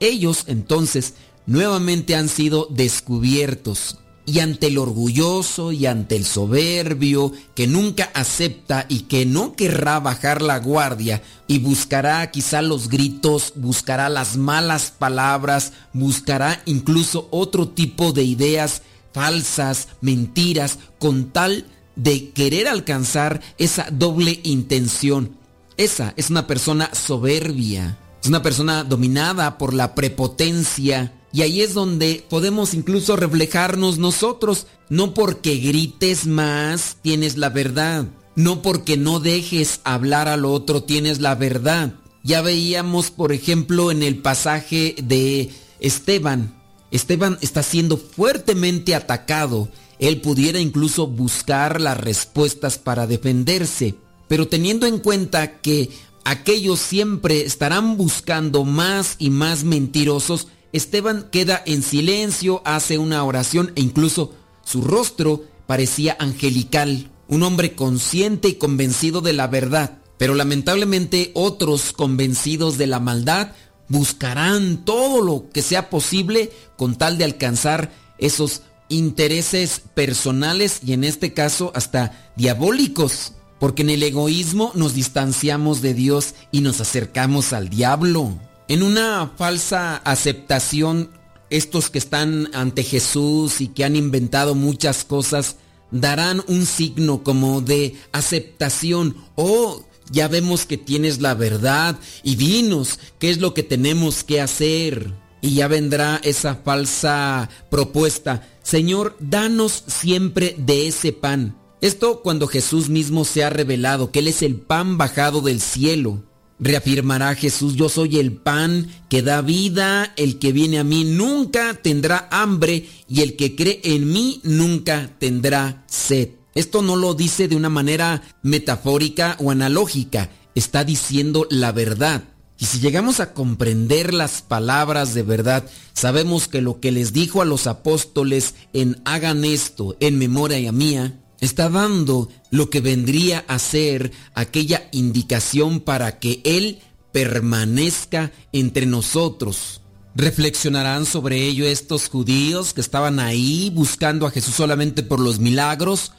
Ellos entonces nuevamente han sido descubiertos y ante el orgulloso y ante el soberbio que nunca acepta y que no querrá bajar la guardia y buscará quizá los gritos, buscará las malas palabras, buscará incluso otro tipo de ideas falsas, mentiras, con tal de querer alcanzar esa doble intención. Esa es una persona soberbia. Es una persona dominada por la prepotencia. Y ahí es donde podemos incluso reflejarnos nosotros. No porque grites más tienes la verdad. No porque no dejes hablar al otro tienes la verdad. Ya veíamos, por ejemplo, en el pasaje de Esteban. Esteban está siendo fuertemente atacado. Él pudiera incluso buscar las respuestas para defenderse. Pero teniendo en cuenta que aquellos siempre estarán buscando más y más mentirosos, Esteban queda en silencio, hace una oración e incluso su rostro parecía angelical, un hombre consciente y convencido de la verdad. Pero lamentablemente otros convencidos de la maldad buscarán todo lo que sea posible con tal de alcanzar esos intereses personales y en este caso hasta diabólicos. Porque en el egoísmo nos distanciamos de Dios y nos acercamos al diablo. En una falsa aceptación, estos que están ante Jesús y que han inventado muchas cosas, darán un signo como de aceptación. Oh, ya vemos que tienes la verdad y dinos qué es lo que tenemos que hacer. Y ya vendrá esa falsa propuesta. Señor, danos siempre de ese pan. Esto cuando Jesús mismo se ha revelado que Él es el pan bajado del cielo. Reafirmará Jesús, yo soy el pan que da vida, el que viene a mí nunca tendrá hambre y el que cree en mí nunca tendrá sed. Esto no lo dice de una manera metafórica o analógica, está diciendo la verdad. Y si llegamos a comprender las palabras de verdad, sabemos que lo que les dijo a los apóstoles en hagan esto en memoria mía, está dando lo que vendría a ser aquella indicación para que Él permanezca entre nosotros. ¿Reflexionarán sobre ello estos judíos que estaban ahí buscando a Jesús solamente por los milagros?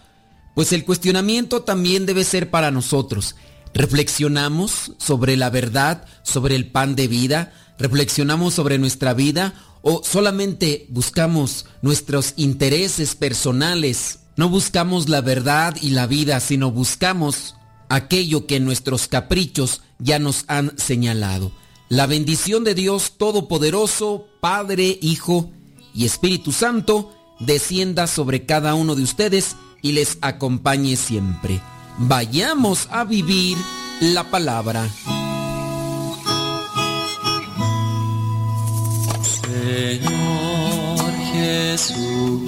Pues el cuestionamiento también debe ser para nosotros. ¿Reflexionamos sobre la verdad, sobre el pan de vida? ¿Reflexionamos sobre nuestra vida? ¿O solamente buscamos nuestros intereses personales? No buscamos la verdad y la vida, sino buscamos aquello que nuestros caprichos ya nos han señalado. La bendición de Dios Todopoderoso, Padre, Hijo y Espíritu Santo, descienda sobre cada uno de ustedes y les acompañe siempre. Vayamos a vivir la palabra. Señor Jesucristo,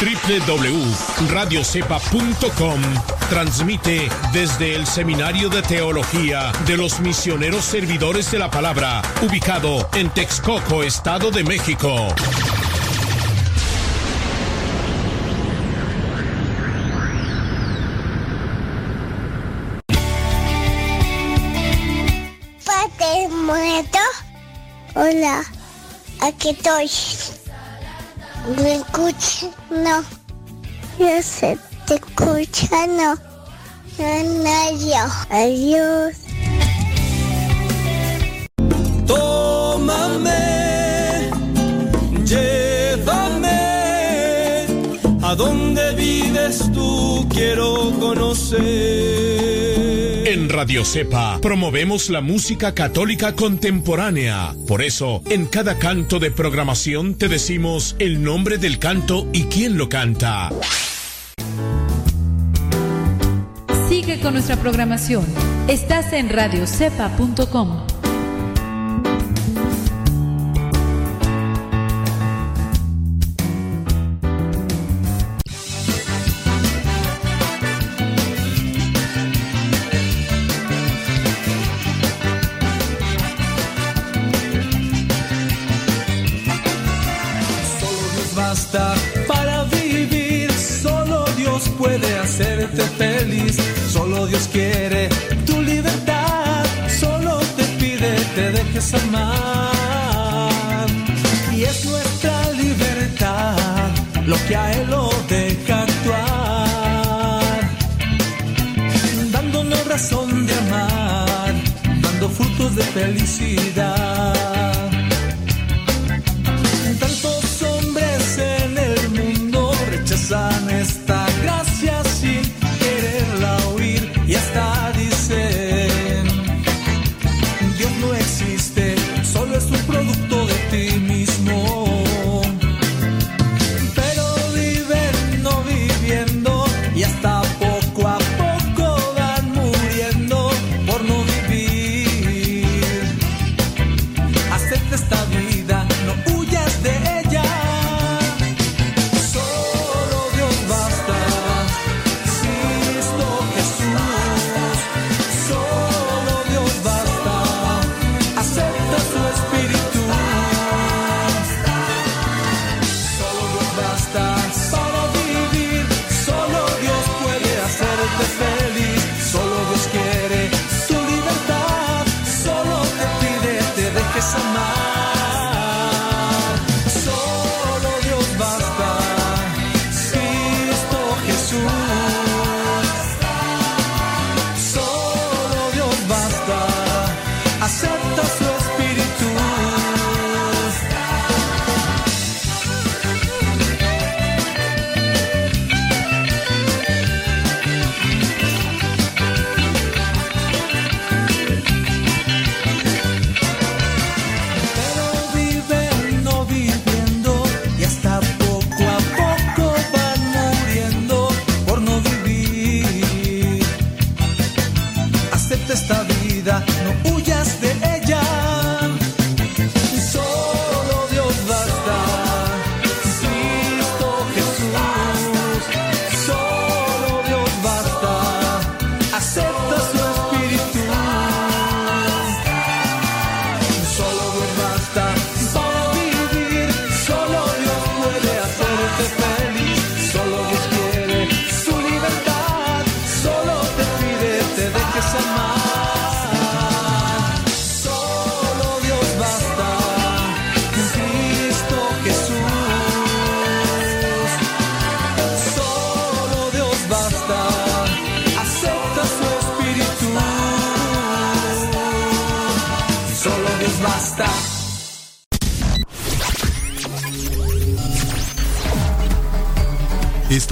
www.radiocepa.com transmite desde el Seminario de Teología de los Misioneros Servidores de la Palabra, ubicado en Texcoco, Estado de México. Padre muerto. Hola, aquí estoy. ¿Me escucha? No. Yo sé, te escucha, no. No, yo. Adiós. Tómame, llévame a donde vives tú, quiero conocer. Radio Cepa promovemos la música católica contemporánea. Por eso, en cada canto de programación te decimos el nombre del canto y quién lo canta. Sigue con nuestra programación. Estás en radiocepa.com.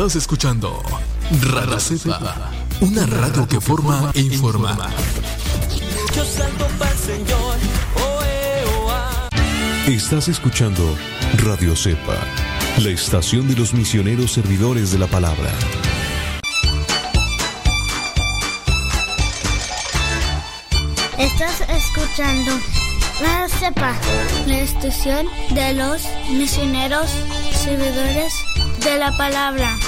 Estás escuchando Radio Cepa, una radio que forma e informa. Yo salto para el Señor. Oh, eh, oh, ah. Estás escuchando Radio Cepa, la estación de los misioneros servidores de la palabra. Estás escuchando la CEPA, la estación de los misioneros servidores de la palabra.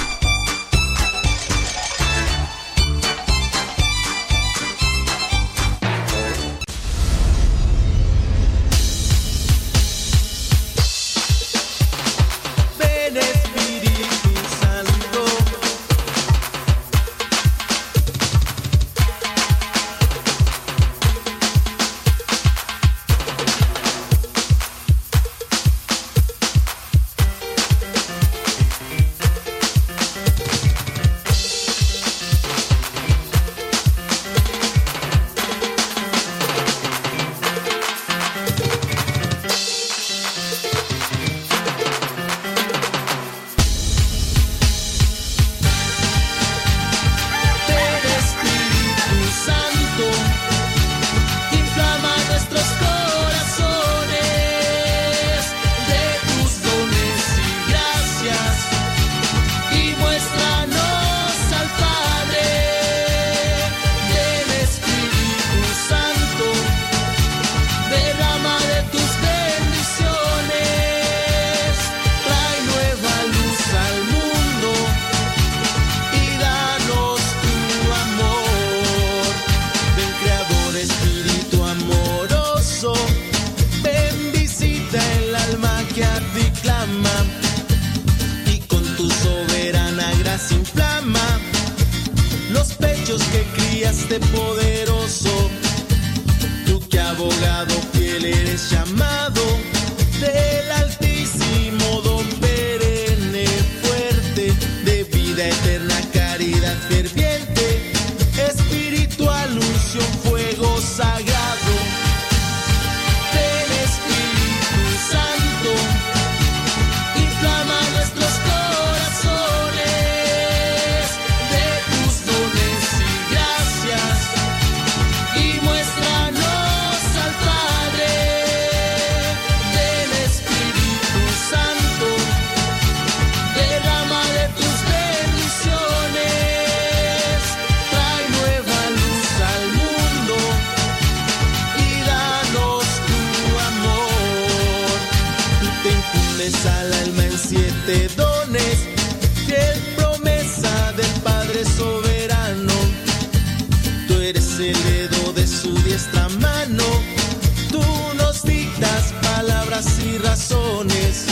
Razones.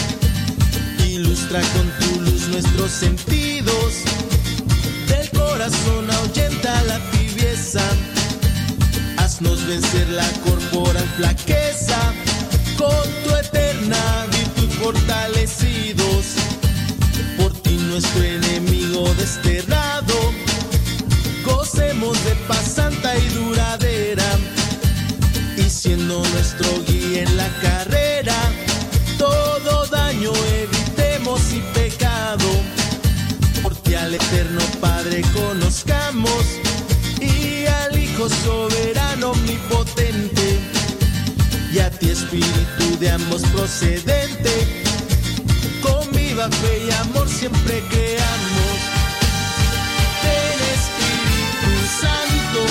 Ilustra con tu luz nuestros sentidos. Del corazón ahuyenta la tibieza. Haznos vencer la corporal flaqueza. Con tu eterna virtud fortalecidos. Por ti nuestro enemigo desterrado gocemos de paz santa y duradera, y siendo nuestro guía en la carrera, evitemos y pecado, por ti al eterno Padre conozcamos, y al Hijo soberano omnipotente, y a ti Espíritu de ambos procedente, con viva fe y amor siempre creamos. Ven Espíritu Santo,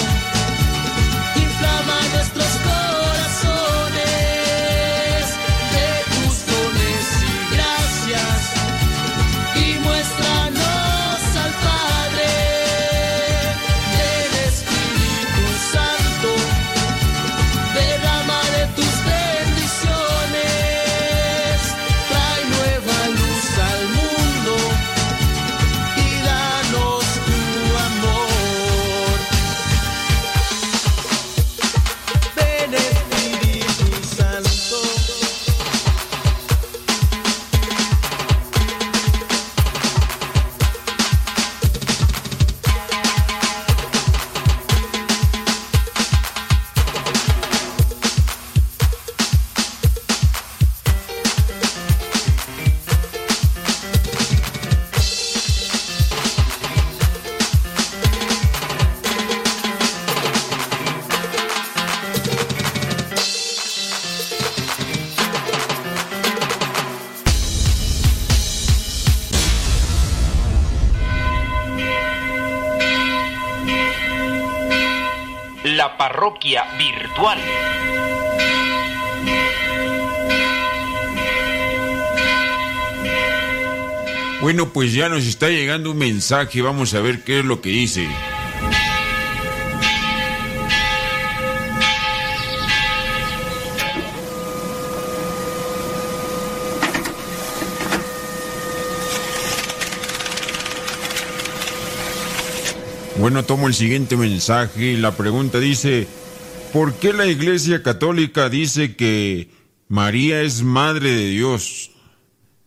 pues ya nos está llegando un mensaje, vamos a ver qué es lo que dice. Bueno, tomo el siguiente mensaje. La pregunta dice, ¿por qué la Iglesia Católica dice que María es Madre de Dios?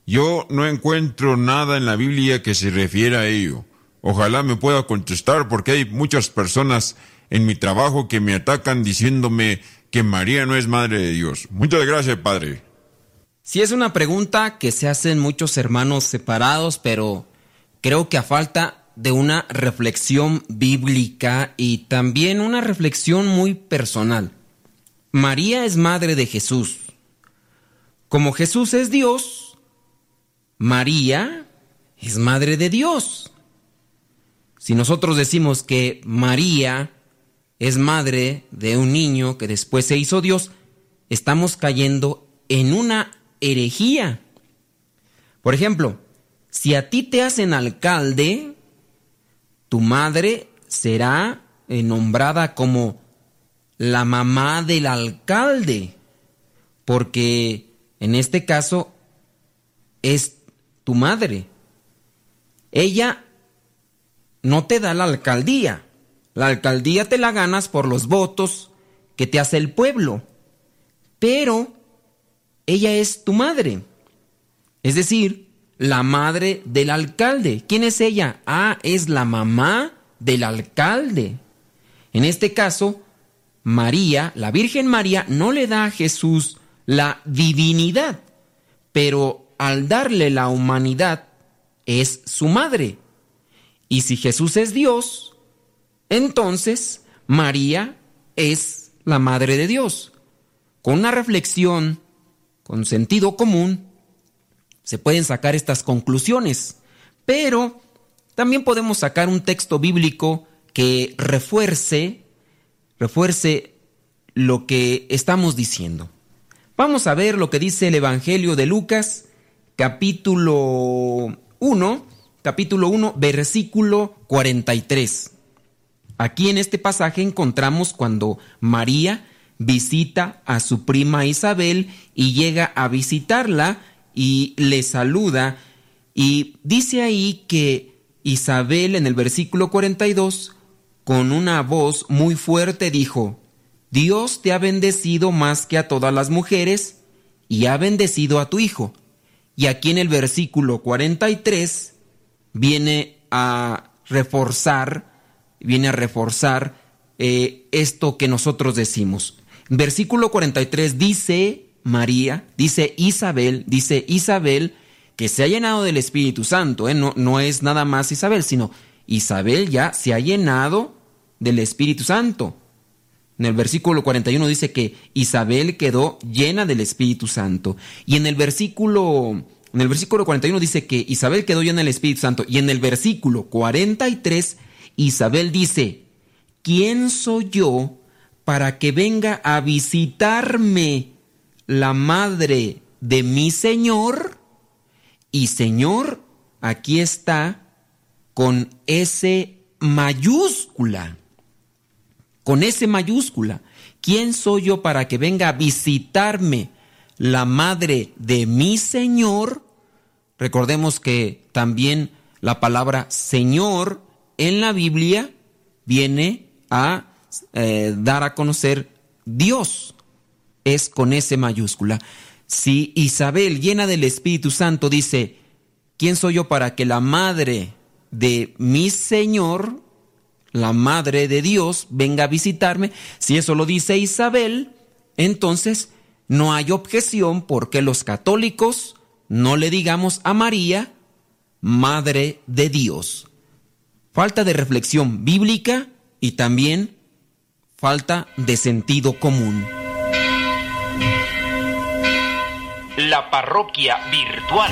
Yo no encuentro nada en la Biblia que se refiera a ello. Ojalá me pueda contestar porque hay muchas personas en mi trabajo que me atacan diciéndome que María no es Madre de Dios. Muchas gracias, Padre. Si es una pregunta que se hacen muchos hermanos separados, pero creo que a falta de una reflexión bíblica y también una reflexión muy personal. María es madre de Jesús. Como Jesús es Dios, María es madre de Dios. Si nosotros decimos que María es madre de un niño que después se hizo Dios, estamos cayendo en una herejía. Por ejemplo, si a ti te hacen alcalde, tu madre será nombrada como la mamá del alcalde, porque en este caso es tu madre. Ella no te da la alcaldía, la alcaldía te la ganas por los votos que te hace el pueblo, pero ella es tu madre. Es decir, la madre del alcalde. ¿Quién es ella? Ah, es la mamá del alcalde. En este caso, María, la Virgen María, no le da a Jesús la divinidad, pero al darle la humanidad es su madre. Y si Jesús es Dios, entonces María es la madre de Dios. Con una reflexión, con sentido común, se pueden sacar estas conclusiones, pero también podemos sacar un texto bíblico que refuerce, refuerce lo que estamos diciendo. Vamos a ver lo que dice el Evangelio de Lucas, capítulo 1, capítulo 1, versículo 43. Aquí en este pasaje encontramos cuando María visita a su prima Isabel y llega a visitarla y le saluda y dice ahí que Isabel en el versículo 42 con una voz muy fuerte dijo, Dios te ha bendecido más que a todas las mujeres y ha bendecido a tu hijo. Y aquí en el versículo 43 viene a reforzar, viene a reforzar eh, esto que nosotros decimos. Versículo 43 dice María, dice Isabel, dice Isabel que se ha llenado del Espíritu Santo, ¿eh? no, no es nada más Isabel, sino Isabel ya se ha llenado del Espíritu Santo. En el versículo 41 dice que Isabel quedó llena del Espíritu Santo. Y en el versículo en el versículo 41 dice que Isabel quedó llena del Espíritu Santo. Y en el versículo 43 Isabel dice, ¿quién soy yo para que venga a visitarme la madre de mi Señor y Señor aquí está con S mayúscula. Con S mayúscula. ¿Quién soy yo para que venga a visitarme la madre de mi Señor? Recordemos que también la palabra Señor en la Biblia viene a eh, dar a conocer Dios es con S mayúscula. Si Isabel, llena del Espíritu Santo, dice, ¿quién soy yo para que la madre de mi Señor, la madre de Dios, venga a visitarme? Si eso lo dice Isabel, entonces no hay objeción porque los católicos no le digamos a María, madre de Dios. Falta de reflexión bíblica y también falta de sentido común. La parroquia virtual.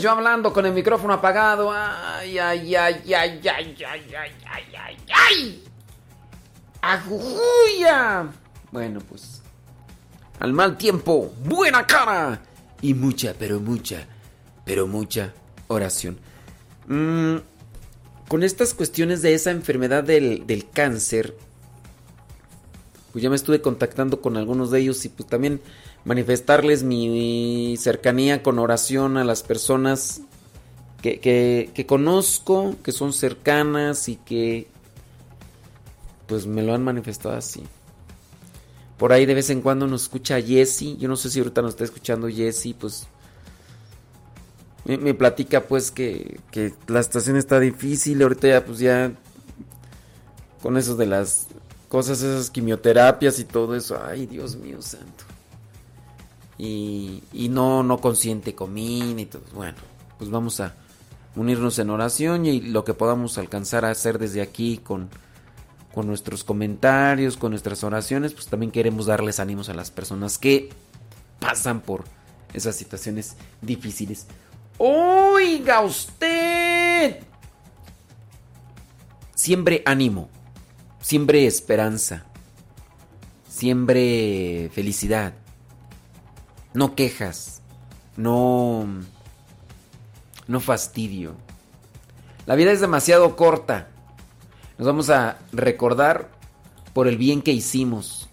Yo hablando con el micrófono apagado. Ay, ay, ay, ay, ay, ay, ay, ay, ay, ay. ¡Ajuya! Bueno, pues. Al mal tiempo, buena cara. Y mucha, pero mucha, pero mucha oración. Mm, con estas cuestiones de esa enfermedad del, del cáncer, pues ya me estuve contactando con algunos de ellos y pues también manifestarles mi cercanía con oración a las personas que, que, conozco, que son cercanas y que pues me lo han manifestado así. Por ahí de vez en cuando nos escucha Jesse, yo no sé si ahorita nos está escuchando Jesse, pues me, me platica pues que, que la situación está difícil, ahorita ya pues ya con eso de las cosas, esas quimioterapias y todo eso, ay Dios mío santo y, no, no consiente comida y todo. Bueno, pues vamos a unirnos en oración y lo que podamos alcanzar a hacer desde aquí con, con nuestros comentarios, con nuestras oraciones, pues también queremos darles ánimos a las personas que pasan por esas situaciones difíciles. Oiga usted. Siempre ánimo, siempre esperanza, siempre felicidad no quejas, no no fastidio. La vida es demasiado corta. Nos vamos a recordar por el bien que hicimos,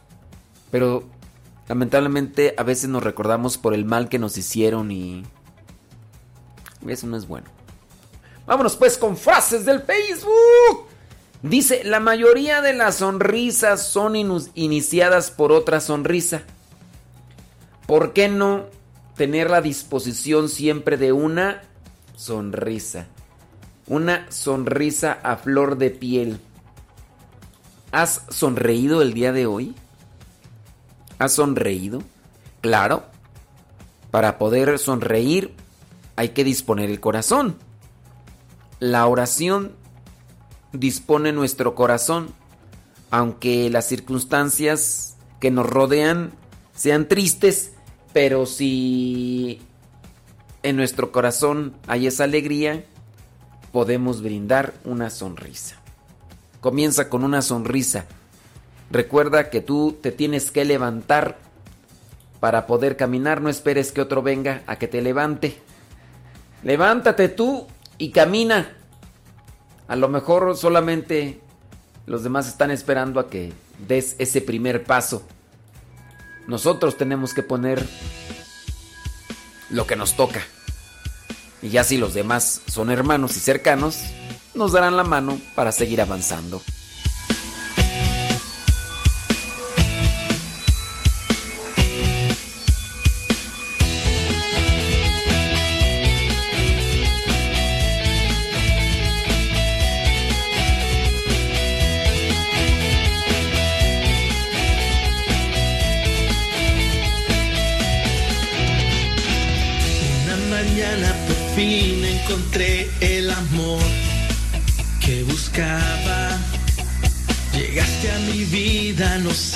pero lamentablemente a veces nos recordamos por el mal que nos hicieron y eso no es bueno. Vámonos pues con frases del Facebook. Dice, la mayoría de las sonrisas son iniciadas por otra sonrisa. ¿Por qué no tener la disposición siempre de una sonrisa? Una sonrisa a flor de piel. ¿Has sonreído el día de hoy? ¿Has sonreído? Claro. Para poder sonreír hay que disponer el corazón. La oración dispone nuestro corazón, aunque las circunstancias que nos rodean sean tristes, pero si en nuestro corazón hay esa alegría, podemos brindar una sonrisa. Comienza con una sonrisa. Recuerda que tú te tienes que levantar para poder caminar. No esperes que otro venga a que te levante. Levántate tú y camina. A lo mejor solamente los demás están esperando a que des ese primer paso. Nosotros tenemos que poner lo que nos toca. Y ya si los demás son hermanos y cercanos, nos darán la mano para seguir avanzando.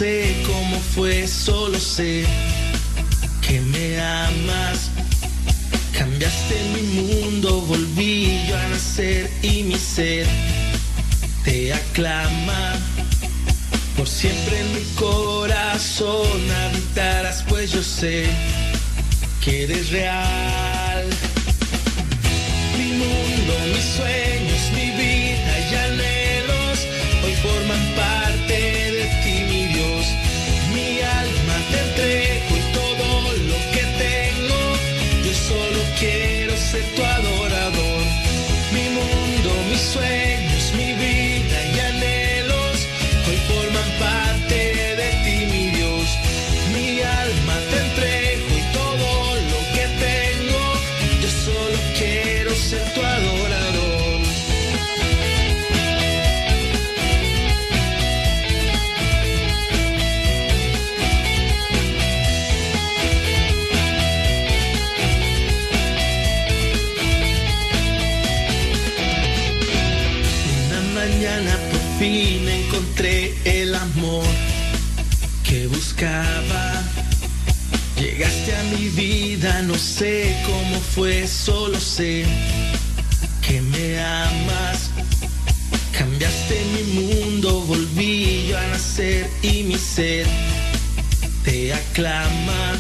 Sé cómo fue, solo sé que me amas. Cambiaste mi mundo, volví yo a nacer y mi ser te aclama. Por siempre en mi corazón habitarás, pues yo sé que eres real. Mi mundo, mis sueños, mi vida y anhelos hoy forman no sé cómo fue, solo sé que me amas. Cambiaste mi mundo, volví yo a nacer y mi ser te aclama.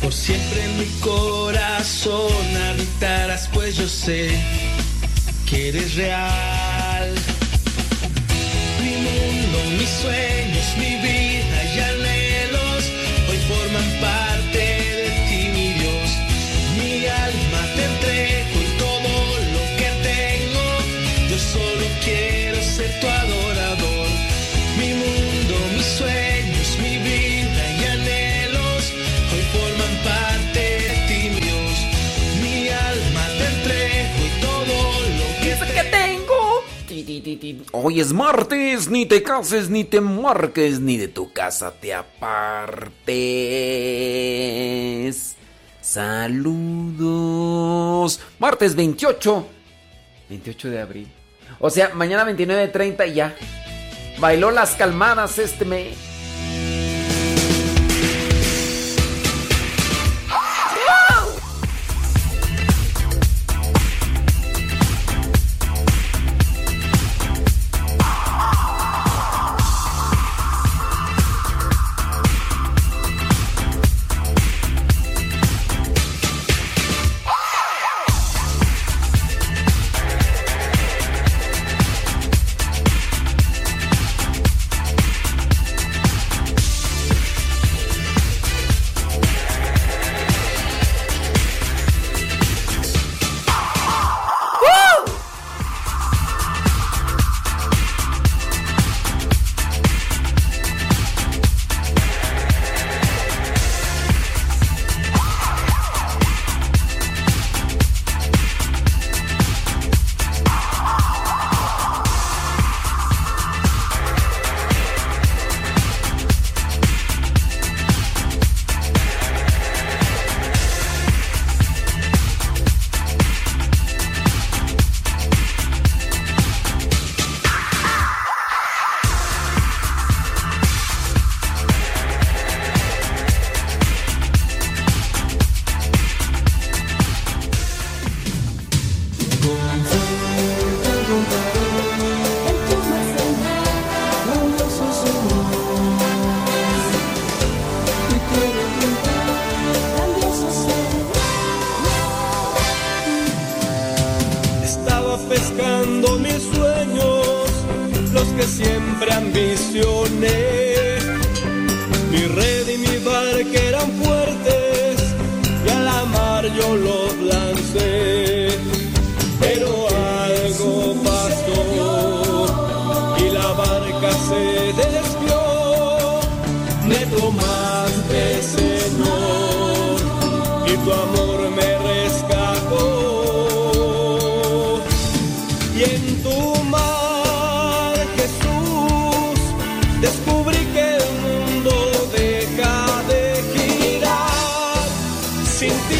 Por siempre en mi corazón habitarás, pues yo sé que eres real. Mi mundo, mis sueños, mi vida Hoy es martes, ni te cases, ni te marques, ni de tu casa te apartes. Saludos. Martes 28. 28 de abril. O sea, mañana 29 de 30 ya. Bailó las calmadas este mes. sin ti.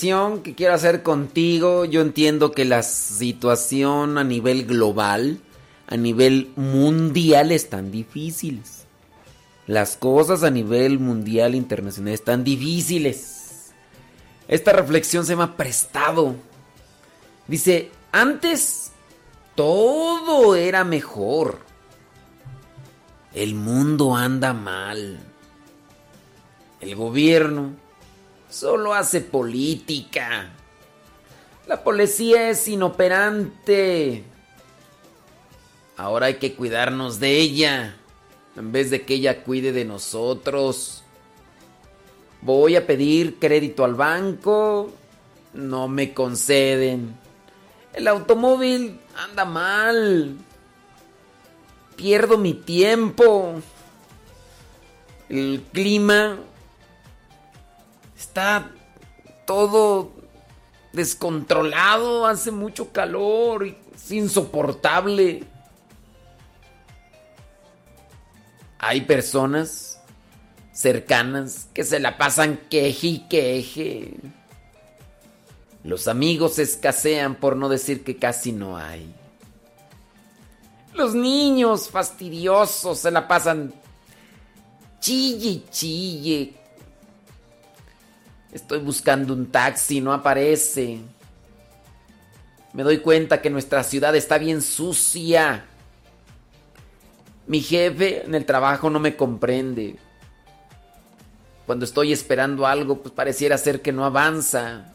Que quiero hacer contigo. Yo entiendo que la situación a nivel global, a nivel mundial, están difíciles. Las cosas a nivel mundial, internacional, están difíciles. Esta reflexión se llama prestado. Dice, antes todo era mejor. El mundo anda mal. El gobierno solo hace política. La policía es inoperante. Ahora hay que cuidarnos de ella, en vez de que ella cuide de nosotros. Voy a pedir crédito al banco, no me conceden. El automóvil anda mal. Pierdo mi tiempo. El clima está todo descontrolado, hace mucho calor, y es insoportable. Hay personas cercanas que se la pasan queje y queje. Los amigos escasean por no decir que casi no hay. Los niños fastidiosos se la pasan chille chille. Estoy buscando un taxi, no aparece. Me doy cuenta que nuestra ciudad está bien sucia. Mi jefe en el trabajo no me comprende. Cuando estoy esperando algo, pues pareciera ser que no avanza.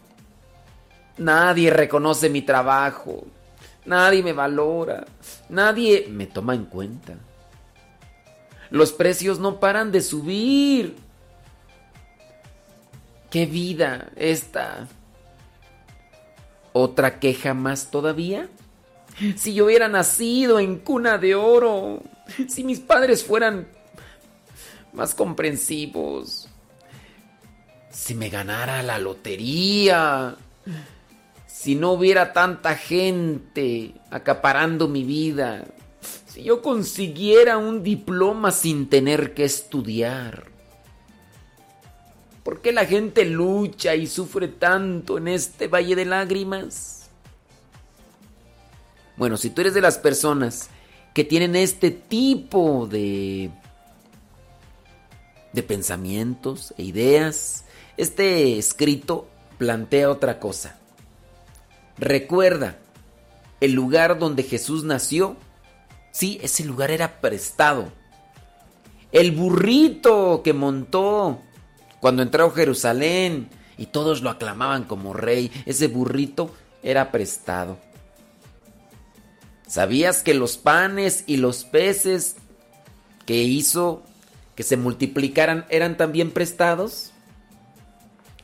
Nadie reconoce mi trabajo. Nadie me valora. Nadie me toma en cuenta. Los precios no paran de subir. ¿Qué vida esta? ¿Otra queja más todavía? Si yo hubiera nacido en cuna de oro, si mis padres fueran más comprensivos, si me ganara la lotería, si no hubiera tanta gente acaparando mi vida, si yo consiguiera un diploma sin tener que estudiar. ¿Por qué la gente lucha y sufre tanto en este valle de lágrimas? Bueno, si tú eres de las personas que tienen este tipo de de pensamientos e ideas, este escrito plantea otra cosa. Recuerda, el lugar donde Jesús nació, sí, ese lugar era prestado. El burrito que montó cuando entró Jerusalén y todos lo aclamaban como rey, ese burrito era prestado. ¿Sabías que los panes y los peces que hizo que se multiplicaran eran también prestados?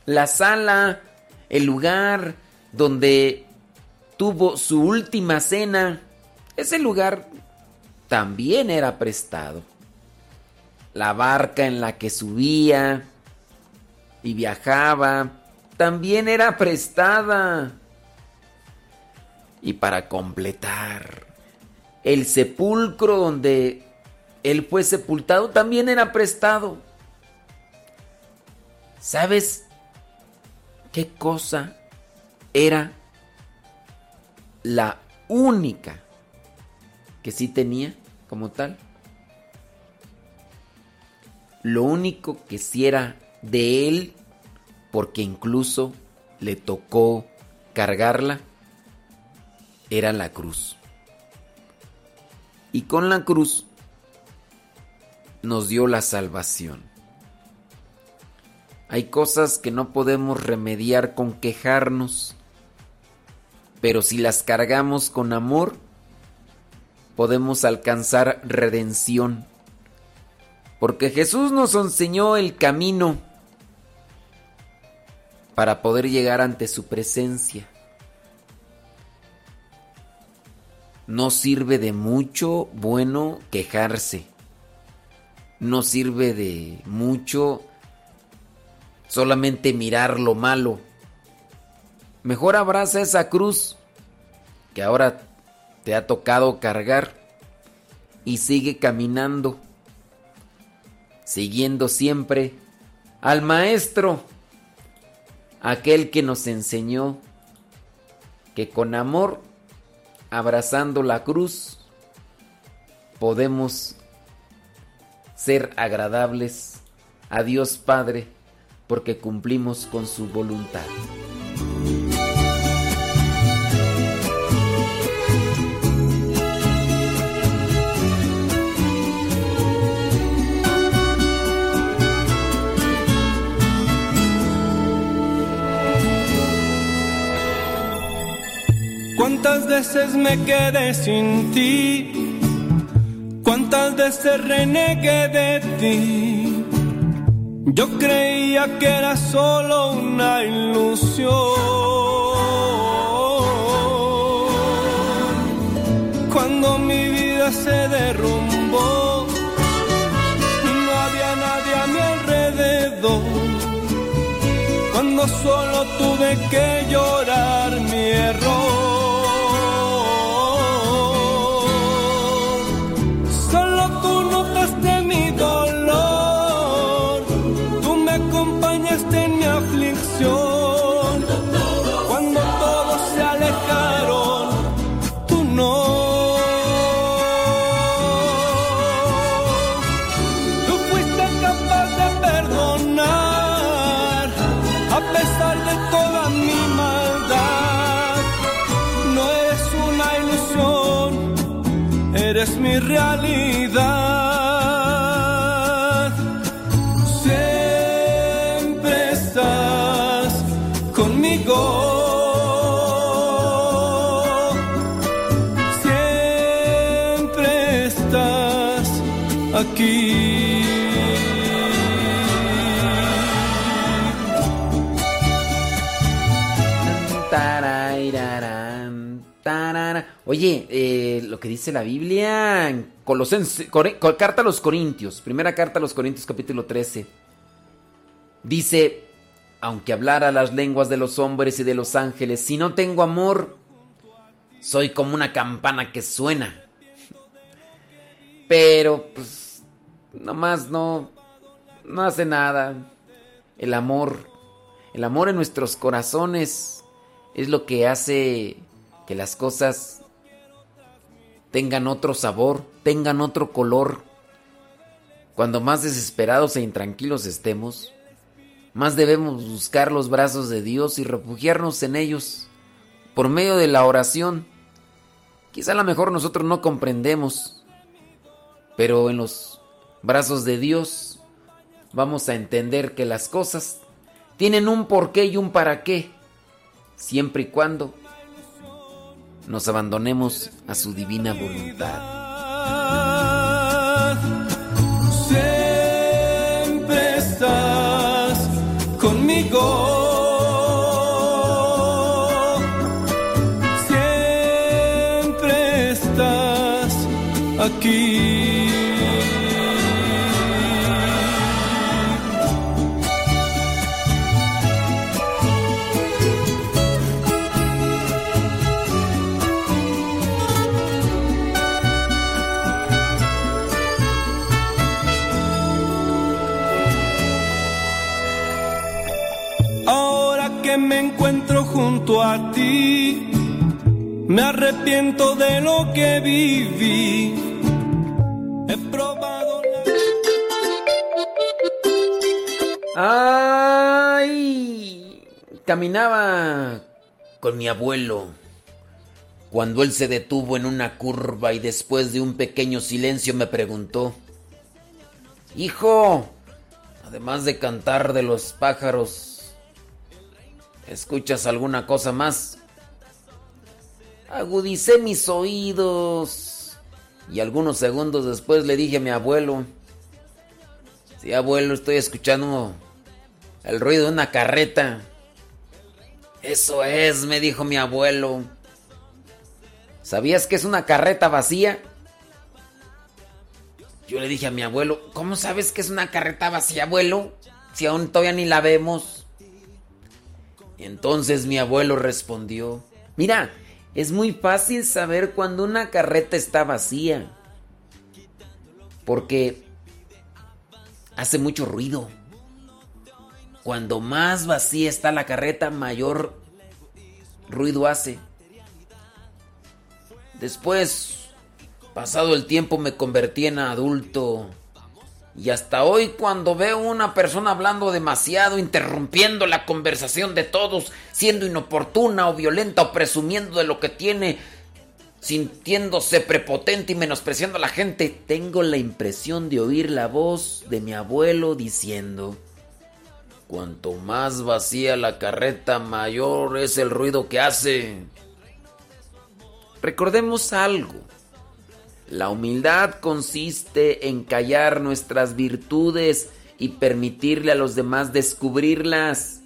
La sala, el lugar donde tuvo su última cena, ese lugar también era prestado. La barca en la que subía y viajaba también era prestada. Y para completar, el sepulcro donde él fue sepultado también era prestado. ¿Sabes qué cosa era la única que sí tenía como tal? Lo único que sí era de él, porque incluso le tocó cargarla, era la cruz. Y con la cruz nos dio la salvación. Hay cosas que no podemos remediar con quejarnos, pero si las cargamos con amor, podemos alcanzar redención. Porque Jesús nos enseñó el camino para poder llegar ante su presencia. No sirve de mucho bueno quejarse. No sirve de mucho solamente mirar lo malo. Mejor abraza esa cruz que ahora te ha tocado cargar y sigue caminando, siguiendo siempre al Maestro. Aquel que nos enseñó que con amor, abrazando la cruz, podemos ser agradables a Dios Padre porque cumplimos con su voluntad. ¿Cuántas veces me quedé sin ti? ¿Cuántas veces renegué de ti? Yo creía que era solo una ilusión. Cuando mi vida se derrumbó no había nadie a mi alrededor. Cuando solo tuve que llorar mi error. Oye, eh, lo que dice la Biblia en Colosense- carta a los Corintios, primera carta a los Corintios capítulo 13. Dice, aunque hablara las lenguas de los hombres y de los ángeles, si no tengo amor, soy como una campana que suena. Pero, pues, nomás no, no hace nada. El amor, el amor en nuestros corazones es lo que hace que las cosas tengan otro sabor, tengan otro color. Cuando más desesperados e intranquilos estemos, más debemos buscar los brazos de Dios y refugiarnos en ellos por medio de la oración. Quizá a lo mejor nosotros no comprendemos, pero en los brazos de Dios vamos a entender que las cosas tienen un porqué y un para qué, siempre y cuando nos abandonemos a su divina voluntad. Siempre estás conmigo. Junto a ti, me arrepiento de lo que viví. He probado ¡Ay! Caminaba con mi abuelo cuando él se detuvo en una curva y después de un pequeño silencio me preguntó, Hijo, además de cantar de los pájaros, ¿escuchas alguna cosa más? Agudicé mis oídos y algunos segundos después le dije a mi abuelo, Sí, abuelo, estoy escuchando el ruido de una carreta. Eso es, me dijo mi abuelo. ¿Sabías que es una carreta vacía? Yo le dije a mi abuelo, ¿cómo sabes que es una carreta vacía, abuelo? Si aún todavía ni la vemos. Entonces mi abuelo respondió, mira, es muy fácil saber cuando una carreta está vacía. Porque hace mucho ruido. cuando más vacía está la carreta, mayor ruido hace. Después, pasado el tiempo, me convertí en adulto. Y hasta hoy cuando veo una persona hablando demasiado, interrumpiendo la conversación de todos, siendo inoportuna o violenta o presumiendo de lo que tiene, sintiéndose prepotente y menospreciando a la gente, tengo la impresión de oír la voz de mi abuelo diciendo, cuanto más vacía la carreta, mayor es el ruido que hace. Recordemos algo. La humildad consiste en callar nuestras virtudes y permitirle a los demás descubrirlas.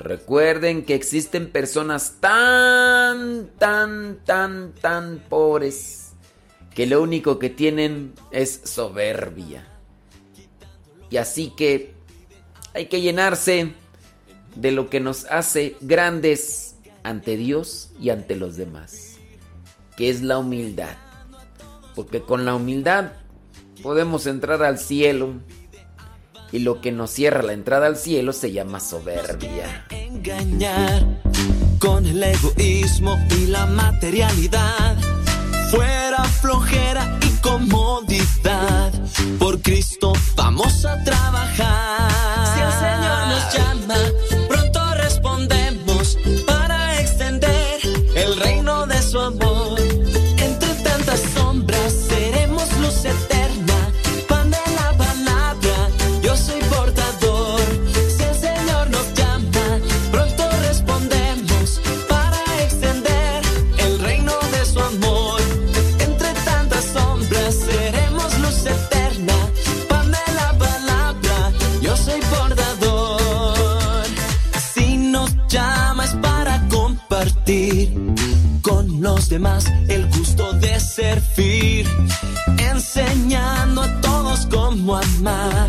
Recuerden que existen personas tan, tan, tan, tan pobres que lo único que tienen es soberbia. Y así que hay que llenarse de lo que nos hace grandes ante Dios y ante los demás, que es la humildad. Porque con la humildad podemos entrar al cielo. Y lo que nos cierra la entrada al cielo se llama soberbia. Engañar con el egoísmo y la materialidad. Fuera flojera y comodidad. Por Cristo vamos a trabajar. Si el Señor nos llama, pronto respondemos el gusto de servir, enseñando a todos cómo amar,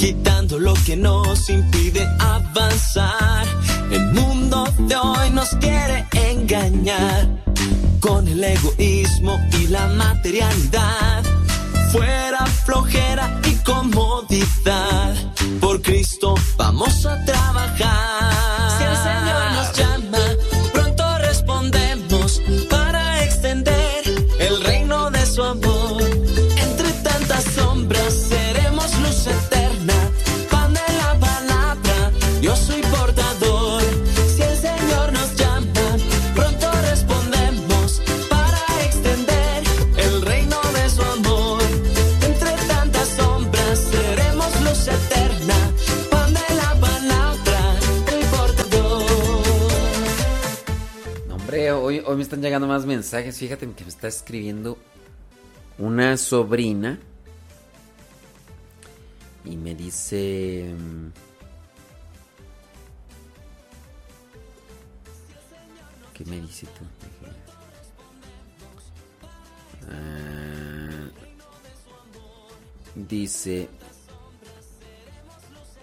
quitando lo que nos impide avanzar. El mundo de hoy nos quiere engañar con el egoísmo y la materialidad. Fuera flojera y comodidad. Por Cristo vamos a trabajar. El Señor nos llama, me están llegando más mensajes. Fíjate que me está escribiendo una sobrina. Y me dice... ¿Qué me dice tú? Ah, dice...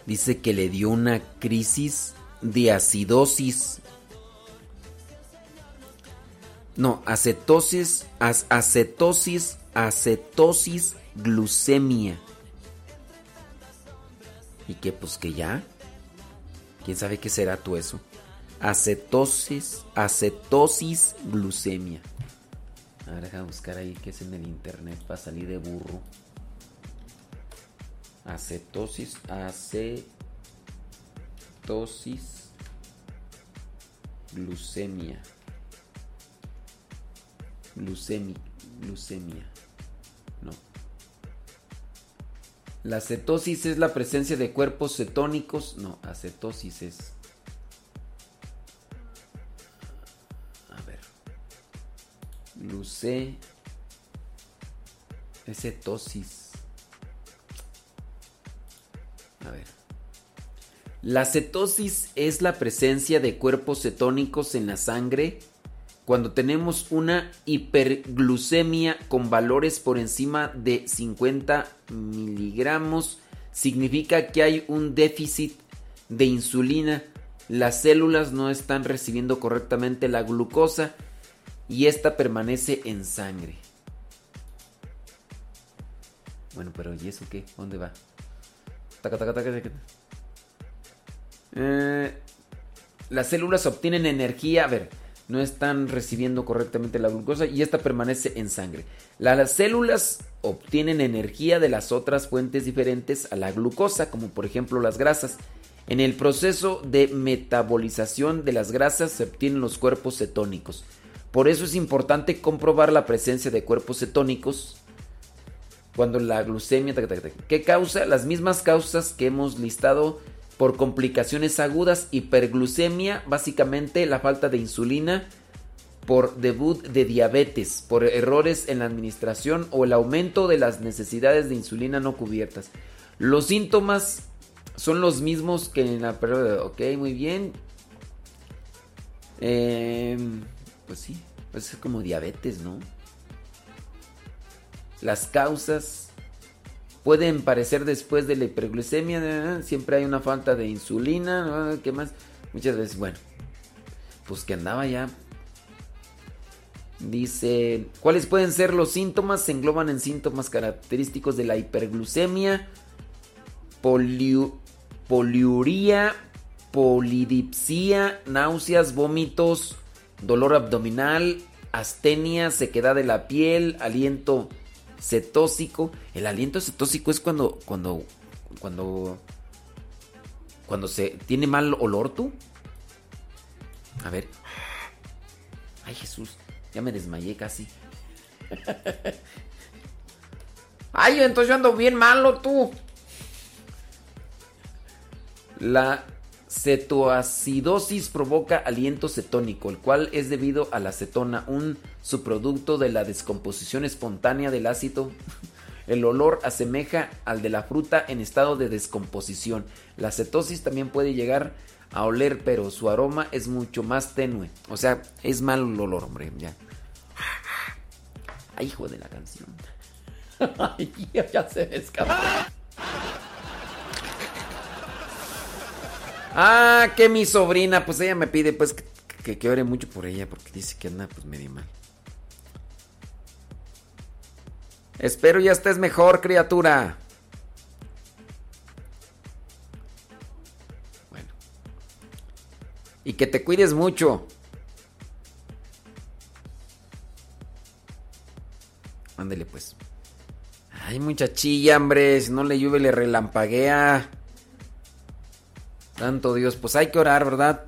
Dice que le dio una crisis de acidosis. No, acetosis, acetosis, acetosis, glucemia. ¿Y qué? Pues que ya. ¿Quién sabe qué será tú eso? Acetosis, acetosis, glucemia. A ver, deja buscar ahí qué es en el internet para salir de burro. Acetosis, acetosis, glucemia. Glucemi, glucemia. No. La cetosis es la presencia de cuerpos cetónicos. No, acetosis es. A ver. Gluce. Es cetosis. A ver. La cetosis es la presencia de cuerpos cetónicos en la sangre cuando tenemos una hiperglucemia con valores por encima de 50 miligramos. Significa que hay un déficit de insulina. Las células no están recibiendo correctamente la glucosa y esta permanece en sangre. Bueno, pero ¿y eso qué? ¿Dónde va? Taca, taca, taca. Eh, las células obtienen energía, a ver, no están recibiendo correctamente la glucosa y esta permanece en sangre. Las células obtienen energía de las otras fuentes diferentes a la glucosa, como por ejemplo las grasas. En el proceso de metabolización de las grasas se obtienen los cuerpos cetónicos. Por eso es importante comprobar la presencia de cuerpos cetónicos cuando la glucemia... ¿Qué causa? Las mismas causas que hemos listado por complicaciones agudas, hiperglucemia, básicamente la falta de insulina, por debut de diabetes, por errores en la administración o el aumento de las necesidades de insulina no cubiertas. Los síntomas son los mismos que en la periodo. Ok, muy bien. Em, pues sí, pues es como diabetes, ¿no? Las causas pueden parecer después de la hiperglucemia, siempre hay una falta de insulina, ¿qué más? Muchas veces, bueno, pues que andaba ya. Dice, ¿cuáles pueden ser los síntomas? Se engloban en síntomas característicos de la hiperglucemia, poliuria, polidipsia, náuseas, vómitos, dolor abdominal, astenia, sequedad de la piel, aliento cetósico. El aliento cetósico es cuando, cuando, cuando, cuando se tiene mal olor tú. A ver. Ay Jesús, ya me desmayé casi. Ay, entonces yo ando bien malo tú. La cetoacidosis provoca aliento cetónico, el cual es debido a la acetona, un subproducto de la descomposición espontánea del ácido. El olor asemeja al de la fruta en estado de descomposición. La cetosis también puede llegar a oler, pero su aroma es mucho más tenue. O sea, es mal el olor, hombre, ya. Ay, hijo de la canción. Ay, ya se me escapó. Ah, que mi sobrina, pues ella me pide pues que, que, ore mucho por ella porque dice que anda pues medio mal. Espero ya estés mejor, criatura. Bueno. Y que te cuides mucho. Ándele pues. Ay, muchachilla, hombre, si no le llueve le relampaguea. Santo Dios, pues hay que orar, ¿verdad?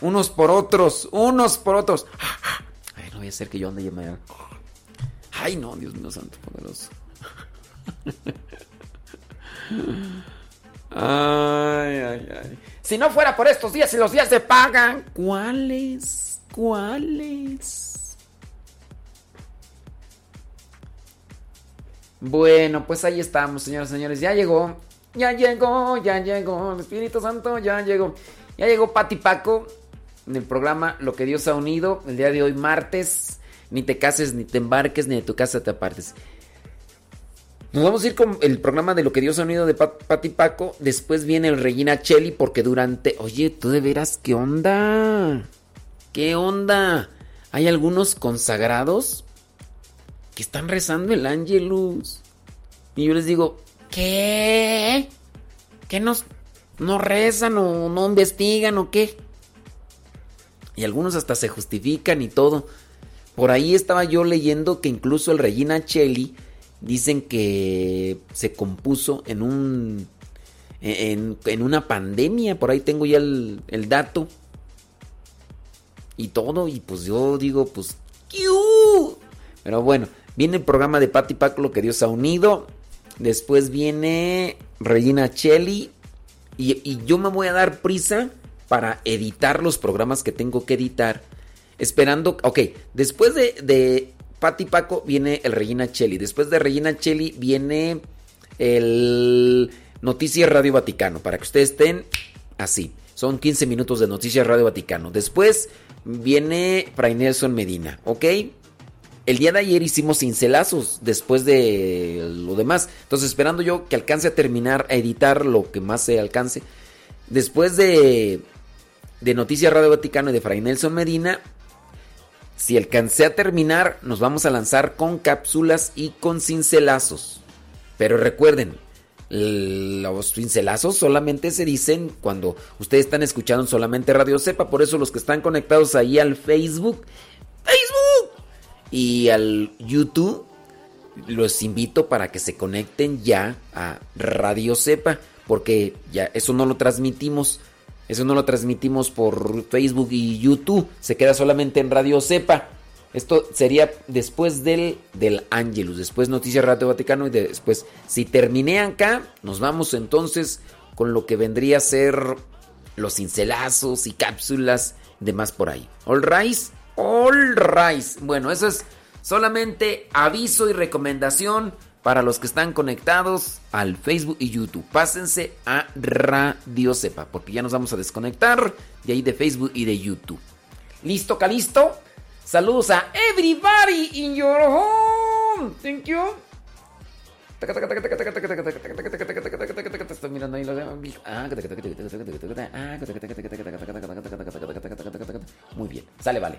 Unos por otros, unos por otros. Ay, no voy a ser que yo ande llamando. Ay, no, Dios mío, santo poderoso. Ay, ay, ay. Si no fuera por estos días y los días de pagan. ¿Cuáles? ¿Cuáles? Bueno, pues ahí estamos, señoras y señores. Ya llegó ya llegó, ya llegó, Espíritu Santo ya llegó. Ya llegó Pati Paco en el programa Lo que Dios ha unido. El día de hoy, martes. Ni te cases, ni te embarques, ni de tu casa te apartes. Nos vamos a ir con el programa de Lo que Dios ha unido de Pati Paco. Después viene el Regina Cheli porque durante... Oye, tú de veras, ¿qué onda? ¿Qué onda? Hay algunos consagrados que están rezando el Angelus. Y yo les digo, ¿Qué? ¿Qué nos, no rezan o no investigan o qué? Y algunos hasta se justifican y todo. Por ahí estaba yo leyendo que incluso el Regina Cheli dicen que se compuso en un en, en, una pandemia. Por ahí tengo ya el, el, dato. Y todo. Y pues yo digo, pues. Pero bueno, viene el programa de Patti Paco, lo que Dios ha unido. Después viene Regina Cheli. Y, yo me voy a dar prisa para editar los programas que tengo que editar. Esperando. Ok, después de, Pati Paco viene el Regina Cheli. Después de Regina Cheli viene el Noticias Radio Vaticano. Para que ustedes estén así. Son 15 minutos de Noticias Radio Vaticano. Después viene Fray Nelson Medina. ¿Ok? El día de ayer hicimos cincelazos después de lo demás. Entonces, esperando yo que alcance a terminar, a editar lo que más se alcance. Después de, de Noticias Radio Vaticano y de Fray Nelson Medina, si alcancé a terminar, nos vamos a lanzar con cápsulas y con cincelazos. Pero recuerden, Los pincelazos solamente se dicen cuando ustedes están escuchando solamente Radio Cepa. Por eso los que están conectados ahí al Facebook, Facebook y al YouTube, los invito para que se conecten ya a Radio Cepa. Porque ya eso no lo transmitimos. Eso no lo transmitimos por Facebook y YouTube. Se queda solamente en Radio Cepa. Esto sería después del, del Angelus, después Noticias Radio Vaticano y después, si terminé acá, nos vamos entonces con lo que vendría a ser los cincelazos y cápsulas de más por ahí. All rise, all rise. Bueno, eso es solamente aviso y recomendación para los que están conectados al Facebook y YouTube. Pásense a Radio Cepa, porque ya nos vamos a desconectar de ahí de Facebook y de YouTube. ¿Listo, Calisto? Saludos a everybody in your home. Thank you. Estoy mirando ahí los Muy bien, sale, vale.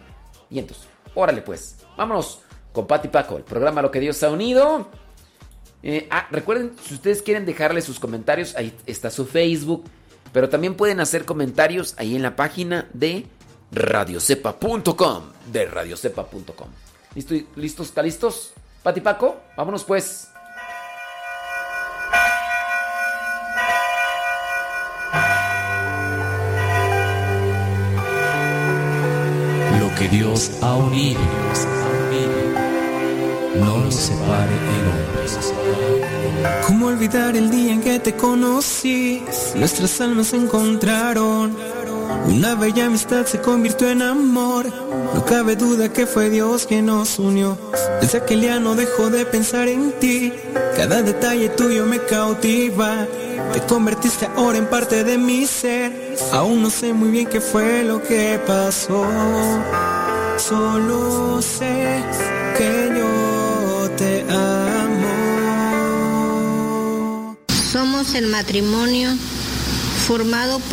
Y entonces, órale pues. Vámonos con Pati Paco, el programa Lo que Dios ha unido. Eh, ah, recuerden, si ustedes quieren dejarle sus comentarios, ahí está su Facebook. Pero también pueden hacer comentarios ahí en la página de radiocepa.com. De radiocepa.com. ¿Listo, ¿Listos? ¿Está listos? Pati Paco, vámonos pues. Que Dios ha unido, no lo separe el hombre. ¿Cómo olvidar el día en que te conocí? Nuestras almas se encontraron. Una bella amistad se convirtió en amor. No cabe duda que fue Dios quien nos unió. Desde aquel día no dejo de pensar en ti. Cada detalle tuyo me cautiva. Te convertiste ahora en parte de mi ser. Aún no sé muy bien qué fue lo que pasó. Solo sé que yo te amo. Somos el matrimonio formado por